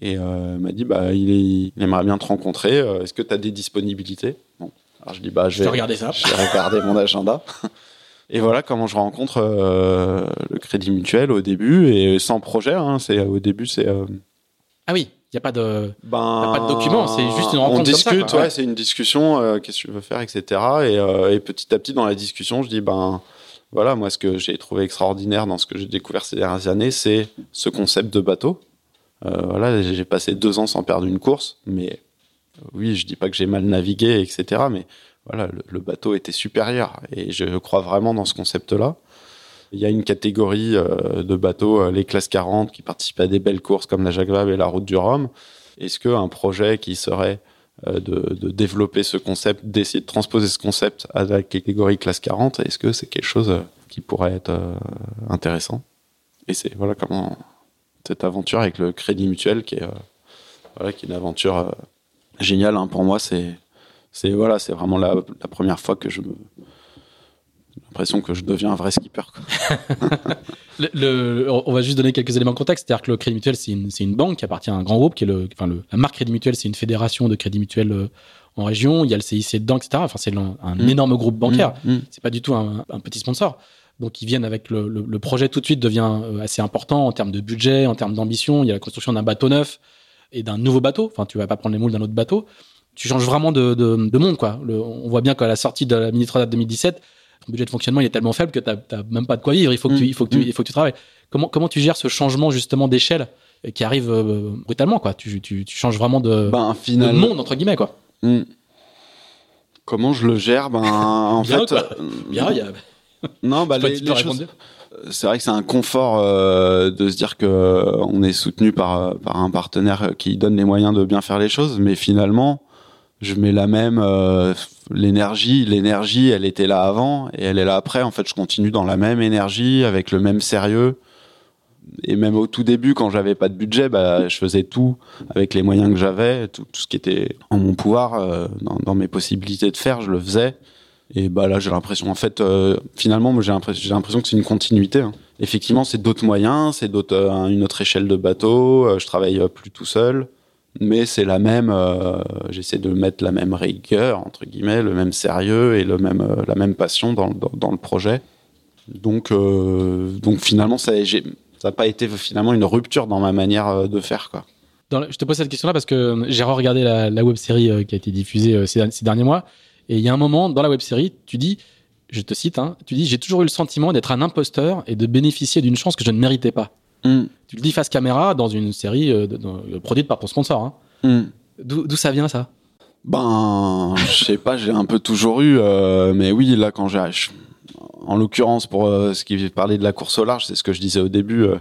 Et elle m'a dit bah il, il, aimerait bien te rencontrer. Est-ce que tu as des disponibilités? Bon. Alors je dis bah je vais, regarder ça. Je vais regarder mon agenda. Et voilà comment je rencontre le Crédit Mutuel au début et sans projet. Hein, c'est au début c'est. Ah oui. Il n'y a pas de, ben, pas de document, c'est juste une rencontre. On discute, ouais, c'est une discussion, euh, qu'est-ce que tu veux faire, etc. Et, euh, et, petit à petit, dans la discussion, je dis, ben, voilà, moi, ce que j'ai trouvé extraordinaire dans ce que j'ai découvert ces dernières années, c'est ce concept de bateau. Euh, voilà, j'ai passé deux ans sans perdre une course, mais oui, je dis pas que j'ai mal navigué, etc. Mais voilà, le bateau était supérieur et je crois vraiment dans ce concept-là. Il y a une catégorie euh, de bateaux, euh, les classes 40, qui participent à des belles courses comme la Jacques et la Route du Rhum. Est-ce qu'un projet qui serait euh, de, développer ce concept, d'essayer de transposer ce concept à la catégorie classe 40, est-ce que c'est quelque chose qui pourrait être intéressant? Et c'est voilà comment cette aventure avec le Crédit Mutuel qui est, qui est une aventure géniale hein. pour moi. C'est voilà, vraiment la, la, première fois que je me l'impression que je deviens un vrai skipper. le, on va juste donner quelques éléments de contexte. C'est-à-dire que le Crédit Mutuel, c'est une, une, banque qui appartient à un grand groupe, qui est le, enfin le, la marque Crédit Mutuel, c'est une fédération de Crédit Mutuel euh, en région. Il y a le CIC dedans, etc. Enfin, c'est un, mm. énorme groupe bancaire. Mm. Mm. C'est pas du tout un, un, petit sponsor. Donc, ils viennent avec le, le, projet tout de suite devient euh, assez important en termes de budget, en termes d'ambition. Il y a la construction d'un bateau neuf et d'un nouveau bateau. Enfin, tu vas pas prendre les moules d'un autre bateau. Tu changes vraiment de, de, de monde, quoi. on voit bien qu'à la sortie de la Mini Transat 2017, ton budget de fonctionnement il est tellement faible que tu n'as même pas de quoi vivre. Il faut que, tu, il faut que, tu, mm. il faut que tu travailles. Comment, comment tu gères ce changement justement d'échelle qui arrive brutalement, quoi? Tu, tu, tu, changes vraiment de, ben, de monde entre guillemets, quoi. Hmm. Comment je le gère? Ben en Bien, fait, quoi. Bien, il y a. non, bah les, les choses- c'est vrai que c'est un confort euh, de se dire que euh, on est soutenu par euh, par un partenaire qui donne les moyens de bien faire les choses, mais finalement, je mets la même euh, l'énergie, l'énergie, elle était là avant et elle est là après. En fait, je continue dans la même énergie avec le même sérieux. Et même au tout début, quand j'avais pas de budget, bah, je faisais tout avec les moyens que j'avais, tout, ce qui était en mon pouvoir, euh, dans, mes possibilités de faire, je le faisais. Et bah là, j'ai l'impression, en fait, euh, finalement, j'ai l'impression, que c'est une continuité. hein. Effectivement, c'est d'autres moyens, c'est d'autres, euh, une autre échelle de bateau. euh, je travaille plus tout seul, mais c'est la même. euh, j'essaie de mettre la même rigueur entre guillemets, le même sérieux et le même, euh, la même passion dans, dans, le projet. Donc, euh, donc finalement, ça, n'a pas été finalement une rupture dans ma manière de faire, quoi. Je te pose cette question-là parce que j'ai regardé la, web série qui a été diffusée ces, ces derniers mois. Et il y a un moment dans la web série, tu dis, je te cite, hein, tu dis J'ai toujours eu le sentiment d'être un imposteur et de bénéficier d'une chance que je ne méritais pas. Tu le dis face caméra dans une série euh, de- de- produite par ton sponsor. hein. Mm. D'où ça vient ça? Ben, je sais pas, j'ai un peu toujours eu, euh, mais oui, là, quand j'ai, en l'occurrence, pour euh, ce qui parlait de la course au large, c'est ce que je disais au début. euh,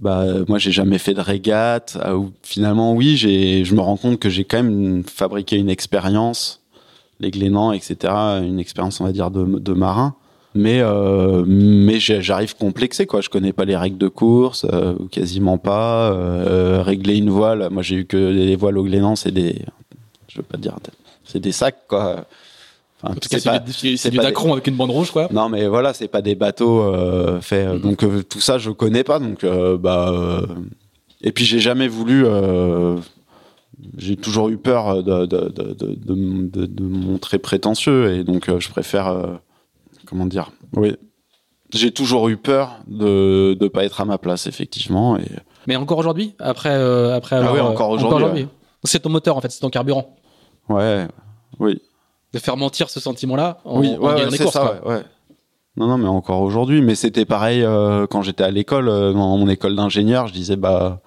bah, euh, moi, j'ai jamais fait de régate. euh, où finalement, oui, je me rends compte que j'ai quand même fabriqué une expérience, les Glénans, etc., une expérience, on va dire, de, de marin. Mais, euh, mais j'arrive complexé, quoi. Je connais pas les règles de course, euh, quasiment pas. Euh, régler une voile, moi, j'ai eu que les voiles au Glénan, c'est des, je veux pas dire, c'est des sacs, quoi. Enfin, En tout cas, c'est du, pas des- Dacron avec une bande rouge, quoi. non, mais voilà, c'est pas des bateaux euh, faits. Mhm. Donc tout ça, je connais pas. Donc bah. Et puis j'ai jamais voulu. J'ai toujours eu peur de, de, de, de, de, montrer prétentieux et donc je préfère. Comment dire Oui. J'ai toujours eu peur de ne pas être à ma place, effectivement. Et... Mais encore aujourd'hui, après, euh, après Ah avoir, oui, euh, encore aujourd'hui, C'est ton moteur, en fait, c'est ton carburant. Ouais, oui. De faire mentir ce sentiment-là en, oui, en ouais, gagnant ouais, des c'est courses. ça, quoi. ouais, ouais. Non, non, mais encore aujourd'hui. Mais c'était pareil euh, quand j'étais à l'école, euh, dans mon école d'ingénieur. Je disais, bah,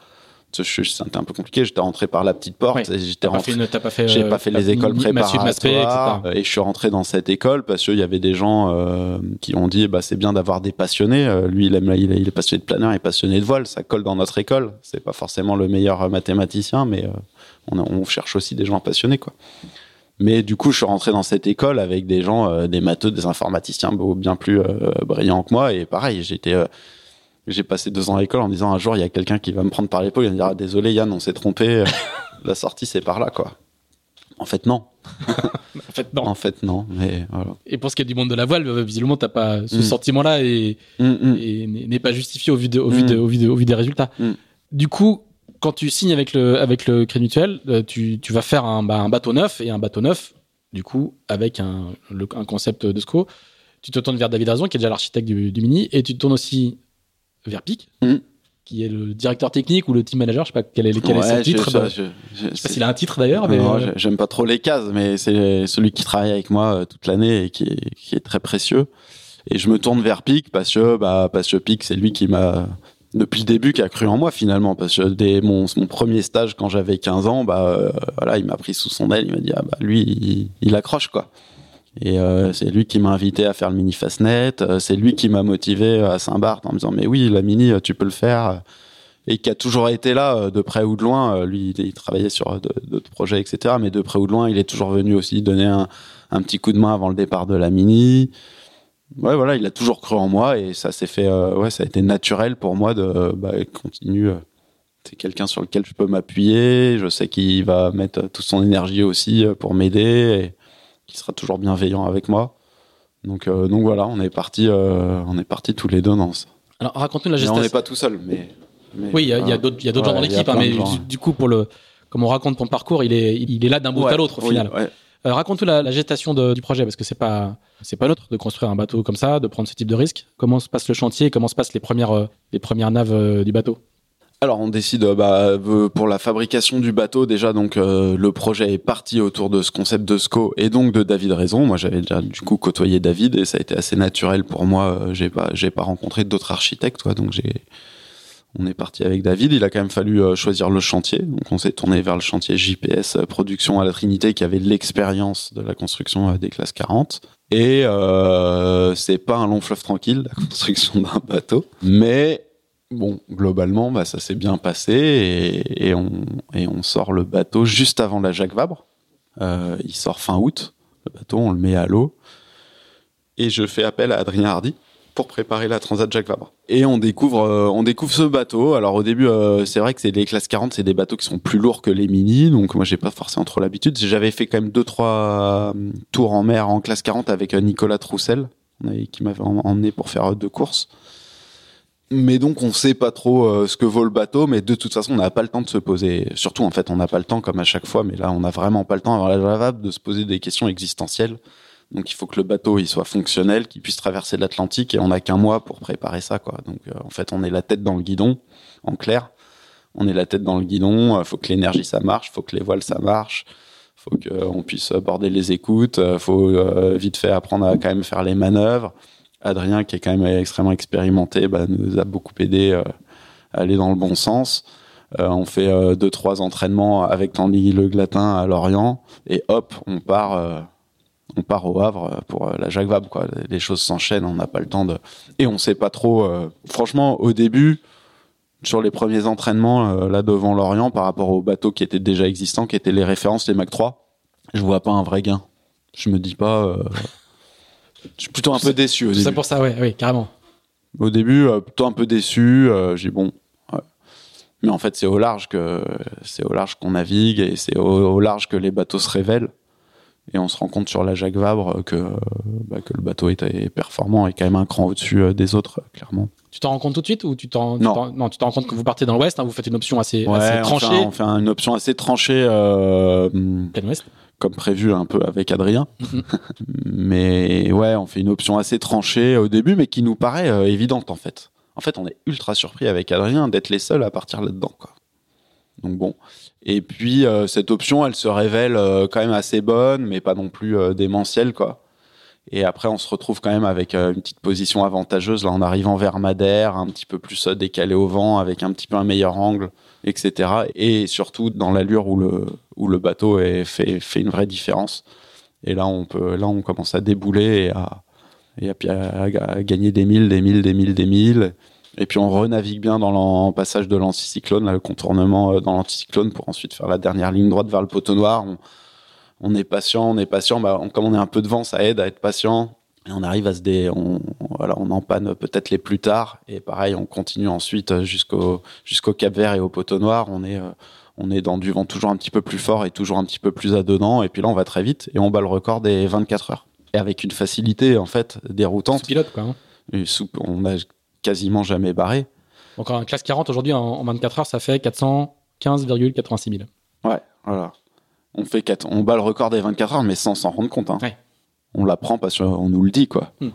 c'était un peu compliqué. J'étais rentré par la petite porte. J'étais rentré. t'as pas fait, J'ai euh, pas fait t'as les écoles préparatoires et je suis rentré dans cette école parce qu'il y avait des gens euh, qui ont dit bah c'est bien d'avoir des passionnés. Euh, lui il, aime, il, est, il est passionné de planeur, il est passionné de voile, ça colle dans notre école. C'est pas forcément le meilleur euh, mathématicien, mais euh, on, on cherche aussi des gens passionnés quoi. Mais du coup je suis rentré dans cette école avec des gens, euh, des matheux, des informaticiens bien plus euh, brillants que moi et pareil j'étais euh, j'ai passé deux ans à l'école en disant un jour il y a quelqu'un qui va me prendre par l'épaule et me dire ah, désolé Yann on s'est trompé la sortie c'est par là quoi. En fait non. En fait, non. En fait, non, mais voilà. Et pour ce qui est du monde de la voile, euh, visiblement, t'as pas ce Mm. sentiment-là et, Mm, mm. et n'est pas justifié au vu, de, au, vu de- Mm. au, vu de- au vu des résultats. Du coup, quand tu signes avec le, avec le Crédit Mutuel, euh, tu, tu vas faire un, bah, un bateau neuf et un bateau neuf, du coup, avec un, le- un concept de SCO. Tu te tournes vers David Raison, qui est déjà l'architecte du, du Mini, et tu te tournes aussi vers Pic, Mm. qui est le directeur technique ou le team manager, je sais pas quel est, quel est son je- titre. bah, je- sais pas s'il a un titre d'ailleurs, mais. Euh, j'ai- j'aime pas trop les cases, mais c'est celui qui travaille avec moi euh, toute l'année et qui est, qui est très précieux. Et je me tourne vers Pic parce que, bah, parce que Pic, c'est lui qui m'a, depuis le début, qui a cru en moi finalement. Parce que dès mon, mon premier stage, quand j'avais 15 ans, bah, euh, voilà, il m'a pris sous son aile, il m'a dit, ah, bah, lui, il, il accroche, quoi. Et euh, c'est lui qui m'a invité à faire le mini Fastnet. euh, c'est lui qui m'a motivé à Saint-Barth en me disant, mais oui, la mini, euh, tu peux le faire. Et qui a toujours été là, euh, de près ou de loin. Euh, Lui, il, il travaillait sur euh, d'autres projets, etc. Mais de près ou de loin, il est toujours venu aussi donner un, petit coup de main avant le départ de la mini. Ouais, voilà, il a toujours cru en moi et ça s'est fait, euh, ouais, ça a été naturel pour moi de euh, bah, continuer. euh, c'est quelqu'un sur lequel je peux m'appuyer. Je sais qu'il va mettre toute son énergie aussi euh, pour m'aider qu'il sera toujours bienveillant avec moi. Donc, euh, donc voilà, on est parti, euh, on est parti tous les deux dans ça. Alors, raconte-nous la Mais on gestation. n'est pas tout seul, mais. mais Oui, il y a, d'autres Ouais, gens dans l'équipe, hein, mais gens, du, coup, pour le, comme on raconte ton parcours, il est, il est là d'un bout Ouais, à l'autre au oui, final. ouais. Euh, Raconte-nous la, la gestation de- du projet, parce que c'est pas, c'est pas neutre de construire un bateau comme ça, de prendre ce type de risque. Comment se passe le chantier Comment se passent les premières, les premières naves du bateau? Alors on décide euh, bah, euh, pour la fabrication du bateau déjà donc euh, le projet est parti autour de ce concept de SCO et donc de David Raison. Moi j'avais déjà du coup côtoyé David et ça a été assez naturel pour moi. Euh, J'ai pas j'ai pas rencontré d'autres architectes quoi donc j'ai on est parti avec David. Il a quand même fallu choisir le chantier. Donc, on s'est tourné vers le chantier JPS Production à la Trinité, qui avait l'expérience de la construction des classes 40. Et euh, c'est pas un long fleuve tranquille, la construction d'un bateau. Mais bon, globalement, bah, ça s'est bien passé et, on, sort le bateau juste avant la Jacques Vabre. Euh, il sort fin août. Le bateau, on le met à l'eau. Et je fais appel à Adrien Hardy pour préparer la Transat Jacques Vabre. Et on découvre, euh, ce bateau. Alors au début, euh, c'est vrai que c'est les classes 40, c'est des bateaux qui sont plus lourds que les mini, donc moi j'ai pas forcément trop l'habitude. J'avais fait quand même deux trois tours en mer en classe 40 avec Nicolas Troussel, qui m'avait emmené pour faire deux courses. Mais donc on sait pas trop ce que vaut le bateau, mais de toute façon on n'a pas le temps de se poser. Surtout en fait on n'a pas le temps comme à chaque fois, mais là on n'a vraiment pas le temps avant la Vabre de se poser des questions existentielles donc il faut que le bateau il soit fonctionnel, qu'il puisse traverser l'Atlantique et on n'a qu'un mois pour préparer ça quoi. Donc euh, en fait on est la tête dans le guidon, en clair. On est la tête dans le guidon. Euh, faut que l'énergie ça marche, faut que les voiles ça marche, faut qu'on puisse border les écoutes, euh, faut vite fait apprendre à quand même faire les manœuvres. Adrien qui est quand même extrêmement expérimenté, bah, nous a beaucoup aidé à aller dans le bon sens. on fait deux trois entraînements avec Tanguy Le Glatin à Lorient et hop on part on part au Havre pour euh, la Jacques Vabre. Quoi. Les choses s'enchaînent, on n'a pas le temps de. Et on sait pas trop. Euh, franchement, au début, sur les premiers entraînements, euh, là devant l'Orient, par rapport aux bateaux qui étaient déjà existants, qui étaient les références, les Mac 3, je vois pas un vrai gain. Je me dis pas. Je suis plutôt un peu déçu au début. C'est pour ça, ouais, oui, carrément. Au début, plutôt un peu déçu. J'ai bon. Mais en fait, c'est au large que c'est au large qu'on navigue et c'est au large que les bateaux se révèlent. Et on se rend compte sur la Jacques Vabre que, bah, que le bateau est, performant et quand même un cran au-dessus euh, des autres, clairement. Tu t'en rends compte tout de suite ou tu t'en non. non tu t'en rends compte que vous partez dans l'Ouest, hein, vous faites une option assez, assez tranchée. On fait, une option assez tranchée. Euh, ouest. Comme prévu un peu avec Adrien. Mhm. mais ouais, on fait une option assez tranchée au début, mais qui nous paraît euh, évidente en fait. En fait, on est ultra surpris avec Adrien d'être les seuls à partir là-dedans. Quoi. Donc bon. Et puis euh, cette option, elle se révèle euh, quand même assez bonne, mais pas non plus démentielle, quoi. Et après, on se retrouve quand même avec une petite position avantageuse là en arrivant vers Madère, un petit peu plus décalé au vent, avec un petit peu un meilleur angle, etc. Et surtout dans l'allure où le où le bateau fait fait une vraie différence. Et là, on peut là on commence à débouler et à et à, à gagner des milles, des milles, des milles, des milles. Et puis on renavigue bien dans le passage de l'anticyclone, le contournement euh, dans l'anticyclone pour ensuite faire la dernière ligne droite vers le poteau noir. On, est patient, on est patient. Bah, comme on est un peu devant, ça aide à être patient. Et on arrive à se dé, on, voilà, on empanne peut-être les plus tard. Et pareil, on continue ensuite jusqu'au jusqu'au Cap Vert et au poteau noir. On est euh, on est dans du vent toujours un petit peu plus fort et toujours un petit peu plus dedans. Et puis là, on va très vite et on bat le record des 24 heures. Et avec une facilité en fait déroutante. Sous pilote quoi. Hein. on a quasiment jamais barré. Donc en classe 40 aujourd'hui en, 24 heures, ça fait 415,86 000. Ouais, voilà. On fait 4, on bat le record des 24 heures, mais sans s'en rendre compte. Hein. On l'apprend parce qu'on nous le dit, quoi. Hmm.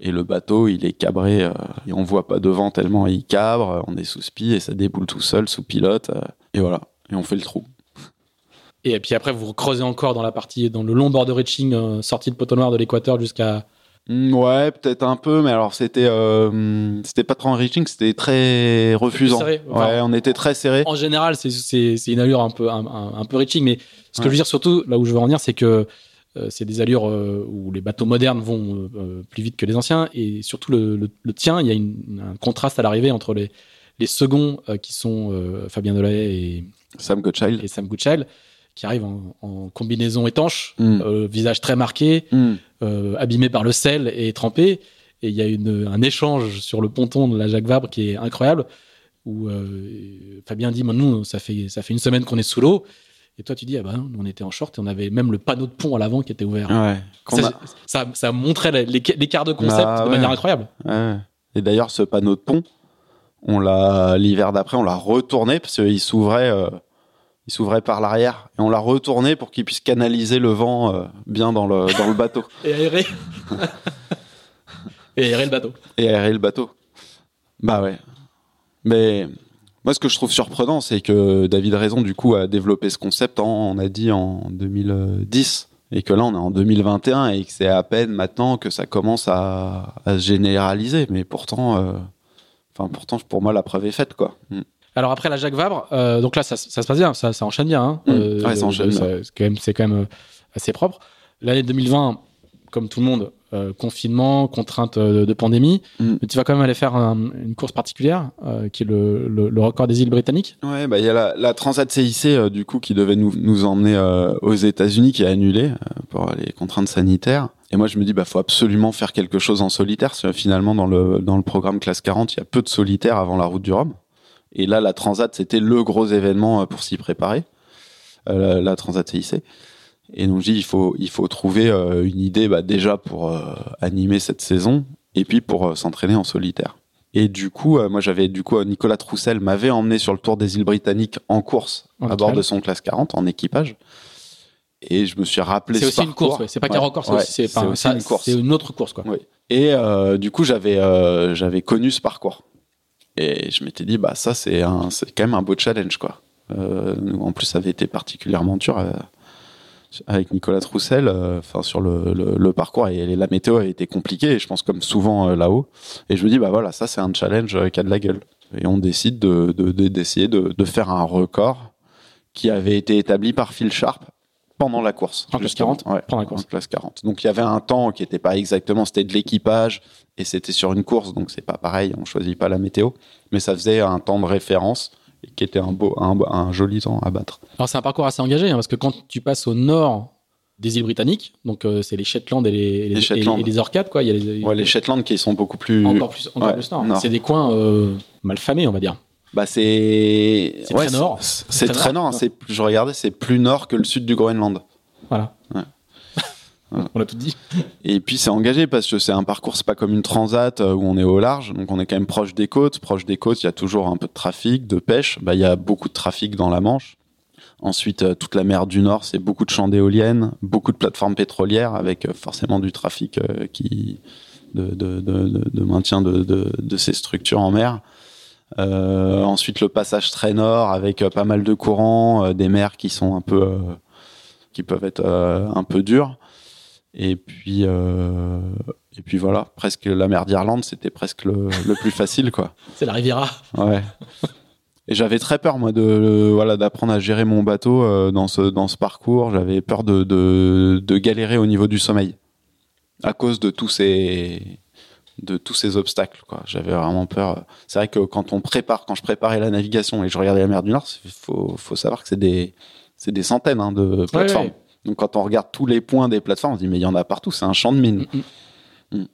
Et le bateau, il est cabré, euh, et on voit pas devant tellement il cabre, on est sous spi et ça déboule tout seul sous pilote, euh, et voilà, et on fait le trou. Et puis après, vous creusez encore dans la partie, dans le long bord de reaching, euh, sortie de poteau noir de l'équateur jusqu'à Mm, ouais, peut-être un peu, mais alors c'était euh, c'était pas trop enriching, c'était très refusant. ouais, on était très serré. En général, c'est c'est une allure un peu un, un, peu reaching, mais ce que je veux dire surtout, là où je veux en venir, c'est que euh, c'est des allures euh, où les bateaux modernes vont plus vite que les anciens, et surtout le, le, tien, il y a une, un contraste à l'arrivée entre les les seconds qui sont Fabien Delahaye et Sam Goodchild et Sam Goodchild qui arrive en, combinaison étanche, mm. euh, visage très marqué, mm. euh, abîmé par le sel et trempé. Et il y a une, un échange sur le ponton de la Jacques Vabre qui est incroyable, où euh, Fabien dit, nous, ça fait, ça fait une semaine qu'on est sous l'eau. Et toi, tu dis, ah ben, on était en short et on avait même le panneau de pont à l'avant qui était ouvert. Ça, ça, montrait l'écart de concept bah de manière incroyable. Et d'ailleurs, ce panneau de pont, on l'a l'hiver d'après, on l'a retourné parce qu'il s'ouvrait il s'ouvrait par l'arrière et on l'a retourné pour qu'il puisse canaliser le vent euh, bien dans le, dans le bateau. et aérer. et aérer le bateau. Et aérer le bateau. Bah ouais. Mais moi, ce que je trouve surprenant, c'est que David Raison, du coup, a développé ce concept, en, on a dit, en 2010. Et que là, on est en 2021 et que c'est à peine maintenant que ça commence à, à se généraliser. Mais pourtant, euh, Enfin, pourtant, pour moi, la preuve est faite, quoi. Mm. Alors après la Jacques Vabre, euh, donc là ça, ça, se passe bien, ça, ça enchaîne bien. Hein. Mm. Euh, Ouais, ça enchaîne. C'est quand même, c'est quand même assez propre. L'année 2020, comme tout le monde, euh, confinement, contrainte euh, de pandémie, Mm. mais tu vas quand même aller faire un- une course particulière euh, qui est le, le- le record des îles britanniques. Ouais, bah il y a la, la Transat CIC euh, du coup qui devait nous, nous emmener euh, aux États-Unis qui a annulé euh, pour les contraintes sanitaires. Et moi je me dis bah faut absolument faire quelque chose en solitaire. Parce que finalement dans le dans le programme classe 40 il y a peu de solitaires avant la route du Rhum. Et là la Transat c'était le gros événement pour s'y préparer. Euh, la, la Transat CIC. Et donc je dis il faut il faut trouver euh, une idée bah, déjà pour euh, animer cette saison et puis pour euh, s'entraîner en solitaire. Et du coup, moi j'avais du coup Nicolas Troussel m'avait emmené sur le tour des îles britanniques en course En à bord de son classe 40 en équipage. Et je me suis rappelé C'est ce aussi une parcours. course, ouais. c'est pas Ouais. qu'un record, c'est Ouais, aussi, c'est pas- aussi ça- une course. c'est une autre course quoi. Et du coup, j'avais j'avais connu ce parcours. Et je m'étais dit, bah ça, c'est quand même un beau challenge, quoi. En plus, ça avait été particulièrement dur avec Nicolas Troussel. euh, Enfin, sur le, le, le parcours et la météo a été compliquée. Et je pense comme souvent euh, là-haut. Et je me dis, bah voilà, ça, c'est un challenge euh, qui a de la gueule. Et on décide de de- de- d'essayer de, de faire un record qui avait été établi par Phil Sharp pendant la course. En classe justement. 40? Ouais, Pendant la course. en classe 40. Donc il y avait un temps qui n'était pas exactement, c'était de l'équipage et c'était sur une course, donc c'est pas pareil, on choisit pas la météo, mais ça faisait un temps de référence et qui était un beau, un, un joli temps à battre. Alors c'est un parcours assez engagé hein, parce que quand tu passes au nord des îles britanniques, donc euh, c'est les Shetland et les, Les et Shetland. et les Orcades quoi, il y a les, Ouais, les Shetland qui sont beaucoup plus. encore plus, encore Ouais, plus nord. nord. C'est des coins euh, mal famés on va dire. Bah c'est. C'est très nord. C'est très très nord. nord. hein, c'est je regardais, c'est plus nord que le sud du Groenland. Voilà. On l'a tout dit. Et puis c'est engagé parce que c'est un parcours, c'est pas comme une transat euh, où on est au large, donc on est quand même proche des côtes. Proche des côtes, il y a toujours un peu de trafic, de pêche. Bah, il y a beaucoup de trafic dans la Manche. Ensuite, euh, toute la mer du Nord, c'est beaucoup de champs d'éoliennes, beaucoup de plateformes pétrolières avec euh, forcément du trafic qui de, de, de, de- de maintien de, ces structures en mer. Euh, ensuite, le passage très nord avec pas mal de courants, des mers qui sont un peu, qui peuvent être un peu dures. Et puis, euh, et puis voilà, presque la mer d'Irlande, c'était presque le, le plus facile, quoi. C'est la Riviera. Ouais. Et j'avais très peur, moi, de voilà d'apprendre à gérer mon bateau euh, dans ce dans ce parcours. J'avais peur de, de de galérer au niveau du sommeil à cause de tous ces de tous ces obstacles, quoi. J'avais vraiment peur. C'est vrai que quand on prépare, quand je préparais la navigation et je regardais la mer du Nord, il faut faut savoir que c'est des c'est des centaines hein, de plateformes. ouais. Donc quand on regarde tous les points des plateformes, on se dit mais il y en a partout, c'est un champ de mine. Mm, Mm.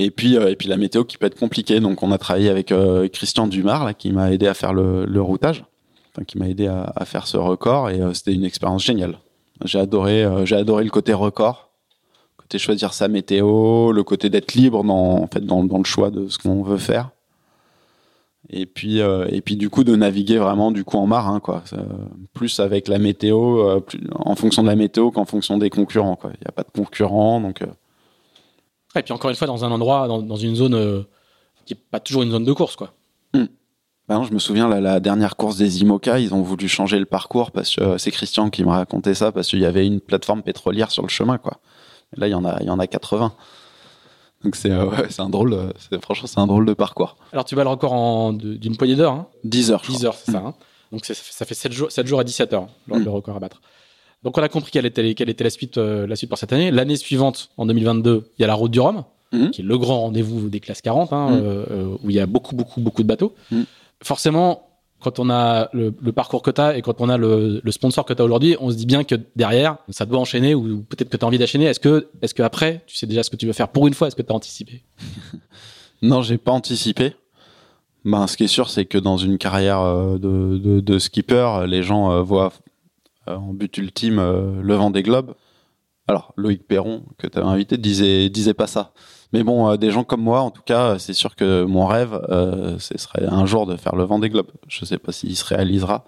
Et puis euh, et puis la météo qui peut être compliquée. Donc on a travaillé avec euh, Christian Dumar là qui m'a aidé à faire le, le routage, enfin qui m'a aidé à, à faire ce record et euh, c'était une expérience géniale. J'ai adoré j'ai adoré le côté record, côté choisir sa météo, le côté d'être libre dans en fait dans, dans le choix de ce qu'on veut faire. Et puis euh, et puis du coup de naviguer vraiment du coup en marin quoi, Ça, plus avec la météo, euh, plus, en fonction de la météo qu'en fonction des concurrents quoi. Il n'y a pas de concurrents donc. euh, Et puis encore une fois dans un endroit, dans, dans une zone qui est pas toujours une zone de course quoi. Bah non, je me souviens, la, la dernière course des IMOCA, ils ont voulu changer le parcours parce que c'est Christian qui m'a raconté ça parce qu'il y avait une plateforme pétrolière sur le chemin, quoi. Là, il y en a, il y en a 80. Donc c'est, euh, ouais, c'est un drôle, de- c'est, franchement, c'est un drôle de parcours. Alors tu bats le record d'une poignée d'heures. Hein 10 heures, je 10 crois. heures, c'est ça. hein. Donc ça fait 7 jours, 7 jours à 17 heures, le, Mm. le record à battre. Donc on a compris quelle était, quelle était la, suite, euh, la suite pour cette année. L'année suivante, en 2022, il y a la route du Rhum, Mhm. qui est le grand rendez-vous des classes 40, hein, Mm. euh, euh, où il y a beaucoup, beaucoup, beaucoup de bateaux. Mm. Forcément, quand on a le, parcours que tu as et quand on a le, sponsor que tu as aujourd'hui, on se dit bien que derrière, ça doit enchaîner ou peut-être que tu as envie d'enchaîner. Est-ce que, est-ce que après, tu sais déjà ce que tu veux faire pour une fois? Est-ce que tu as anticipé? Non, j'ai pas anticipé. Ben, ce qui est sûr, c'est que dans une carrière euh, de, skipper, les gens euh, voient euh, en but ultime le vent des globes. Alors, Loïc Perron, que tu avais invité, disait, disait pas ça. Mais bon, euh, des gens comme moi, en tout cas, c'est sûr que mon rêve, euh, ce serait un jour de faire le vent des globes. Je sais pas s'il se réalisera,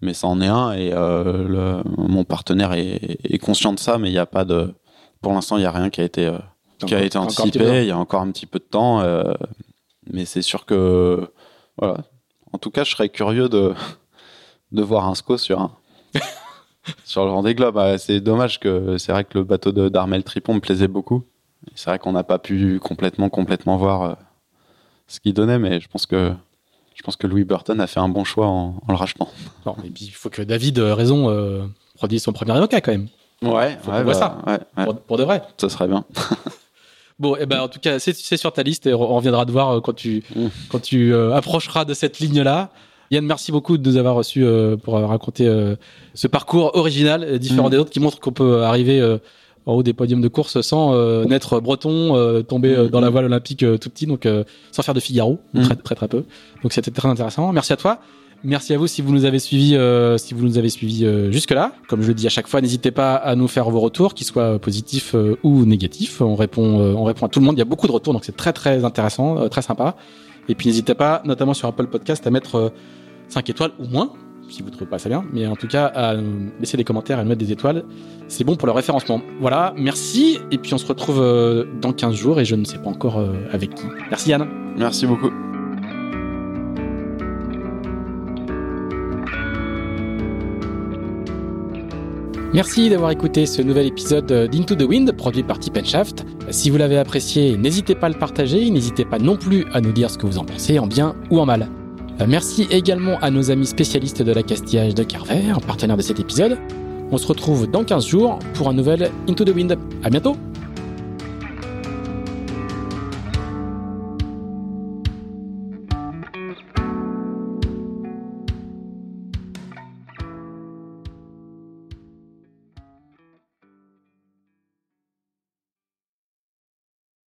mais ça en est un. Et euh, le- mon partenaire est, est conscient de ça, mais il n'y a pas de. Pour l'instant, il n'y a rien qui a été. euh, qui a été anticipé. Il y a encore un petit peu de temps, euh, mais c'est sûr que voilà. En tout cas, je serais curieux de de voir un SCO sur un sur le Vendée Globe. Ah, C'est dommage que c'est vrai que le bateau d'Armel Tripon me plaisait beaucoup. C'est vrai qu'on n'a pas pu complètement complètement voir euh, ce qu'il donnait, mais je pense que je pense que Louis Burton a fait un bon choix en, le rachetant. Non, mais il faut que David Raison euh, produise son premier avocat quand même. Ouais, faut ouais, bah, ça. Pour, de vrai. Ça serait bien. bon, et eh ben en tout cas, c'est sur ta liste et on reviendra te voir quand tu mm. quand tu approcheras de cette ligne là. Yann, merci beaucoup de nous avoir reçus euh, pour raconter euh, ce parcours original, euh, différent mm. des autres, qui montre qu'on peut arriver en haut des podiums de course sans naître breton, tomber mm. dans la voile olympique tout petit, donc sans faire de Figaro, mm. très, très très peu. Donc c'était très intéressant. Merci à toi. Merci à vous si vous nous avez suivis, si vous nous avez suivis jusque là. Comme je le dis à chaque fois, n'hésitez pas à nous faire vos retours, qu'ils soient positifs ou négatifs. On répond, on répond à tout le monde. Il y a beaucoup de retours, donc c'est très très intéressant, très sympa. Et puis n'hésitez pas, notamment sur Apple Podcast, à mettre 5 étoiles ou moins, si vous trouvez pas ça bien, mais en tout cas, à laisser des commentaires et à mettre des étoiles, c'est bon pour le référencement. Voilà, merci, et puis on se retrouve euh, dans 15 jours, et je ne sais pas encore euh, avec qui. Merci Yann. Merci beaucoup. Merci d'avoir écouté ce nouvel épisode d'Into the Wind produit par Tip Shaft. Si vous l'avez apprécié, n'hésitez pas à le partager, n'hésitez pas non plus à nous dire ce que vous en pensez, en bien ou en mal. Euh, merci également à nos amis spécialistes de la castillage de Carver, partenaire de cet épisode. On se retrouve dans 15 jours pour un nouvel Into the Wind. À bientôt!